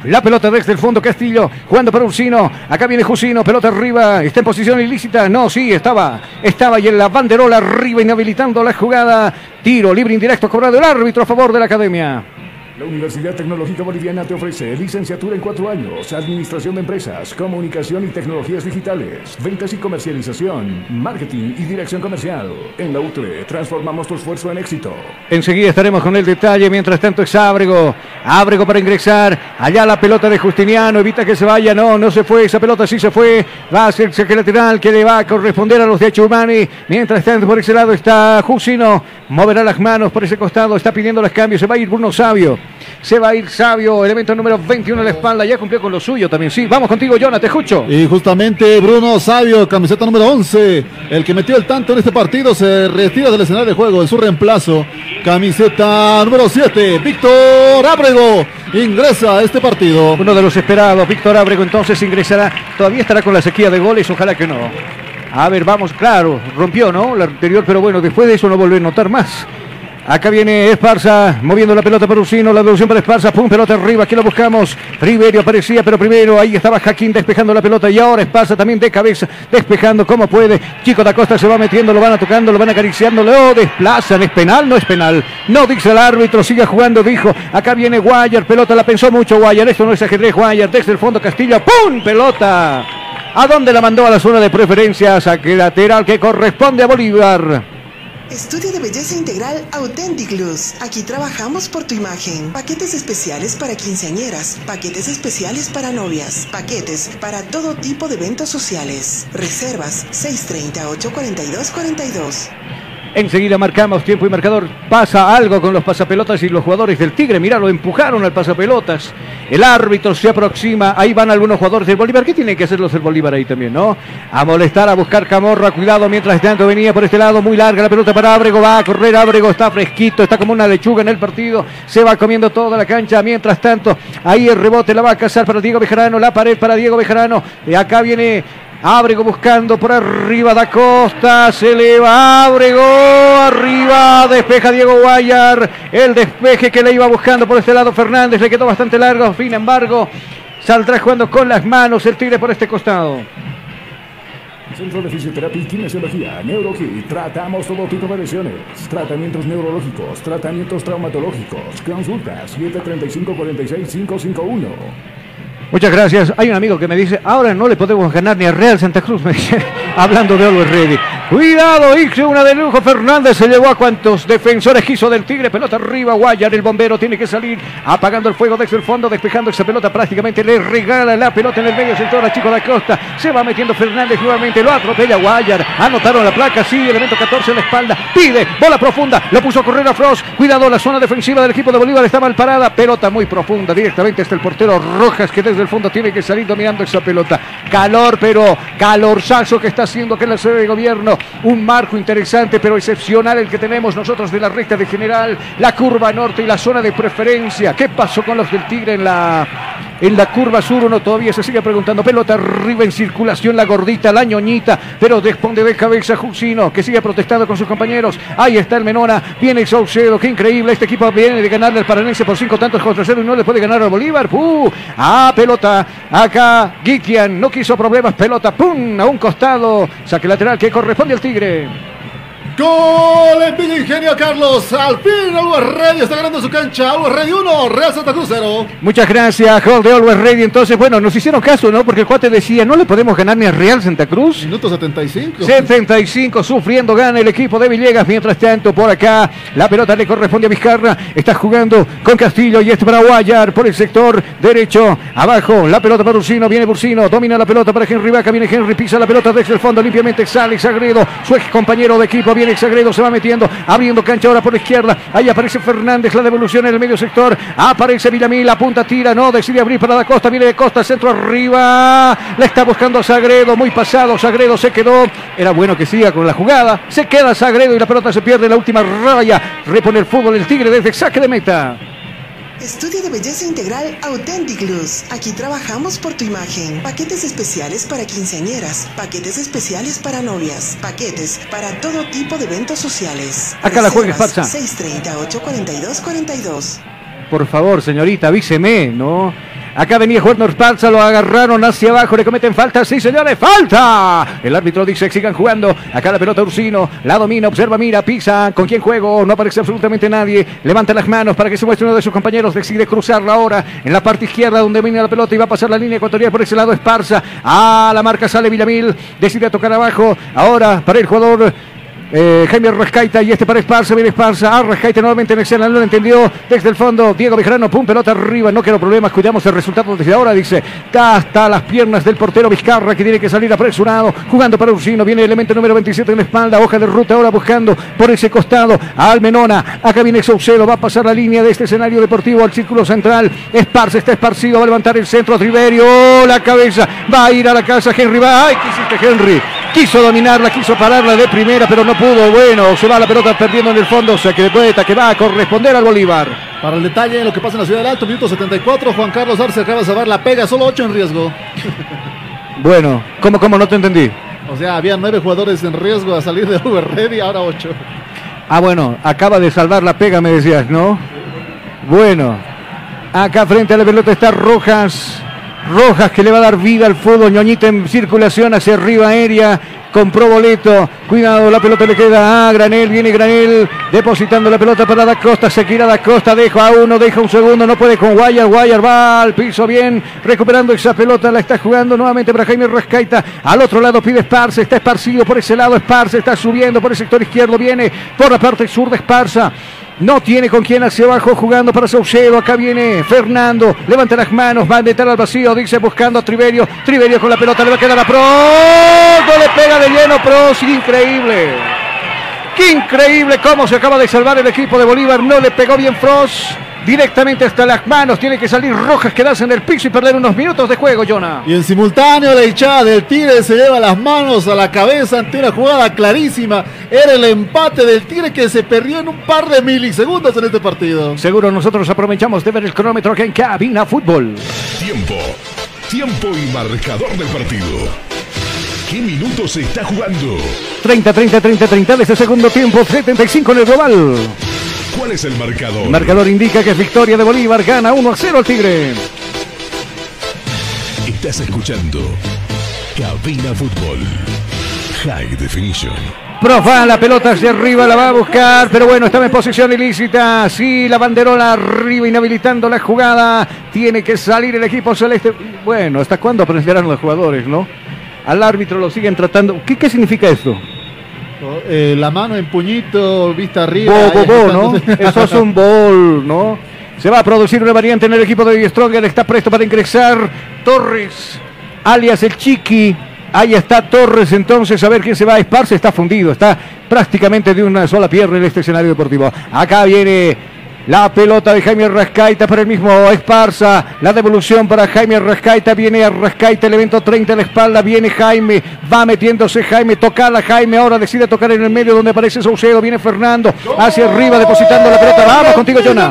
La pelota desde el fondo Castillo, jugando para Ursino. Acá viene Jusino, pelota arriba. ¿Está en posición ilícita? No, sí, estaba. Estaba y en la banderola arriba, inhabilitando la jugada. Tiro libre indirecto cobrado el árbitro a favor de la academia. La Universidad Tecnológica Boliviana te ofrece licenciatura en cuatro años, administración de empresas, comunicación y tecnologías digitales, ventas y comercialización, marketing y dirección comercial. En la UTRE transformamos tu esfuerzo en éxito. Enseguida estaremos con el detalle. Mientras tanto es Ábrego. Ábrego para ingresar. Allá la pelota de Justiniano. Evita que se vaya. No, no se fue. Esa pelota sí se fue. Va a ser el lateral que le va a corresponder a los de Achumani. Mientras tanto por ese lado está Jusino. Moverá las manos por ese costado. Está pidiendo los cambios. Se va a ir Bruno Sabio. Se va a ir Sabio. Elemento número 21 en la espalda. Ya cumplió con lo suyo también. Sí, vamos contigo, Jonathan. Te escucho. Y justamente Bruno Sabio, camiseta número 11, el que metió el tanto en este partido, se retira del escenario de juego en su reemplazo. Camiseta número 7, Víctor Ábrego, ingresa a este partido. Uno de los esperados, Víctor Ábrego, entonces ingresará. Todavía estará con la sequía de goles, ojalá que no. A ver, vamos, claro, rompió, ¿no? La anterior, pero bueno, después de eso no volvió a notar más. Acá viene Esparza, moviendo la pelota para Ursino, la devolución para Esparza, pum, pelota arriba, aquí lo buscamos. Riverio aparecía, pero primero ahí estaba Jaquín despejando la pelota y ahora Esparza también de cabeza, despejando como puede. Chico da Costa se va metiendo, lo van a tocando, lo van acariciando, lo desplazan, es penal, no es penal. No dice el árbitro, sigue jugando, dijo. Acá viene Guayar, pelota la pensó mucho Guayar, esto no es ajedrez Guayar, desde el fondo Castillo, pum, pelota. ¿A dónde la mandó a la zona de preferencia? Saque lateral que corresponde a Bolívar. Estudio de belleza integral Authentic Luz. Aquí trabajamos por tu imagen. Paquetes especiales para quinceañeras, paquetes especiales para novias, paquetes para todo tipo de eventos sociales. Reservas 630-842-42. Enseguida marcamos tiempo y marcador. Pasa algo con los pasapelotas y los jugadores del Tigre. Mirá, lo empujaron al pasapelotas. El árbitro se aproxima. Ahí van algunos jugadores del Bolívar. ¿Qué tienen que hacer los del Bolívar ahí también, no? A molestar, a buscar Camorra. Cuidado, mientras tanto venía por este lado. Muy larga la pelota para Ábrego. Va a correr Ábrego. Está fresquito. Está como una lechuga en el partido. Se va comiendo toda la cancha. Mientras tanto, ahí el rebote la va a cazar para Diego Bejarano. La pared para Diego Bejarano. Y acá viene Ábrego buscando por arriba da Costa, se eleva Ábrego, arriba, despeja Diego Guayar, el despeje que le iba buscando por este lado Fernández, le quedó bastante largo, sin embargo, saldrá jugando con las manos el Tigre por este costado. Centro de Fisioterapia y Kinesiología, NeuroKit. Tratamos todo tipo de lesiones. Tratamientos neurológicos, tratamientos traumatológicos. Consultas 735-46551. Muchas gracias. Hay un amigo que me dice, ahora no le podemos ganar ni a Real Santa Cruz, (laughs) me dice, hablando de Always Ready. Cuidado, hizo una de lujo. Fernández se llevó a cuantos defensores quiso del Tigre. Pelota arriba, Guayar, el bombero tiene que salir apagando el fuego desde el fondo, despejando esa pelota prácticamente. Le regala la pelota en el medio sector a Chico da Costa. Se va metiendo Fernández nuevamente, lo atropella Guayar. Anotaron la placa, sí, elemento 14 en la espalda. Pide, bola profunda, lo puso a correr a Frost. Cuidado, la zona defensiva del equipo de Bolívar está mal parada. Pelota muy profunda, directamente hasta el portero Rojas, que desde el fondo tiene que salir dominando esa pelota. Calor, pero calorzazo que está haciendo que la sede de gobierno. Un marco interesante, pero excepcional el que tenemos nosotros de la recta de general, la curva norte y la zona de preferencia. ¿Qué pasó con los del Tigre en la, en la curva sur? Uno todavía se sigue preguntando. Pelota arriba en circulación, la gordita, la ñoñita, pero responde de cabeza Jusino, que sigue protestando con sus compañeros. Ahí está el Menona, viene Saucedo, qué increíble. Este equipo viene de ganarle al Paranense por cinco tantos contra cero y no le puede ganar al Bolívar. ¡Puh! Ah, pelota. Acá Gitian no quiso problemas. Pelota, ¡pum! A un costado. Saque lateral que corresponde al Tigre. Gol en Villa Ingenio, Carlos. Al fin, Always Ready está ganando su cancha. Always Ready 1, Real Santa Cruz 0. Muchas gracias, Gol de Always Ready. Entonces, bueno, nos hicieron caso, ¿no? Porque el cuate decía, no le podemos ganar ni a Real Santa Cruz. Minuto 75. 75, sufriendo, gana el equipo de Villegas. Mientras tanto, por acá, la pelota le corresponde a Vizcarra. Está jugando con Castillo y este para Guayar por el sector derecho. Abajo, la pelota para Ursino. Viene Bursino, domina la pelota para Henry Vaca. Viene Henry, pisa la pelota desde el fondo. Limpiamente sale Sagredo, su ex compañero de equipo. Viene Sagredo, se va metiendo, abriendo cancha ahora por la izquierda. Ahí aparece Fernández, la devolución en el medio sector. Aparece Villamil, la punta tira, no, decide abrir para la costa. Viene de costa, centro arriba. La está buscando a Sagredo, muy pasado. Sagredo se quedó. Era bueno que siga con la jugada. Se queda Sagredo y la pelota se pierde en la última raya. Repone el fútbol el Tigre desde saque de meta. Estudio de belleza integral Authentic Luz. Aquí trabajamos por tu imagen. Paquetes especiales para quinceañeras, paquetes especiales para novias, paquetes para todo tipo de eventos sociales. Acá la juegues, Patsa. 630-842-42. Por favor, señorita, avíseme, ¿no? Acá venía Juan Esparza, lo agarraron hacia abajo, le cometen falta, sí señores, falta. El árbitro dice que sigan jugando. Acá la pelota Ursino, la domina, observa, mira, pisa. ¿Con quién juego? No aparece absolutamente nadie. Levanta las manos para que se muestre uno de sus compañeros. Decide cruzarla ahora en la parte izquierda donde viene la pelota y va a pasar la línea ecuatorial por ese lado Esparza. Ah, la marca sale Villamil, decide tocar abajo. Ahora para el jugador. Eh, Jaime Rascaita y este para Esparza, viene Esparza, ah, Rascaita nuevamente en escena, no lo entendió. Desde el fondo, Diego Vizcarano, pum, pelota arriba, no quiero problemas, cuidamos el resultado desde ahora, dice, está hasta las piernas del portero Vizcarra que tiene que salir apresurado, jugando para Ursino, viene el elemento número 27 en la espalda, hoja de ruta ahora buscando por ese costado a Almenona, acá viene Saucedo, va a pasar la línea de este escenario deportivo al círculo central, Esparza está esparcido, va a levantar el centro, Triverio, la cabeza, va a ir a la casa Henry, va, ay, ¿qué hiciste Henry? Quiso dominarla, quiso pararla de primera, pero no pudo. Bueno, se va la pelota perdiendo en el fondo. Se que que va a corresponder al Bolívar. Para el detalle, lo que pasa en la Ciudad del Alto, minuto 74, Juan Carlos Arce acaba de salvar la pega, solo 8 en riesgo. (laughs) Bueno, ¿cómo, cómo? No te entendí. O sea, había 9 jugadores en riesgo a salir de Uber Ready, ahora 8. Ah, bueno, acaba de salvar la pega, me decías, ¿no? Bueno, acá frente a la pelota está Rojas. Rojas que le va a dar vida al fútbol. Ñoñita en circulación hacia arriba aérea. Compró boleto. Cuidado, la pelota le queda a Granel. Viene Granel depositando la pelota para Da Costa. Se quiera Da Costa. Deja a uno, deja un segundo. No puede con Guayar. Guayar va al piso bien. Recuperando esa pelota. La está jugando nuevamente para Jaime Rascaita. Al otro lado pide Esparza. Está esparcido por ese lado. Esparza está subiendo por el sector izquierdo. Viene por la parte sur de Esparza. No tiene con quién hacia abajo jugando para Saucedo. Acá viene Fernando. Levanta las manos. Va a meter al vacío. Dice buscando a Triverio. Triverio con la pelota. Le va a quedar a Pro. No le pega de lleno Pro. Increíble. Qué increíble cómo se acaba de salvar el equipo de Bolívar. No le pegó bien Frost. Directamente hasta las manos. Tiene que salir Rojas, quedarse en el piso y perder unos minutos de juego, Jonah. Y en simultáneo la hinchada del Tigre se lleva las manos a la cabeza ante una jugada clarísima. Era el empate del Tigre que se perdió en un par de milisegundos en este partido. Seguro nosotros aprovechamos de ver el cronómetro aquí en Cabina Fútbol. Tiempo. Tiempo y marcador del partido. ¿Qué minutos se está jugando? 30, 30, 30, 30 de ese segundo tiempo. 75 en el global. ¿Cuál es el marcador? El marcador indica que es victoria de Bolívar. Gana 1 a 0 al Tigre. Estás escuchando Cabina Fútbol. High Definition. Profa, la pelota hacia arriba, la va a buscar, pero bueno, estaba en posición ilícita. Sí, la banderola arriba, inhabilitando la jugada. Tiene que salir el equipo celeste. Bueno, ¿hasta cuándo aprenderán los jugadores, no? Al árbitro lo siguen tratando. ¿Qué, qué significa esto? Eh, la mano en puñito, vista arriba. Bo, bo, ahí bo, ¿no? está. (laughs) Eso es un bol, ¿no? Se va a producir una variante en el equipo de Stronger. Está presto para ingresar Torres, alias el Chiqui. Ahí está Torres, entonces a ver quién se va a Esparce. Está fundido, está prácticamente de una sola pierna en este escenario deportivo. Acá viene la pelota de Jaime Rascaita para el mismo Esparza. La devolución para Jaime Rascaita. Viene a Rascaita, el evento 30 en la espalda. Viene Jaime. Va metiéndose Jaime. Tocala Jaime. Ahora decide tocar en el medio donde aparece Saucedo. Viene Fernando. Hacia arriba depositando la pelota. Vamos contigo, Jonah.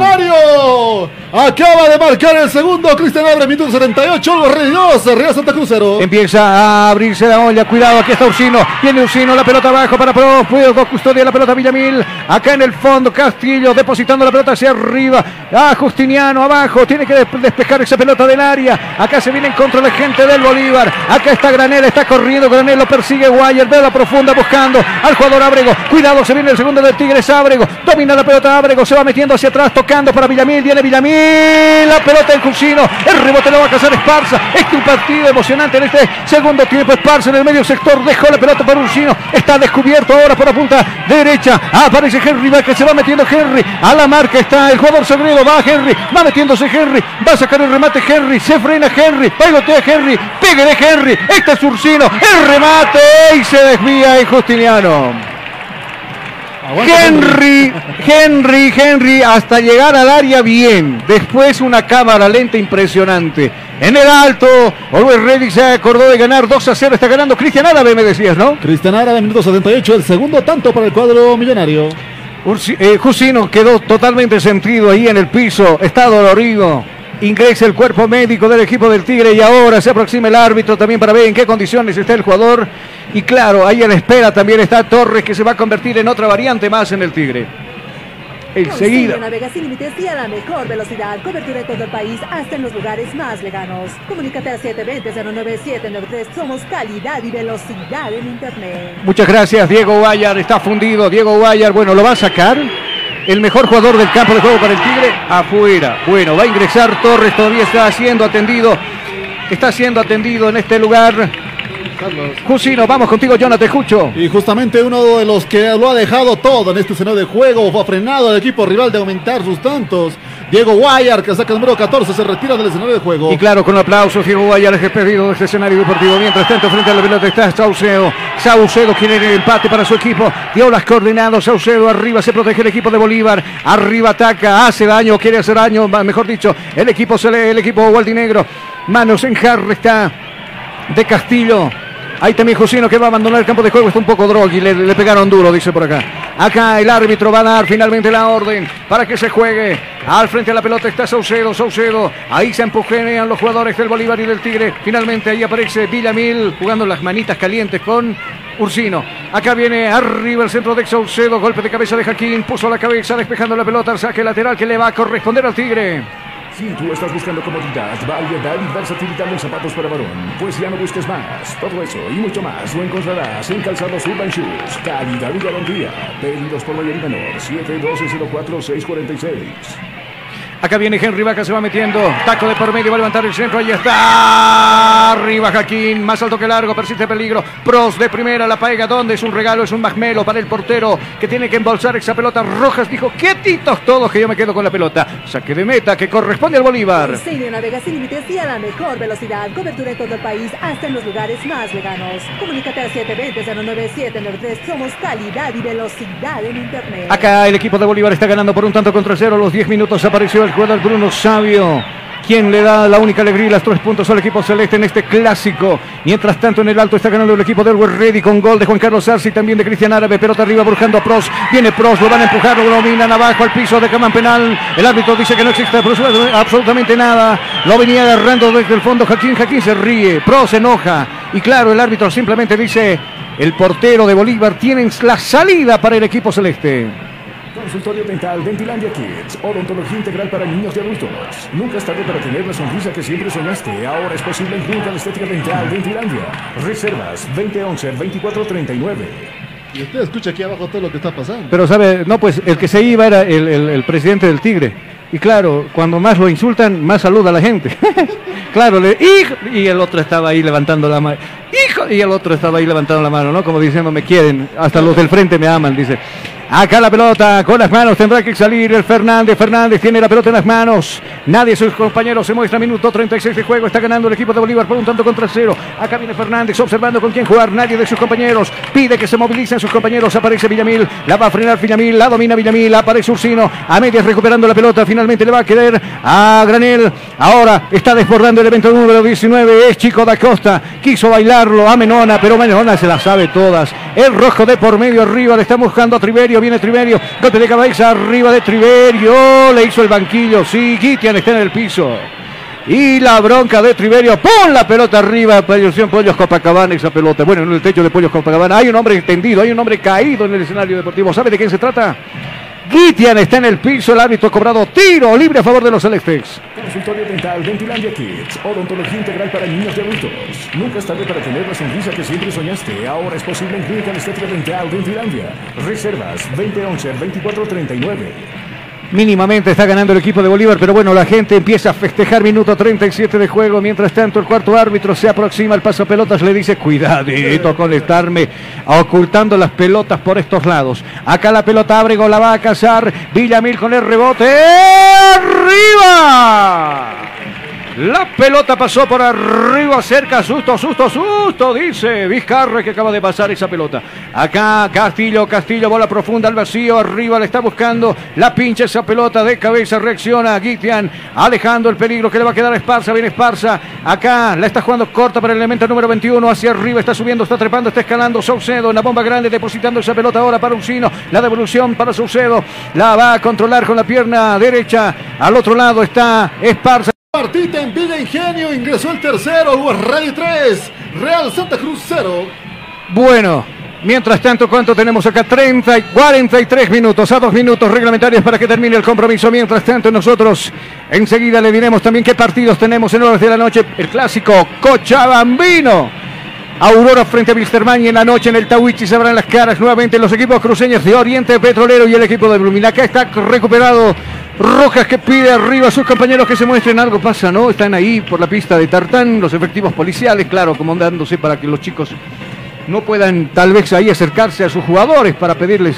Acaba de marcar el segundo Cristian Abre, minuto 78. Algo Rey 2, Real Santa Cruz 0. Empieza a abrirse la olla. Cuidado, aquí está Ursino. Viene Ursino, la pelota abajo para Pro. Puedo custodia la pelota Villamil. Acá en el fondo, Castillo depositando la pelota arriba. Ah, Justiniano abajo. Tiene que des- despejar esa pelota del área. Acá se viene en contra la gente del Bolívar. Acá está Granel, está corriendo. Granel lo persigue Guayer. Ve la profunda buscando al jugador Ábrego. Cuidado, se viene el segundo del Tigres Ábrego. Domina la pelota Ábrego. Se va metiendo hacia atrás, tocando para Villamil. Viene Villamil. La pelota en Cusino. El rebote lo va a cazar Esparza. Este es un partido emocionante en este segundo tiempo. Esparza en el medio sector. Dejó la pelota para Ursino. Está descubierto ahora por la punta derecha. Aparece Henry. Que se va metiendo Henry. A la marca está el jugador Sagredo. Va Henry. Va metiéndose Henry. Va a sacar el remate Henry. Se frena Henry. Bailotea Henry. Pegue de Henry. Este es Ursino. El remate. Y se desvía en Justiniano. Henry, Henry, Henry, hasta llegar al área bien. Después una cámara lenta impresionante. En el alto, Always Ready se acordó de ganar 2 a 0. Está ganando Cristian Árabe, me decías, ¿no? Cristian Árabe, minuto 78, el segundo tanto para el cuadro millonario. Eh, Jusino quedó totalmente sentido ahí en el piso. Está dolorido. Ingresa el cuerpo médico del equipo del Tigre y ahora se aproxima el árbitro también para ver en qué condiciones está el jugador. Y claro, ahí en espera también está Torres que se va a convertir en otra variante más en el Tigre. Enseguida. Navega sin límites y a la mejor velocidad. Cobertura en todo el país, hasta en los lugares más lejanos. Comunícate al 720-09793. Somos calidad y velocidad en Internet. Muchas gracias, Diego Guayar. Está fundido. Diego Guayar, bueno, lo va a sacar. El mejor jugador del campo de juego para el Tigre, afuera. Bueno, va a ingresar Torres, todavía está siendo atendido. Está siendo atendido en este lugar. Jusino, vamos contigo, Jonathan, escucho. Y justamente uno de los que lo ha dejado todo en este escenario de juego, fue frenado al equipo rival de aumentar sus tantos. Diego Guayar, que saca el número 14, se retira del escenario de juego. Y claro, con aplausos, Diego Guayar es despedido de este escenario deportivo. Mientras tanto, frente a la pelota está Saucedo. Saucedo quiere el empate para su equipo. Dio las coordenadas. Saucedo arriba, se protege el equipo de Bolívar. Arriba ataca, hace daño, quiere hacer daño, mejor dicho, el equipo se el equipo Gualdinegro. Manos en jarra está de Castillo. Ahí también Josino que va a abandonar el campo de juego. Está un poco drogui, le, le pegaron duro, dice por acá. Acá el árbitro va a dar finalmente la orden para que se juegue. Al frente de la pelota está Saucedo, Saucedo. Ahí se empujenean los jugadores del Bolívar y del Tigre. Finalmente ahí aparece Villamil jugando las manitas calientes con Ursino. Acá viene arriba el centro de Saucedo. Golpe de cabeza de Jaquín. Puso la cabeza despejando la pelota. al saque lateral que le va a corresponder al Tigre. Si tú estás buscando comodidad, variedad y versatilidad en zapatos para varón, pues ya no busques más. Todo eso y mucho más lo encontrarás en Calzados Urban Shoes. Calidad y garantía. Pedidos por mayor y menor. 712-04-646. Acá viene Henry Vaca, se va metiendo. Taco de por medio, va a levantar el centro. Ahí está. Arriba Jaquín, más alto que largo, persiste peligro. Pros de primera, la pega. ¿Dónde? Es un regalo, es un magmelo para el portero que tiene que embolsar esa pelota. Rojas dijo: Quietitos todos que yo me quedo con la pelota. Saque de meta que corresponde al Bolívar. Consigue navega sin límites y a la mejor velocidad. Cobertura en todo el país, hasta en los lugares más lejanos. Comunícate al 720-09793. Somos calidad y velocidad en Internet. Acá el equipo de Bolívar está ganando por un tanto contra cero. Los 10 minutos apareció el jugador Bruno Sabio. Quien le da la única alegría y las tres puntos al equipo celeste en este clásico. Mientras tanto, en el alto está ganando el equipo del Ready con gol de Juan Carlos Arce y también de Cristian Árabe. Pelota arriba buscando a Pros. Viene Pros, lo van a empujar, lo dominan abajo al piso de Caman Penal. El árbitro dice que no existe absolutamente nada. Lo venía agarrando desde el fondo Jaquín. Jaquín se ríe. Pros se enoja. Y claro, el árbitro simplemente dice: el portero de Bolívar tiene la salida para el equipo celeste. Consultorio Dental Dentilandia Kids. Odontología integral para niños y adultos. Nunca es tarde para tener la sonrisa que siempre soñaste. Ahora es posible en Clínica de Estética Dental Dentilandia. Reservas 2011-2439. Y usted escucha aquí abajo todo lo que está pasando. Pero sabe, no, pues el que se iba era el, el- el presidente del Tigre. Y claro, cuando más lo insultan, más saluda a la gente. (laughs) claro, le, hijo, y el otro estaba ahí levantando la mano. Hijo, y el otro estaba ahí levantando la mano, ¿no? Como diciendo, me quieren, hasta los del frente me aman, dice. Acá la pelota con las manos tendrá que salir el Fernández. Fernández tiene la pelota en las manos. Nadie de sus compañeros se muestra. Minuto 36 de juego. Está ganando el equipo de Bolívar por un tanto contra cero. Acá viene Fernández observando con quién jugar. Nadie de sus compañeros pide que se movilicen sus compañeros. Aparece Villamil. La va a frenar Villamil. La domina Villamil. Aparece Ursino. A medias recuperando la pelota. Finalmente le va a querer a Granel. Ahora está desbordando el evento número 19. Es Chico da Costa. Quiso bailarlo a Menona, pero Menona se las sabe todas. El rojo de por medio arriba. Le está buscando a Triverio. Viene Triverio. Golpe de cabeza arriba de Triverio. Le hizo el banquillo. Sí, Gitian está en el piso. Y la bronca de Triverio. ¡Pum! La pelota arriba. Producción Pollos Copacabana. Esa pelota. Bueno, en el techo de Pollos Copacabana. Hay un hombre extendido. Hay un hombre caído en el escenario deportivo. ¿Sabe de quién se trata? Guitian está en el piso, el árbitro ha cobrado tiro libre a favor de los celestes. Consultorio dental Dentilandia Kids. Odontología integral para niños y adultos. Nunca es tarde para tener la sonrisa que siempre soñaste. Ahora es posible en Clínica Dental Dentilandia. Reservas 2011-2439. Mínimamente está ganando el equipo de Bolívar, pero bueno, la gente empieza a festejar minuto 37 de juego. Mientras tanto, el cuarto árbitro se aproxima al pasapelotas, le dice, cuidadito con estarme ocultando las pelotas por estos lados. Acá la pelota Abrego la va a cazar. Villamil con el rebote. ¡Arriba! La pelota pasó por arriba, cerca, susto, susto, susto, dice Vizcarra que acaba de pasar esa pelota. Acá Castillo, Castillo, bola profunda al vacío, arriba le está buscando, la pincha esa pelota de cabeza, reacciona Guitian, alejando el peligro que le va a quedar a Esparza, viene Esparza, acá la está jugando corta para el elemento número 21, hacia arriba, está subiendo, está trepando, está escalando Saucedo, en la bomba grande, depositando esa pelota ahora para Uncino, la devolución para Saucedo, la va a controlar con la pierna derecha, al otro lado está Esparza. Partita en Villa Ingenio, ingresó el tercero, Ready 3, Real Santa Cruz 0. Bueno, mientras tanto, ¿cuánto tenemos acá? 30 y 43 minutos, a dos minutos reglamentarios para que termine el compromiso. Mientras tanto, nosotros enseguida le diremos también qué partidos tenemos en horas de la noche. El clásico Cochabambino. Aurora frente a Wilstermann y en la noche en el Tawichi se abran las caras nuevamente los equipos cruceños de Oriente Petrolero y el equipo de Blooming. Acá está recuperado Rojas que pide arriba a sus compañeros que se muestren. Algo pasa, ¿no? Están ahí por la pista de Tartán, los efectivos policiales, claro, comandándose para que los chicos no puedan tal vez ahí acercarse a sus jugadores para pedirles.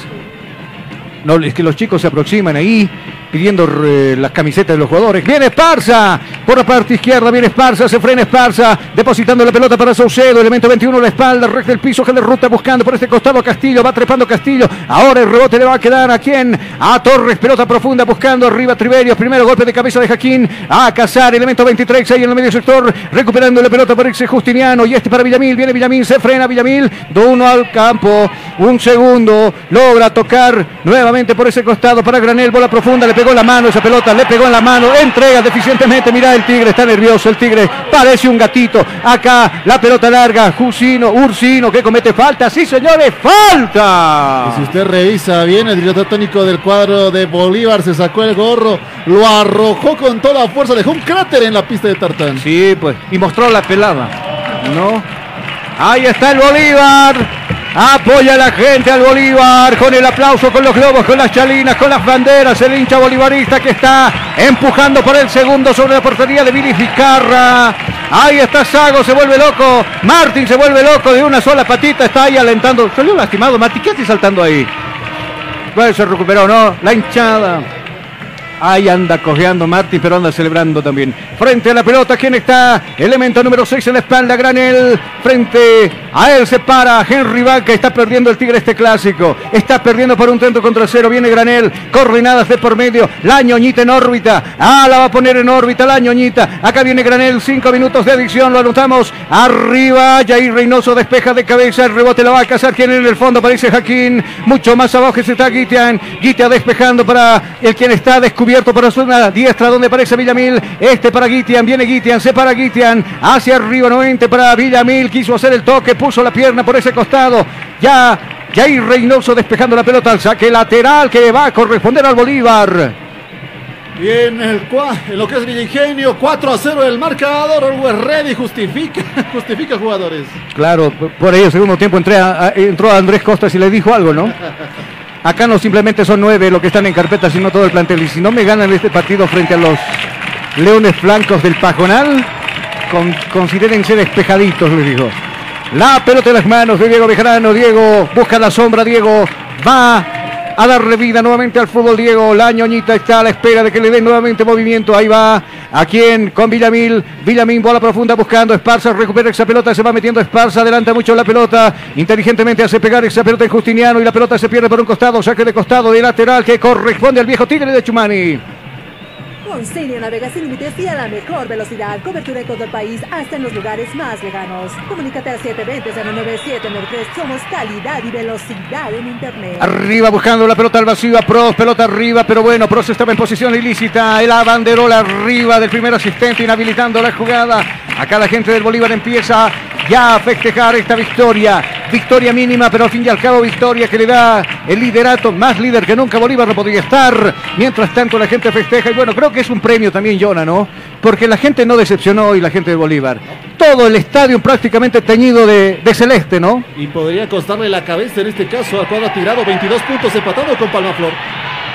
No, es que los chicos se aproximan ahí pidiendo eh, las camisetas de los jugadores. Viene Esparza por la parte izquierda, viene Esparza, se frena Esparza, depositando la pelota para Saucedo, elemento 21 la espalda, recta el piso, que de ruta buscando por este costado Castillo, va trepando Castillo, ahora el rebote le va a quedar a quién, a Torres, pelota profunda buscando arriba Triverio, primero golpe de cabeza de Jaquín, a Cazar, elemento 23 ahí en el medio sector, recuperando la pelota para irse Justiniano y este para Villamil, viene Villamil, se frena Villamil, do uno al campo, un segundo, logra tocar nuevamente por ese costado para Granel, bola profunda, le pegó en la mano esa pelota, le pegó en la mano, entrega deficientemente, mira el Tigre, está nervioso el Tigre, parece un gatito, acá la pelota larga, Jusino, Ursino que comete falta, sí señores, falta. Y si usted revisa bien, el director técnico del cuadro de Bolívar se sacó el gorro, lo arrojó con toda fuerza, dejó un cráter en la pista de Tartán. Sí, pues, y mostró la pelada, ¿no? Ahí está el Bolívar. Apoya a la gente al Bolívar con el aplauso, con los globos, con las chalinas, con las banderas. El hincha bolivarista que está empujando por el segundo sobre la portería de Vizcarra. Ahí está Sago, se vuelve loco. Martín se vuelve loco de una sola patita. Está ahí alentando. Salió lastimado. Mati, ¿qué haces saltando ahí? Bueno, se recuperó, ¿no? La hinchada. Ahí anda cojeando Martín, pero anda celebrando también. Frente a la pelota, ¿quién está? Elemento número 6 en la espalda, Granel. Frente a él se para Henry Vaca. Está perdiendo el Tigre este clásico. Está perdiendo por un tanto contra cero. Viene Granel. Coordenadas de por medio. La ñoñita en órbita. Ah, la va a poner en órbita la ñoñita. Acá viene Granel. Cinco minutos de adicción. Lo anotamos. Arriba. Jair Reynoso despeja de cabeza. El rebote la va a cazar. Quien en el fondo parece Jaquín. Mucho más abajo se está Guitian. Guitia despejando para el quien está descubierto para su diestra donde aparece Villamil. Este para Guitian. Viene Guitian. Se para Guitian. Hacia arriba nuevamente para Villamil. Quiso hacer el toque. Puso la pierna por ese costado. Ya. Jair Reynoso despejando la pelota al saque lateral que va a corresponder al Bolívar. Bien, el cua- en lo que es Villingenio, 4 a 0 el marcador. Always ready, justifica, (laughs) justifica jugadores. Claro, por ello, segundo tiempo entré a- a- entró Andrés Costas y le dijo algo, ¿no? (laughs) Acá no simplemente son nueve los que están en carpeta, sino todo el plantel. Y si no me ganan este partido frente a los Leones Blancos del Pajonal, con- considérense despejaditos, les digo. La pelota en las manos de Diego Bejarano. Diego busca la sombra. Diego va a darle vida nuevamente al fútbol. Diego, la ñoñita está a la espera de que le den nuevamente movimiento. Ahí va. ¿A quién? Con Villamil. Villamil, bola profunda buscando. Esparza recupera esa pelota. Se va metiendo Esparza. Adelanta mucho la pelota. Inteligentemente hace pegar esa pelota en Justiniano. Y la pelota se pierde por un costado. Saque de costado de lateral que corresponde al viejo Tigre de Chumani. Con Cilia navega sin límites y a la mejor velocidad. Cobertura en todo el país, hasta en los lugares más lejanos. Comunícate al 720-09793. Somos calidad y velocidad en Internet. Arriba buscando la pelota al vacío a Pros, pelota arriba, pero bueno, Pros estaba en posición ilícita, el abanderola arriba del primer asistente inhabilitando la jugada. Acá la gente del Bolívar empieza ya a festejar esta victoria. Victoria mínima, pero al fin y al cabo victoria que le da el liderato, más líder que nunca Bolívar no podría estar. Mientras tanto la gente festeja y bueno, creo que es un premio también, Jonah, ¿no? Porque la gente no decepcionó y la gente de Bolívar. Todo el estadio prácticamente teñido de, de celeste, ¿no? Y podría costarle la cabeza en este caso a Cuadra Tirado, 22 puntos empatado con Palmaflor.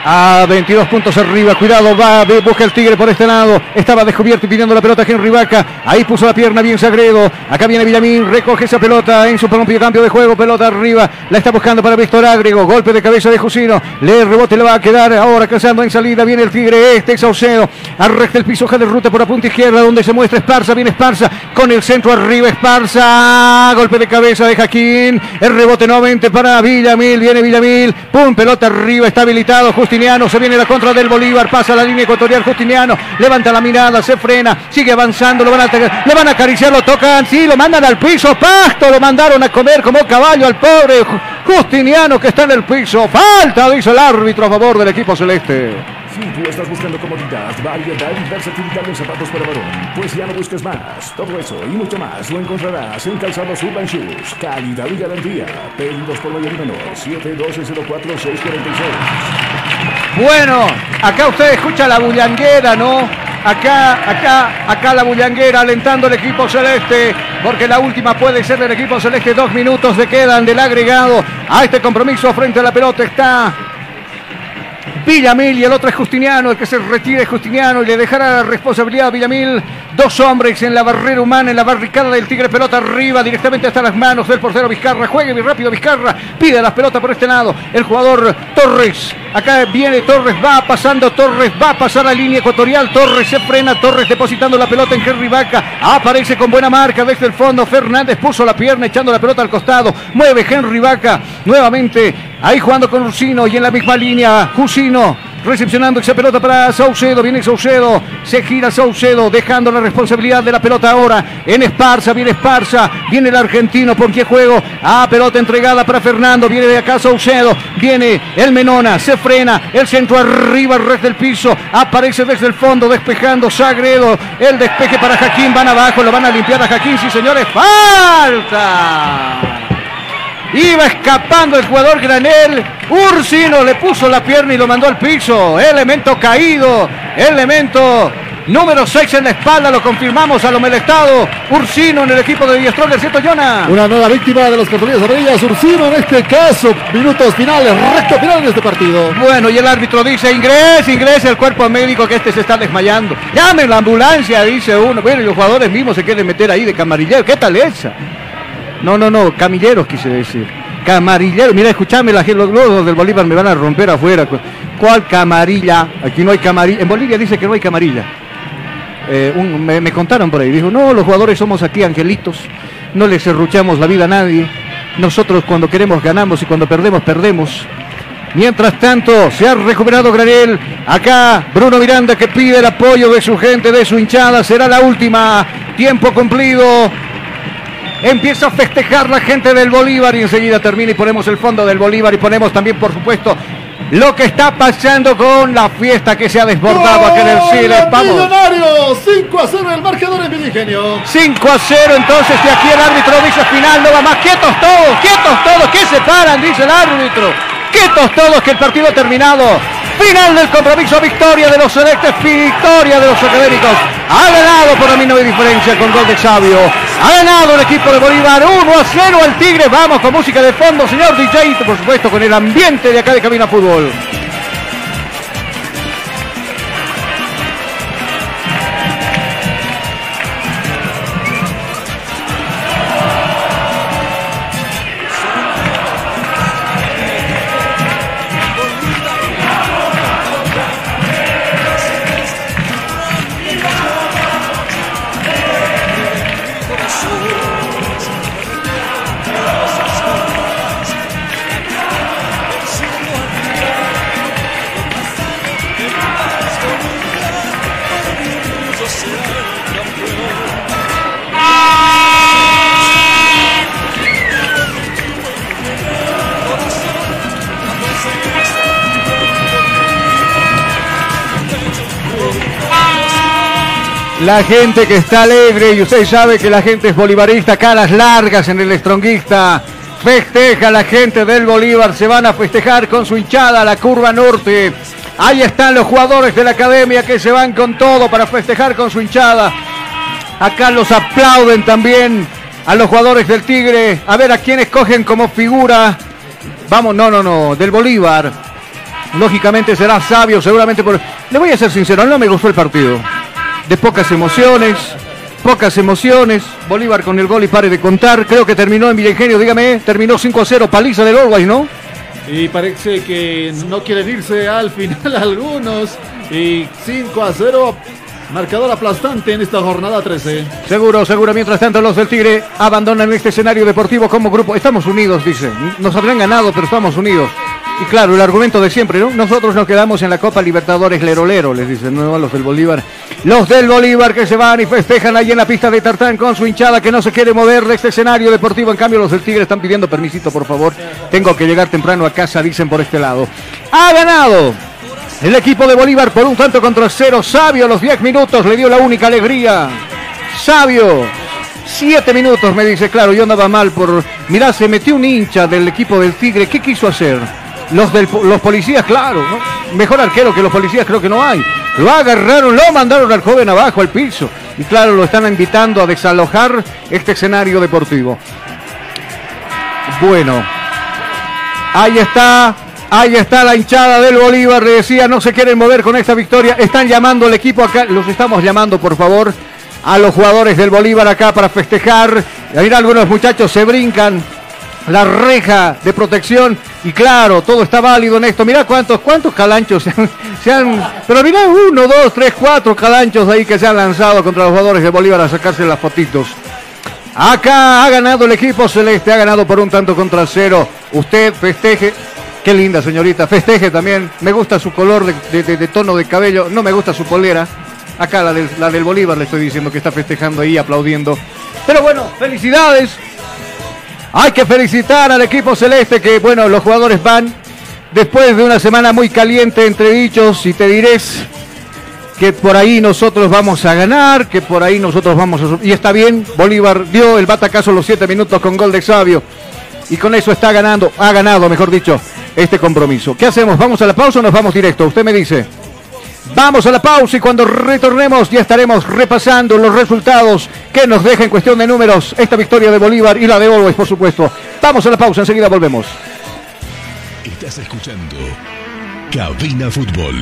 A 22 puntos arriba, cuidado, va, busca el Tigre por este lado. Estaba descubierto y pidiendo la pelota Henry Vaca. Ahí puso la pierna bien Sagredo. Acá viene Villamín, recoge esa pelota en su propio cambio de juego. Pelota arriba, la está buscando para Víctor Ágrego. Golpe de cabeza de Jusino. Le rebote, le va a quedar ahora calzando en salida. Viene el Tigre, este es Saucedo. Arrecta el piso, hoja de ruta por la punta izquierda, donde se muestra Esparza. Viene Esparza con el centro arriba. Esparza, golpe de cabeza de Jaquín. El rebote nuevamente para Villamil. Viene Villamil, pum, pelota arriba, está habilitado. Justiniano, se viene la contra del Bolívar, pasa la línea ecuatorial. Justiniano levanta la mirada, se frena, sigue avanzando. Lo van a, le van a acariciar, lo tocan, sí, lo mandan al piso. Pasto, lo mandaron a comer como caballo al pobre Justiniano que está en el piso. Falta, dice el árbitro a favor del equipo celeste. Si tú estás buscando comodidad, variedad y versatilidad en zapatos para varón, pues ya no busques más. Todo eso y mucho más lo encontrarás en Calzados Urban Shoes. Calidad y garantía. Pedidos por mayor y menor. 712-04-646. Bueno, acá usted escucha la bullanguera, ¿no? Acá, acá, acá la bullanguera alentando al equipo celeste, porque la última puede ser del equipo celeste. Dos minutos le quedan del agregado a este compromiso frente a la pelota. Está Villamil y el otro es Justiniano, el que se retira es Justiniano y le dejará la responsabilidad a Villamil. Dos hombres en la barrera humana, en la barricada del Tigre, pelota arriba, directamente hasta las manos del portero Vizcarra. Juegue bien rápido Vizcarra, pide las pelotas por este lado. El jugador Torres, acá viene Torres, va pasando Torres, va a pasar la línea ecuatorial. Torres se frena, Torres depositando la pelota en Henry Vaca. Aparece con buena marca desde el fondo. Fernández puso la pierna echando la pelota al costado. Mueve Henry Vaca nuevamente. Ahí jugando con Rusino y en la misma línea, Jusino recepcionando esa pelota para Saucedo, viene Saucedo, se gira Saucedo, dejando la responsabilidad de la pelota ahora en Esparza, viene Esparza, viene el argentino, ¿por qué juego? Ah, pelota entregada para Fernando, viene de acá Saucedo, viene el Menona, se frena, el centro arriba, resto del piso, aparece desde el fondo, despejando Sagredo, el despeje para Jaquín, van abajo, lo van a limpiar a Jaquín, sí señores, falta. Iba escapando el jugador Granel. Ursino le puso la pierna y lo mandó al piso. Elemento caído. Elemento número 6 en la espalda. Lo confirmamos a lo melestado. Ursino en el equipo de Diestrol, ¿cierto, Jonah? Una nueva víctima de los cartones amarillas. Ursino en este caso. Minutos finales, recto final de este partido. Bueno, y el árbitro dice, ingrese, ingrese el cuerpo médico que este se está desmayando. Llamen la ambulancia, dice uno. Bueno, y los jugadores mismos se quieren meter ahí de camarillero. ¿Qué tal esa? No, no, no, camilleros quise decir. Camarilleros, mira, escuchame, la, los del Bolívar me van a romper afuera. ¿Cuál camarilla? Aquí no hay camarilla. En Bolivia dice que no hay camarilla. Eh, me contaron por ahí, dijo, no, los jugadores somos aquí angelitos, no les serruchamos la vida a nadie. Nosotros cuando queremos ganamos y cuando perdemos, perdemos. Mientras tanto, se ha recuperado Granel. Acá Bruno Miranda que pide el apoyo de su gente, de su hinchada. Será la última. Tiempo cumplido. Empieza a festejar la gente del Bolívar y enseguida termina y ponemos el fondo del Bolívar y ponemos también, por supuesto, lo que está pasando con la fiesta que se ha desbordado acá en el Siles. Vamos. Millonario, 5 a 0 el marcador en Viligenio. 5 a 0, entonces de aquí el árbitro dice final, no va más, quietos todos, quietos todos, que se paran, dice el árbitro. Quietos todos, que el partido ha terminado. Final del compromiso, victoria de los celestes, victoria de los académicos. Ha ganado por la mínima diferencia con gol de Sabio. Ha ganado el equipo de Bolívar 1 a 0 el Tigre. Vamos con música de fondo, señor DJ, por supuesto con el ambiente de acá de Cabina Fútbol. La gente que está alegre y usted sabe que la gente es bolivarista, caras largas en el estronguista. Festeja la gente del Bolívar, se van a festejar con su hinchada la curva norte. Ahí están los jugadores de la academia que se van con todo para festejar con su hinchada. Acá los aplauden también a los jugadores del Tigre. A ver a quién escogen como figura. Vamos, no, no, no, del Bolívar. Lógicamente será sabio, seguramente por... Le voy a ser sincero, no me gustó el partido. De pocas emociones, pocas emociones. Bolívar con el gol y pare de contar. Creo que terminó en Villengenio, dígame, terminó 5 a 0, paliza del Always, ¿no? Y parece que no quieren irse al final (laughs) algunos. Y 5 a 0, marcador aplastante en esta jornada 13. Seguro, seguro. Mientras tanto, los del Tigre abandonan este escenario deportivo como grupo. Estamos unidos, dice. Nos habrán ganado, pero estamos unidos. Y claro, el argumento de siempre, ¿no? Nosotros nos quedamos en la Copa Libertadores Lero Lero, les dicen, no los del Bolívar. Los del Bolívar que se van y festejan ahí en la pista de Tartán con su hinchada que no se quiere mover de este escenario deportivo. En cambio, los del Tigre están pidiendo permisito, por favor. Tengo que llegar temprano a casa, dicen por este lado. Ha ganado el equipo de Bolívar por un tanto contra cero. Sabio, los 10 minutos le dio la única alegría. Sabio, 7 minutos me dice, claro, yo andaba mal por. Mirá, se metió un hincha del equipo del Tigre. ¿Qué quiso hacer? Los, del, los policías, claro, ¿no? mejor arquero que los policías creo que no hay. Lo agarraron, lo mandaron al joven abajo, al piso. Y claro, lo están invitando a desalojar este escenario deportivo. Bueno, ahí está, ahí está la hinchada del Bolívar. Le decía, no se quieren mover con esta victoria. Están llamando al equipo acá, los estamos llamando, por favor, a los jugadores del Bolívar acá para festejar. Mira, algunos muchachos se brincan la reja de protección y claro, todo está válido en esto. Mira cuántos, cuántos calanchos (laughs) se han, pero mira uno, dos, tres, cuatro calanchos ahí que se han lanzado contra los jugadores de Bolívar a sacarse las fotitos. Acá ha ganado el equipo celeste, ha ganado por un tanto contra cero. Usted festeje. Qué linda señorita, festeje también. Me gusta su color de- de tono de cabello, no me gusta su polera. Acá la del, la del Bolívar le estoy diciendo que está festejando ahí, aplaudiendo. Pero bueno, felicidades. Hay que felicitar al equipo celeste que, bueno, los jugadores van después de una semana muy caliente entre dichos y te diré que por ahí nosotros vamos a ganar, que por ahí nosotros vamos a... Y está bien, Bolívar dio el batacazo los siete minutos con gol de Xavio. Y con eso está ganando, ha ganado, mejor dicho, este compromiso. ¿Qué hacemos? ¿Vamos a la pausa o nos vamos directo? Usted me dice. Vamos a la pausa y cuando retornemos ya estaremos repasando los resultados que nos deja en cuestión de números esta victoria de Bolívar y la de Always, por supuesto. Vamos a la pausa, enseguida volvemos. Estás escuchando Cabina Fútbol.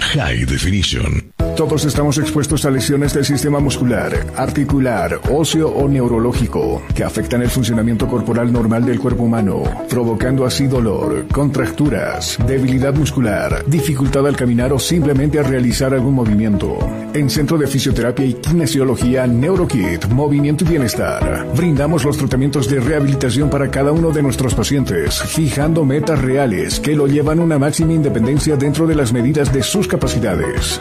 High Definition. Todos estamos expuestos a lesiones del sistema muscular, articular, óseo o neurológico que afectan el funcionamiento corporal normal del cuerpo humano, provocando así dolor, contracturas, debilidad muscular, dificultad al caminar o simplemente al realizar algún movimiento. En Centro de Fisioterapia y Kinesiología NeuroKit, Movimiento y Bienestar, brindamos los tratamientos de rehabilitación para cada uno de nuestros pacientes, fijando metas reales que lo llevan a una máxima independencia dentro de las medidas de sus capacidades.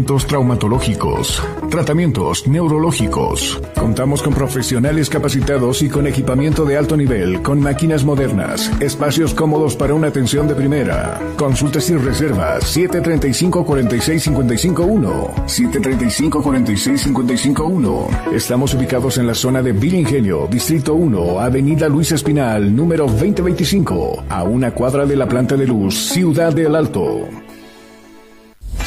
Tratamientos traumatológicos, tratamientos neurológicos. Contamos con profesionales capacitados y con equipamiento de alto nivel, con máquinas modernas, espacios cómodos para una atención de primera. Consultas y reservas 735 46 55 1. 735 46 55 1. Estamos ubicados en la zona de Villa Ingenio, Distrito 1, Avenida Luis Espinal, número 2025, a una cuadra de la planta de luz, Ciudad del Alto.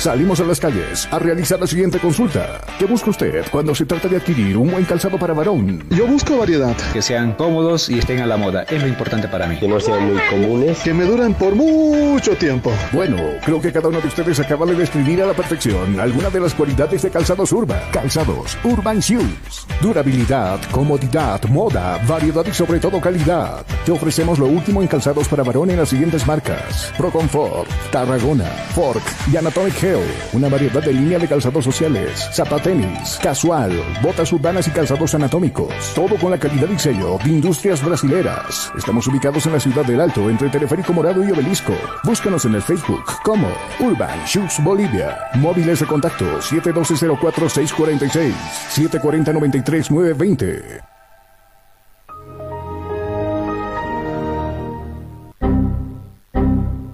Salimos a las calles a realizar la siguiente consulta. ¿Qué busca usted cuando se trata de adquirir un buen calzado para varón? Yo busco variedad. Que sean cómodos y estén a la moda. Es lo importante para mí. Que no sean muy comunes. Que me duren por mucho tiempo. Bueno, creo que cada uno de ustedes acaba de describir a la perfección alguna de las cualidades de calzados Urban. Calzados Urban Shoes. Durabilidad, comodidad, moda, variedad y sobre todo calidad. Te ofrecemos lo último en calzados para varón en las siguientes marcas. Pro Comfort, Tarragona, Fork y Anatomic Una variedad de línea de calzados sociales, zapatenis, casual, botas urbanas y calzados anatómicos. Todo con la calidad y sello de Industrias Brasileras. Estamos ubicados en la ciudad del Alto, entre Teleférico Morado y Obelisco. Búscanos en el Facebook como Urban Shoes Bolivia. Móviles de contacto 712-04-646, 740-93-920.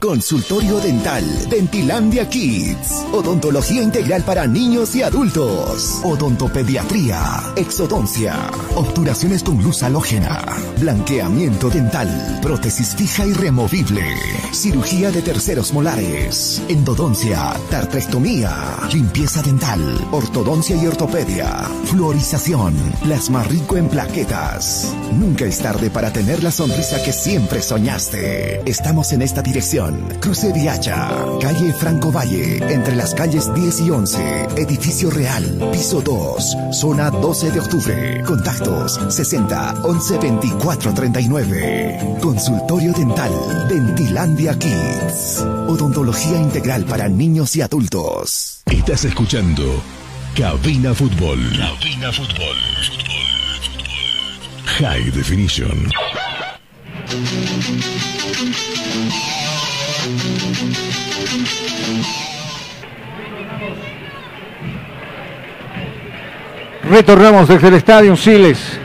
Consultorio Dental, Dentilandia Kids, Odontología Integral para niños y adultos, Odontopediatría, Exodoncia, Obturaciones con luz halógena, Blanqueamiento dental, Prótesis fija y removible, Cirugía de terceros molares, Endodoncia, Tartrectomía, Limpieza dental, Ortodoncia y ortopedia, Fluorización, Plasma rico en plaquetas. Nunca es tarde para tener la sonrisa que siempre soñaste. Estamos en esta dirección. Cruce Viacha, calle Franco Valle, entre las calles 10 y 11, edificio real, piso 2, zona 12 de octubre. Contactos 60 11 24 39. Consultorio dental, Dentilandia Kids. Odontología integral para niños y adultos. Estás escuchando Cabina Fútbol. Cabina Fútbol. High Definition. Retornamos desde el estadio Siles.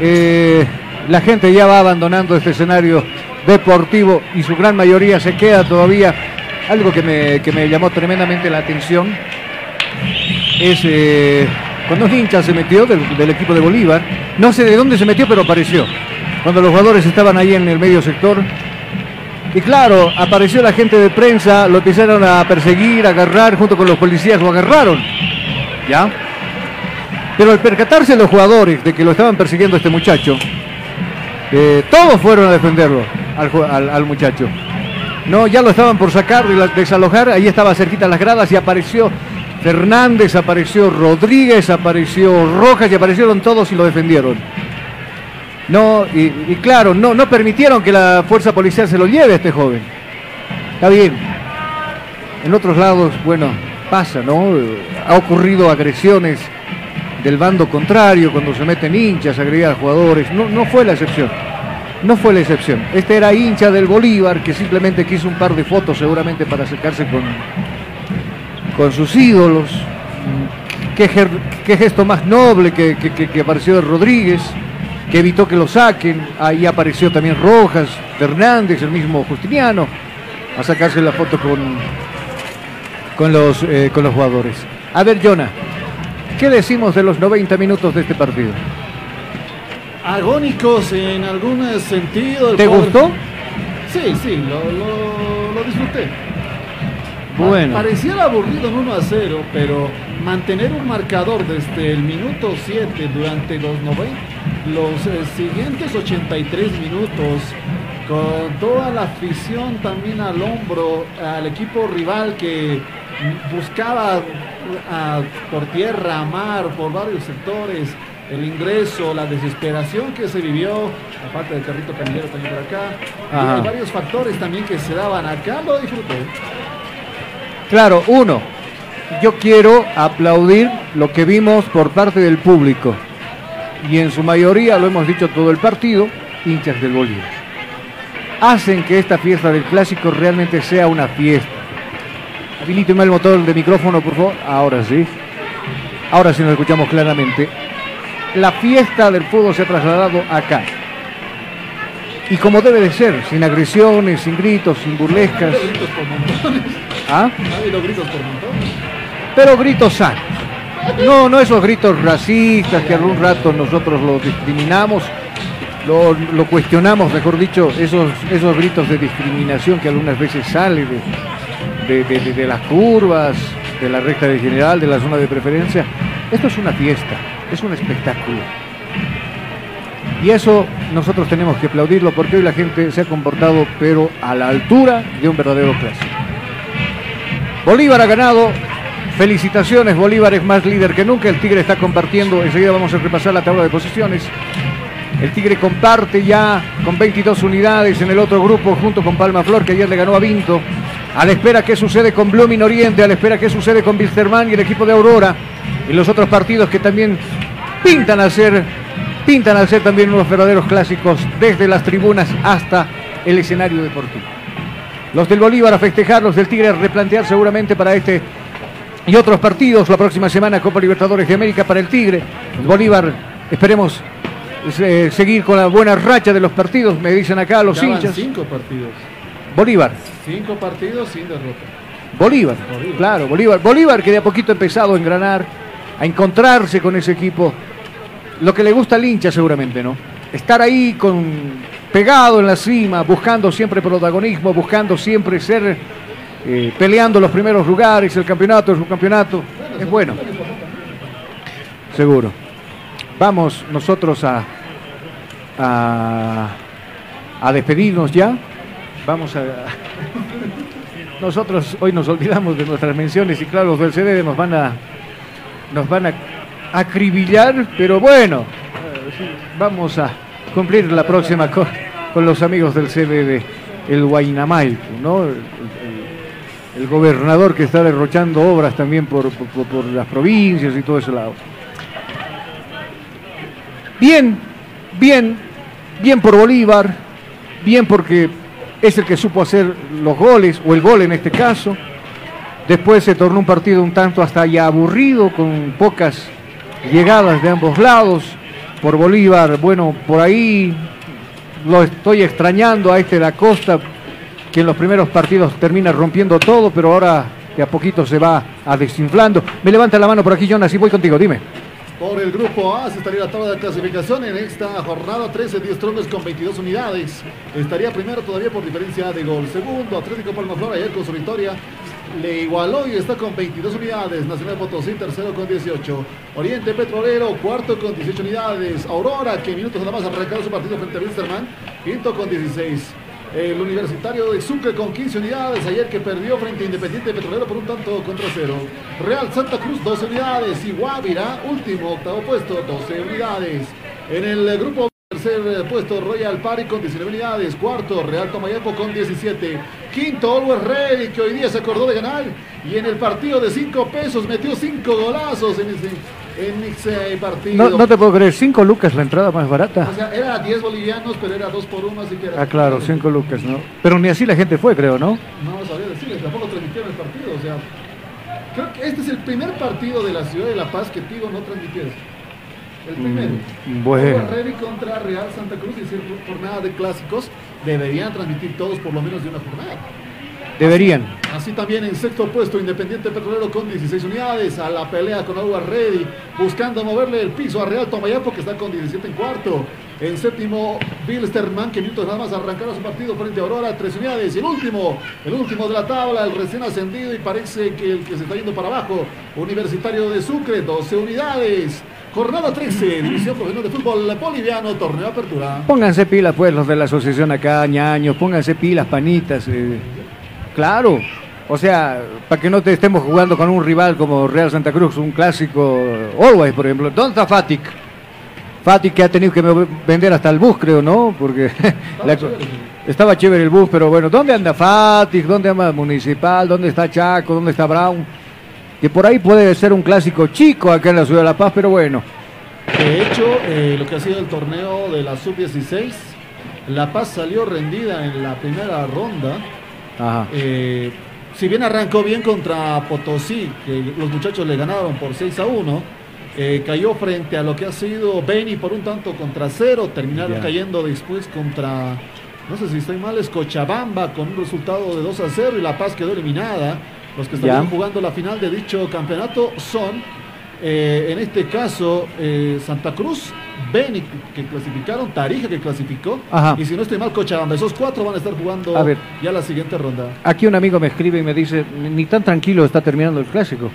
Eh, la gente ya va abandonando este escenario deportivo y su gran mayoría se queda todavía. Algo que me, que me llamó tremendamente la atención es eh, cuando un hincha se metió del, del equipo de Bolívar. No sé de dónde se metió, pero apareció. Cuando los jugadores estaban ahí en el medio sector. Y claro, apareció la gente de prensa, lo empezaron a perseguir, a agarrar, junto con los policías lo agarraron. ¿Ya? Pero al percatarse los jugadores de que lo estaban persiguiendo este muchacho, eh, todos fueron a defenderlo al, muchacho. No, ya lo estaban por sacar, la- desalojar, ahí estaba cerquita las gradas y apareció Fernández, apareció Rodríguez, apareció Rojas y aparecieron todos y lo defendieron. No, y, claro, no, no permitieron que la fuerza policial se lo lleve a este joven. Está bien. En otros lados, bueno, pasa, ¿no? Ha ocurrido agresiones del bando contrario cuando se meten hinchas, agredir a jugadores. No, no fue la excepción. No fue la excepción. Este era hincha del Bolívar que simplemente quiso un par de fotos seguramente para acercarse con, con sus ídolos. Mm, Qué, qué gesto más noble que, que- que- que apareció de Rodríguez, que evitó que lo saquen. Ahí apareció también Rojas, Fernández, el mismo Justiniano, a sacarse la foto con, con, los, eh, con los jugadores. A ver, Jonah, ¿qué decimos de los 90 minutos de este partido? Agónicos en algún sentido. el ¿Te gustó? Sí, sí, lo, lo- lo disfruté. Bueno. Pareciera aburrido en 1 a 0, pero mantener un marcador desde el minuto 7 durante los, noven- los eh, siguientes 83 minutos, con toda la afición también al hombro, al equipo rival que buscaba por tierra, a mar, por varios sectores, el ingreso, la desesperación que se vivió, aparte del carrito camillero también por acá, y hay varios factores también que se daban acá, lo disfruté. Claro, uno, yo quiero aplaudir lo que vimos por parte del público. Y en su mayoría, lo hemos dicho todo el partido, hinchas del Bolívar. Hacen que esta fiesta del clásico realmente sea una fiesta. Habilíteme el motor de micrófono, por favor. Ahora sí. Ahora sí nos escuchamos claramente. La fiesta del fútbol se ha trasladado acá. Y como debe de ser, sin agresiones, sin gritos, sin burlescas. gritos por montones. ¿Ah? Pero gritos sanos. No, no esos gritos racistas que algún rato nosotros los discriminamos, lo, cuestionamos, mejor dicho, esos, esos gritos de discriminación que algunas veces salen de, de- de- de- de las curvas, de la recta de general, de la zona de preferencia. Esto es una fiesta, es un espectáculo. Y eso nosotros tenemos que aplaudirlo porque hoy la gente se ha comportado, pero a la altura de un verdadero clásico. Bolívar ha ganado. Felicitaciones, Bolívar es más líder que nunca. El Tigre está compartiendo. Enseguida vamos a repasar la tabla de posiciones. El Tigre comparte ya con 22 unidades en el otro grupo junto con Palma Flor que ayer le ganó a Vinto. A la espera qué sucede con Blooming Oriente, a la espera qué sucede con Wilstermann y el equipo de Aurora. Y los otros partidos que también pintan a ser, pintan a ser también unos verdaderos clásicos desde las tribunas hasta el escenario deportivo. Los del Bolívar a festejar, los del Tigre a replantear seguramente para este y otros partidos la próxima semana Copa Libertadores de América para el Tigre. El Bolívar, esperemos eh, seguir con la buena racha de los partidos, me dicen acá los Ya van hinchas. cinco partidos. Bolívar, Cinco partidos sin derrota. Bolívar, claro, Bolívar. Bolívar que de a poquito ha empezado a engranar, a encontrarse con ese equipo. Lo que le gusta al hincha seguramente, ¿no? Estar ahí con pegado en la cima, buscando siempre protagonismo, buscando siempre ser eh, peleando los primeros lugares, el campeonato, el subcampeonato. Es bueno. Seguro. Vamos nosotros a, a, a despedirnos ya. Vamos a. (laughs) Nosotros hoy nos olvidamos de nuestras menciones y claro, los del CD nos van a nos van a acribillar, pero bueno, vamos a cumplir la próxima con, con los amigos del CBD, el Guaynamaico, ¿no? El, gobernador que está derrochando obras también por, por- por las provincias y todo ese lado. Bien, bien, bien por Bolívar, bien porque es el que supo hacer los goles, o el gol en este caso. Después se tornó un partido un tanto hasta ya aburrido, con pocas llegadas de ambos lados. Por Bolívar, bueno, por ahí lo estoy extrañando a este de la Costa, que en los primeros partidos termina rompiendo todo, pero ahora de a poquito se va a desinflando. Me levanta la mano por aquí, Jonas, y voy contigo, dime. Por el grupo A se estaría la tabla de clasificación en esta jornada 13, 10 Strongest con 22 unidades. Estaría primero todavía por diferencia de gol. Segundo, Atlético Palmaflor ayer con su victoria le igualó y está con 22 unidades. Nacional Potosí tercero con 18. Oriente Petrolero cuarto con 18 unidades. Aurora que minutos nada más arrancado su partido frente a Wilstermann quinto con 16. El Universitario de Sucre con 15 unidades, ayer que perdió frente a Independiente Petrolero por un tanto contra cero. Real Santa Cruz 12 unidades y Guavira, último, octavo puesto, 12 unidades. En el grupo tercer puesto Royal Party con 19 unidades, cuarto Real Tomayapo con 17, quinto Always Ready que hoy día se acordó de ganar y en el partido de 5 pesos metió 5 golazos en ese, en ese partido. No, no te puedo creer, 5 lucas la entrada más barata. O sea, era 10 bolivianos, pero era 2 por 1, así que era... Ah, claro, 5 lucas, ¿no? Pero ni así la gente fue, creo, ¿no? No sabía decirles, tampoco transmitieron el partido, o sea... Creo que este es el primer partido de la ciudad de La Paz que Tigo no transmitió. El primero. Mm, bueno. Power Ready contra Real Santa Cruz es jornada de clásicos, deberían transmitir todos por lo menos de una jornada. Deberían. Así también en sexto puesto Independiente Petrolero con 16 unidades a la pelea con Agua Ready, buscando moverle el piso a Real Tomayapo que está con 17 en cuarto. En séptimo, Bilsterman, que minutos nada más arrancará su partido frente a Aurora, tres unidades. Y el último, el último de la tabla, el recién ascendido y parece que el que se está yendo para abajo, Universitario de Sucre, 12 unidades. Jornada 13, División Profesional de Fútbol Boliviano, Torneo Apertura. Pónganse pilas, pues, los de la asociación acá, ñaños, pónganse pilas, panitas. eh. Claro, o sea, para que no te estemos jugando con un rival como Real Santa Cruz, un clásico, Always, por ejemplo. ¿Dónde está Fatic? Fatic que ha tenido que vender hasta el bus, creo, ¿no? Porque (laughs) estaba chévere el bus, pero bueno, ¿dónde anda Fatic? ¿Dónde anda Municipal? ¿Dónde está Chaco? ¿Dónde está Brown? Que por ahí puede ser un clásico chico acá en la ciudad de La Paz, pero bueno. De hecho, eh, lo que ha sido el torneo de la Sub-16, La Paz salió rendida en la primera ronda. Ajá. Eh, si bien arrancó bien contra Potosí, que los muchachos le ganaron por 6 a 1, eh, cayó frente a lo que ha sido Beni por un tanto contra cero, terminaron Ya. cayendo después contra, no sé si estoy mal, es Cochabamba con un resultado de 2 a 0 y La Paz quedó eliminada. Los que Ya. jugando la final de dicho campeonato son, eh, en este caso, eh, Santa Cruz, Beni que clasificaron, Tarija que clasificó, Ajá. y si no estoy mal, Cochabamba. Esos cuatro van a estar jugando A ver. ya la siguiente ronda. Aquí un amigo me escribe y me dice, ni tan tranquilo está terminando el clásico,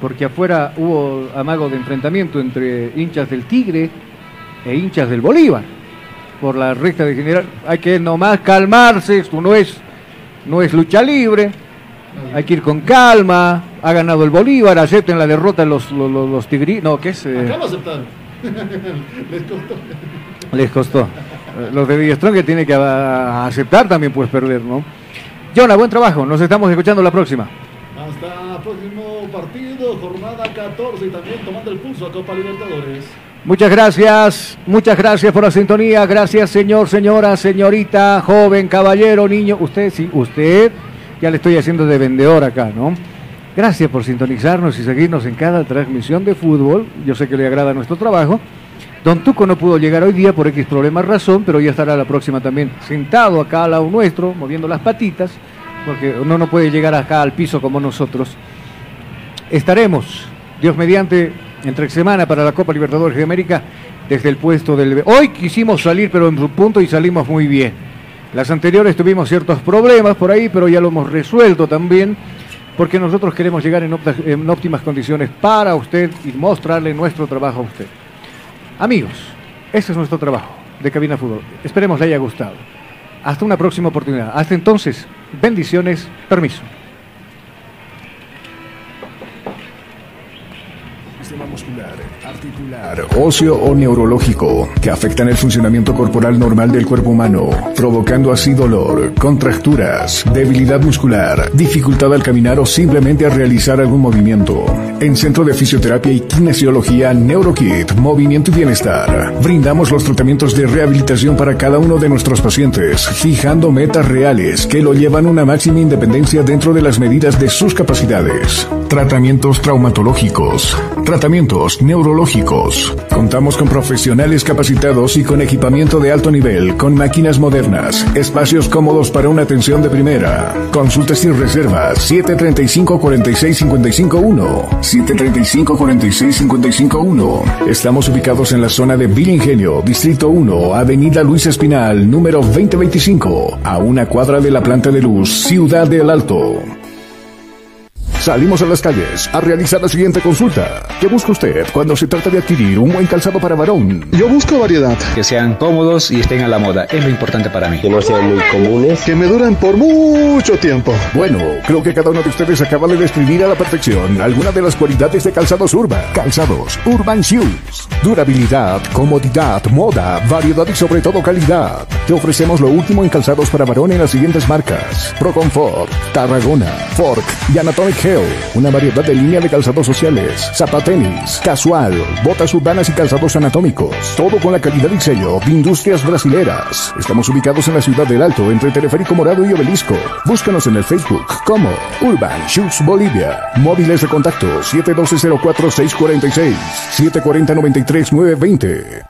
porque afuera hubo amago de enfrentamiento entre hinchas del Tigre e hinchas del Bolívar, por la recta de general. Hay que nomás calmarse, esto no es, no es lucha libre, hay que ir con calma, ha ganado el Bolívar, acepten la derrota los, los, los, los no, ¿qué es? Eh, Acá lo aceptaron. (laughs) Les costó. les costó. Los de Villastron que tiene que ah, aceptar también pues perder, ¿no? Jonah, buen trabajo, nos estamos escuchando la próxima. Hasta el próximo partido, jornada 14 y también tomando el pulso a Copa Libertadores. Muchas gracias, muchas gracias por la sintonía. Gracias, señor, señora, señorita, joven, caballero, niño. Usted, sí, usted, ya le estoy haciendo de vendedor acá, ¿no? Gracias por sintonizarnos y seguirnos en cada transmisión de fútbol. Yo sé que le agrada nuestro trabajo. Don Tuco no pudo llegar hoy día por X problemas razón, pero ya estará la próxima también sentado acá al lado nuestro, moviendo las patitas, porque uno no puede llegar acá al piso como nosotros. Estaremos, Dios mediante, entre semana para la Copa Libertadores de América desde el puesto del... Hoy quisimos salir, pero en su punto y salimos muy bien. Las anteriores tuvimos ciertos problemas por ahí, pero ya lo hemos resuelto también, porque nosotros queremos llegar en, óptimas condiciones para usted y mostrarle nuestro trabajo a usted. Amigos, ese es nuestro trabajo de Cabina Fútbol. Esperemos le haya gustado. Hasta una próxima oportunidad. Hasta entonces, bendiciones, permiso. Articular, óseo o neurológico que afectan el funcionamiento corporal normal del cuerpo humano, provocando así dolor, contracturas, debilidad muscular, dificultad al caminar o simplemente a realizar algún movimiento. En Centro de Fisioterapia y Kinesiología NeuroKit, Movimiento y Bienestar, brindamos los tratamientos de rehabilitación para cada uno de nuestros pacientes, fijando metas reales que lo llevan a una máxima independencia dentro de las medidas de sus capacidades. Tratamientos traumatológicos, tratamientos neurológicos. Contamos con profesionales capacitados y con equipamiento de alto nivel, con máquinas modernas, espacios cómodos para una atención de primera. Consultas y reservas 735 46 55 1. 735 46 55 1. Estamos ubicados en la zona de Villa Ingenio, Distrito 1, Avenida Luis Espinal, número 2025, a una cuadra de la planta de luz, Ciudad del Alto. Salimos a las calles a realizar la siguiente consulta. ¿Qué busca usted cuando se trata de adquirir un buen calzado para varón? Yo busco variedad. Que sean cómodos y estén a la moda. Es lo importante para mí. Que no sean muy comunes. Que me duran por mucho tiempo. Bueno, creo que cada uno de ustedes acaba de describir a la perfección alguna de las cualidades de calzados Urban. Calzados Urban Shoes. Durabilidad, comodidad, moda, variedad y sobre todo calidad. Te ofrecemos lo último en calzados para varón en las siguientes marcas. Pro Comfort, Tarragona, Fork y Anatomic Una variedad de línea de calzados sociales, zapatenis, casual, botas urbanas y calzados anatómicos. Todo con la calidad y sello de Industrias Brasileras. Estamos ubicados en la ciudad del Alto, entre Teleférico Morado y Obelisco. Búscanos en el Facebook como Urban Shoes Bolivia. Móviles de contacto 712-04-646, 740-93-920.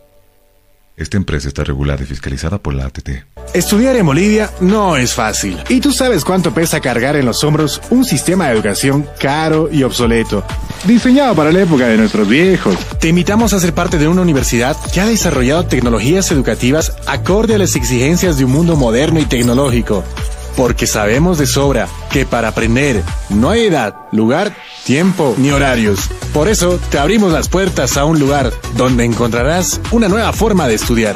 Esta empresa está regulada y fiscalizada por la ATT. Estudiar en Bolivia no es fácil. Y tú sabes cuánto pesa cargar en los hombros un sistema de educación caro y obsoleto. Diseñado para la época de nuestros viejos. Te invitamos a ser parte de una universidad que ha desarrollado tecnologías educativas acorde a las exigencias de un mundo moderno y tecnológico. Porque sabemos de sobra que para aprender no hay edad, lugar, tiempo ni horarios. Por eso te abrimos las puertas a un lugar donde encontrarás una nueva forma de estudiar.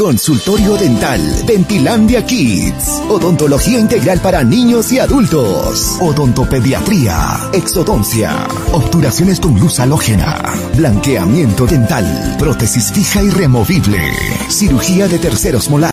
Consultorio Dental, Dentilandia Kids, Odontología Integral para niños y adultos, Odontopediatría, Exodoncia, Obturaciones con luz halógena, Blanqueamiento dental, Prótesis fija y removible, Cirugía de terceros molares.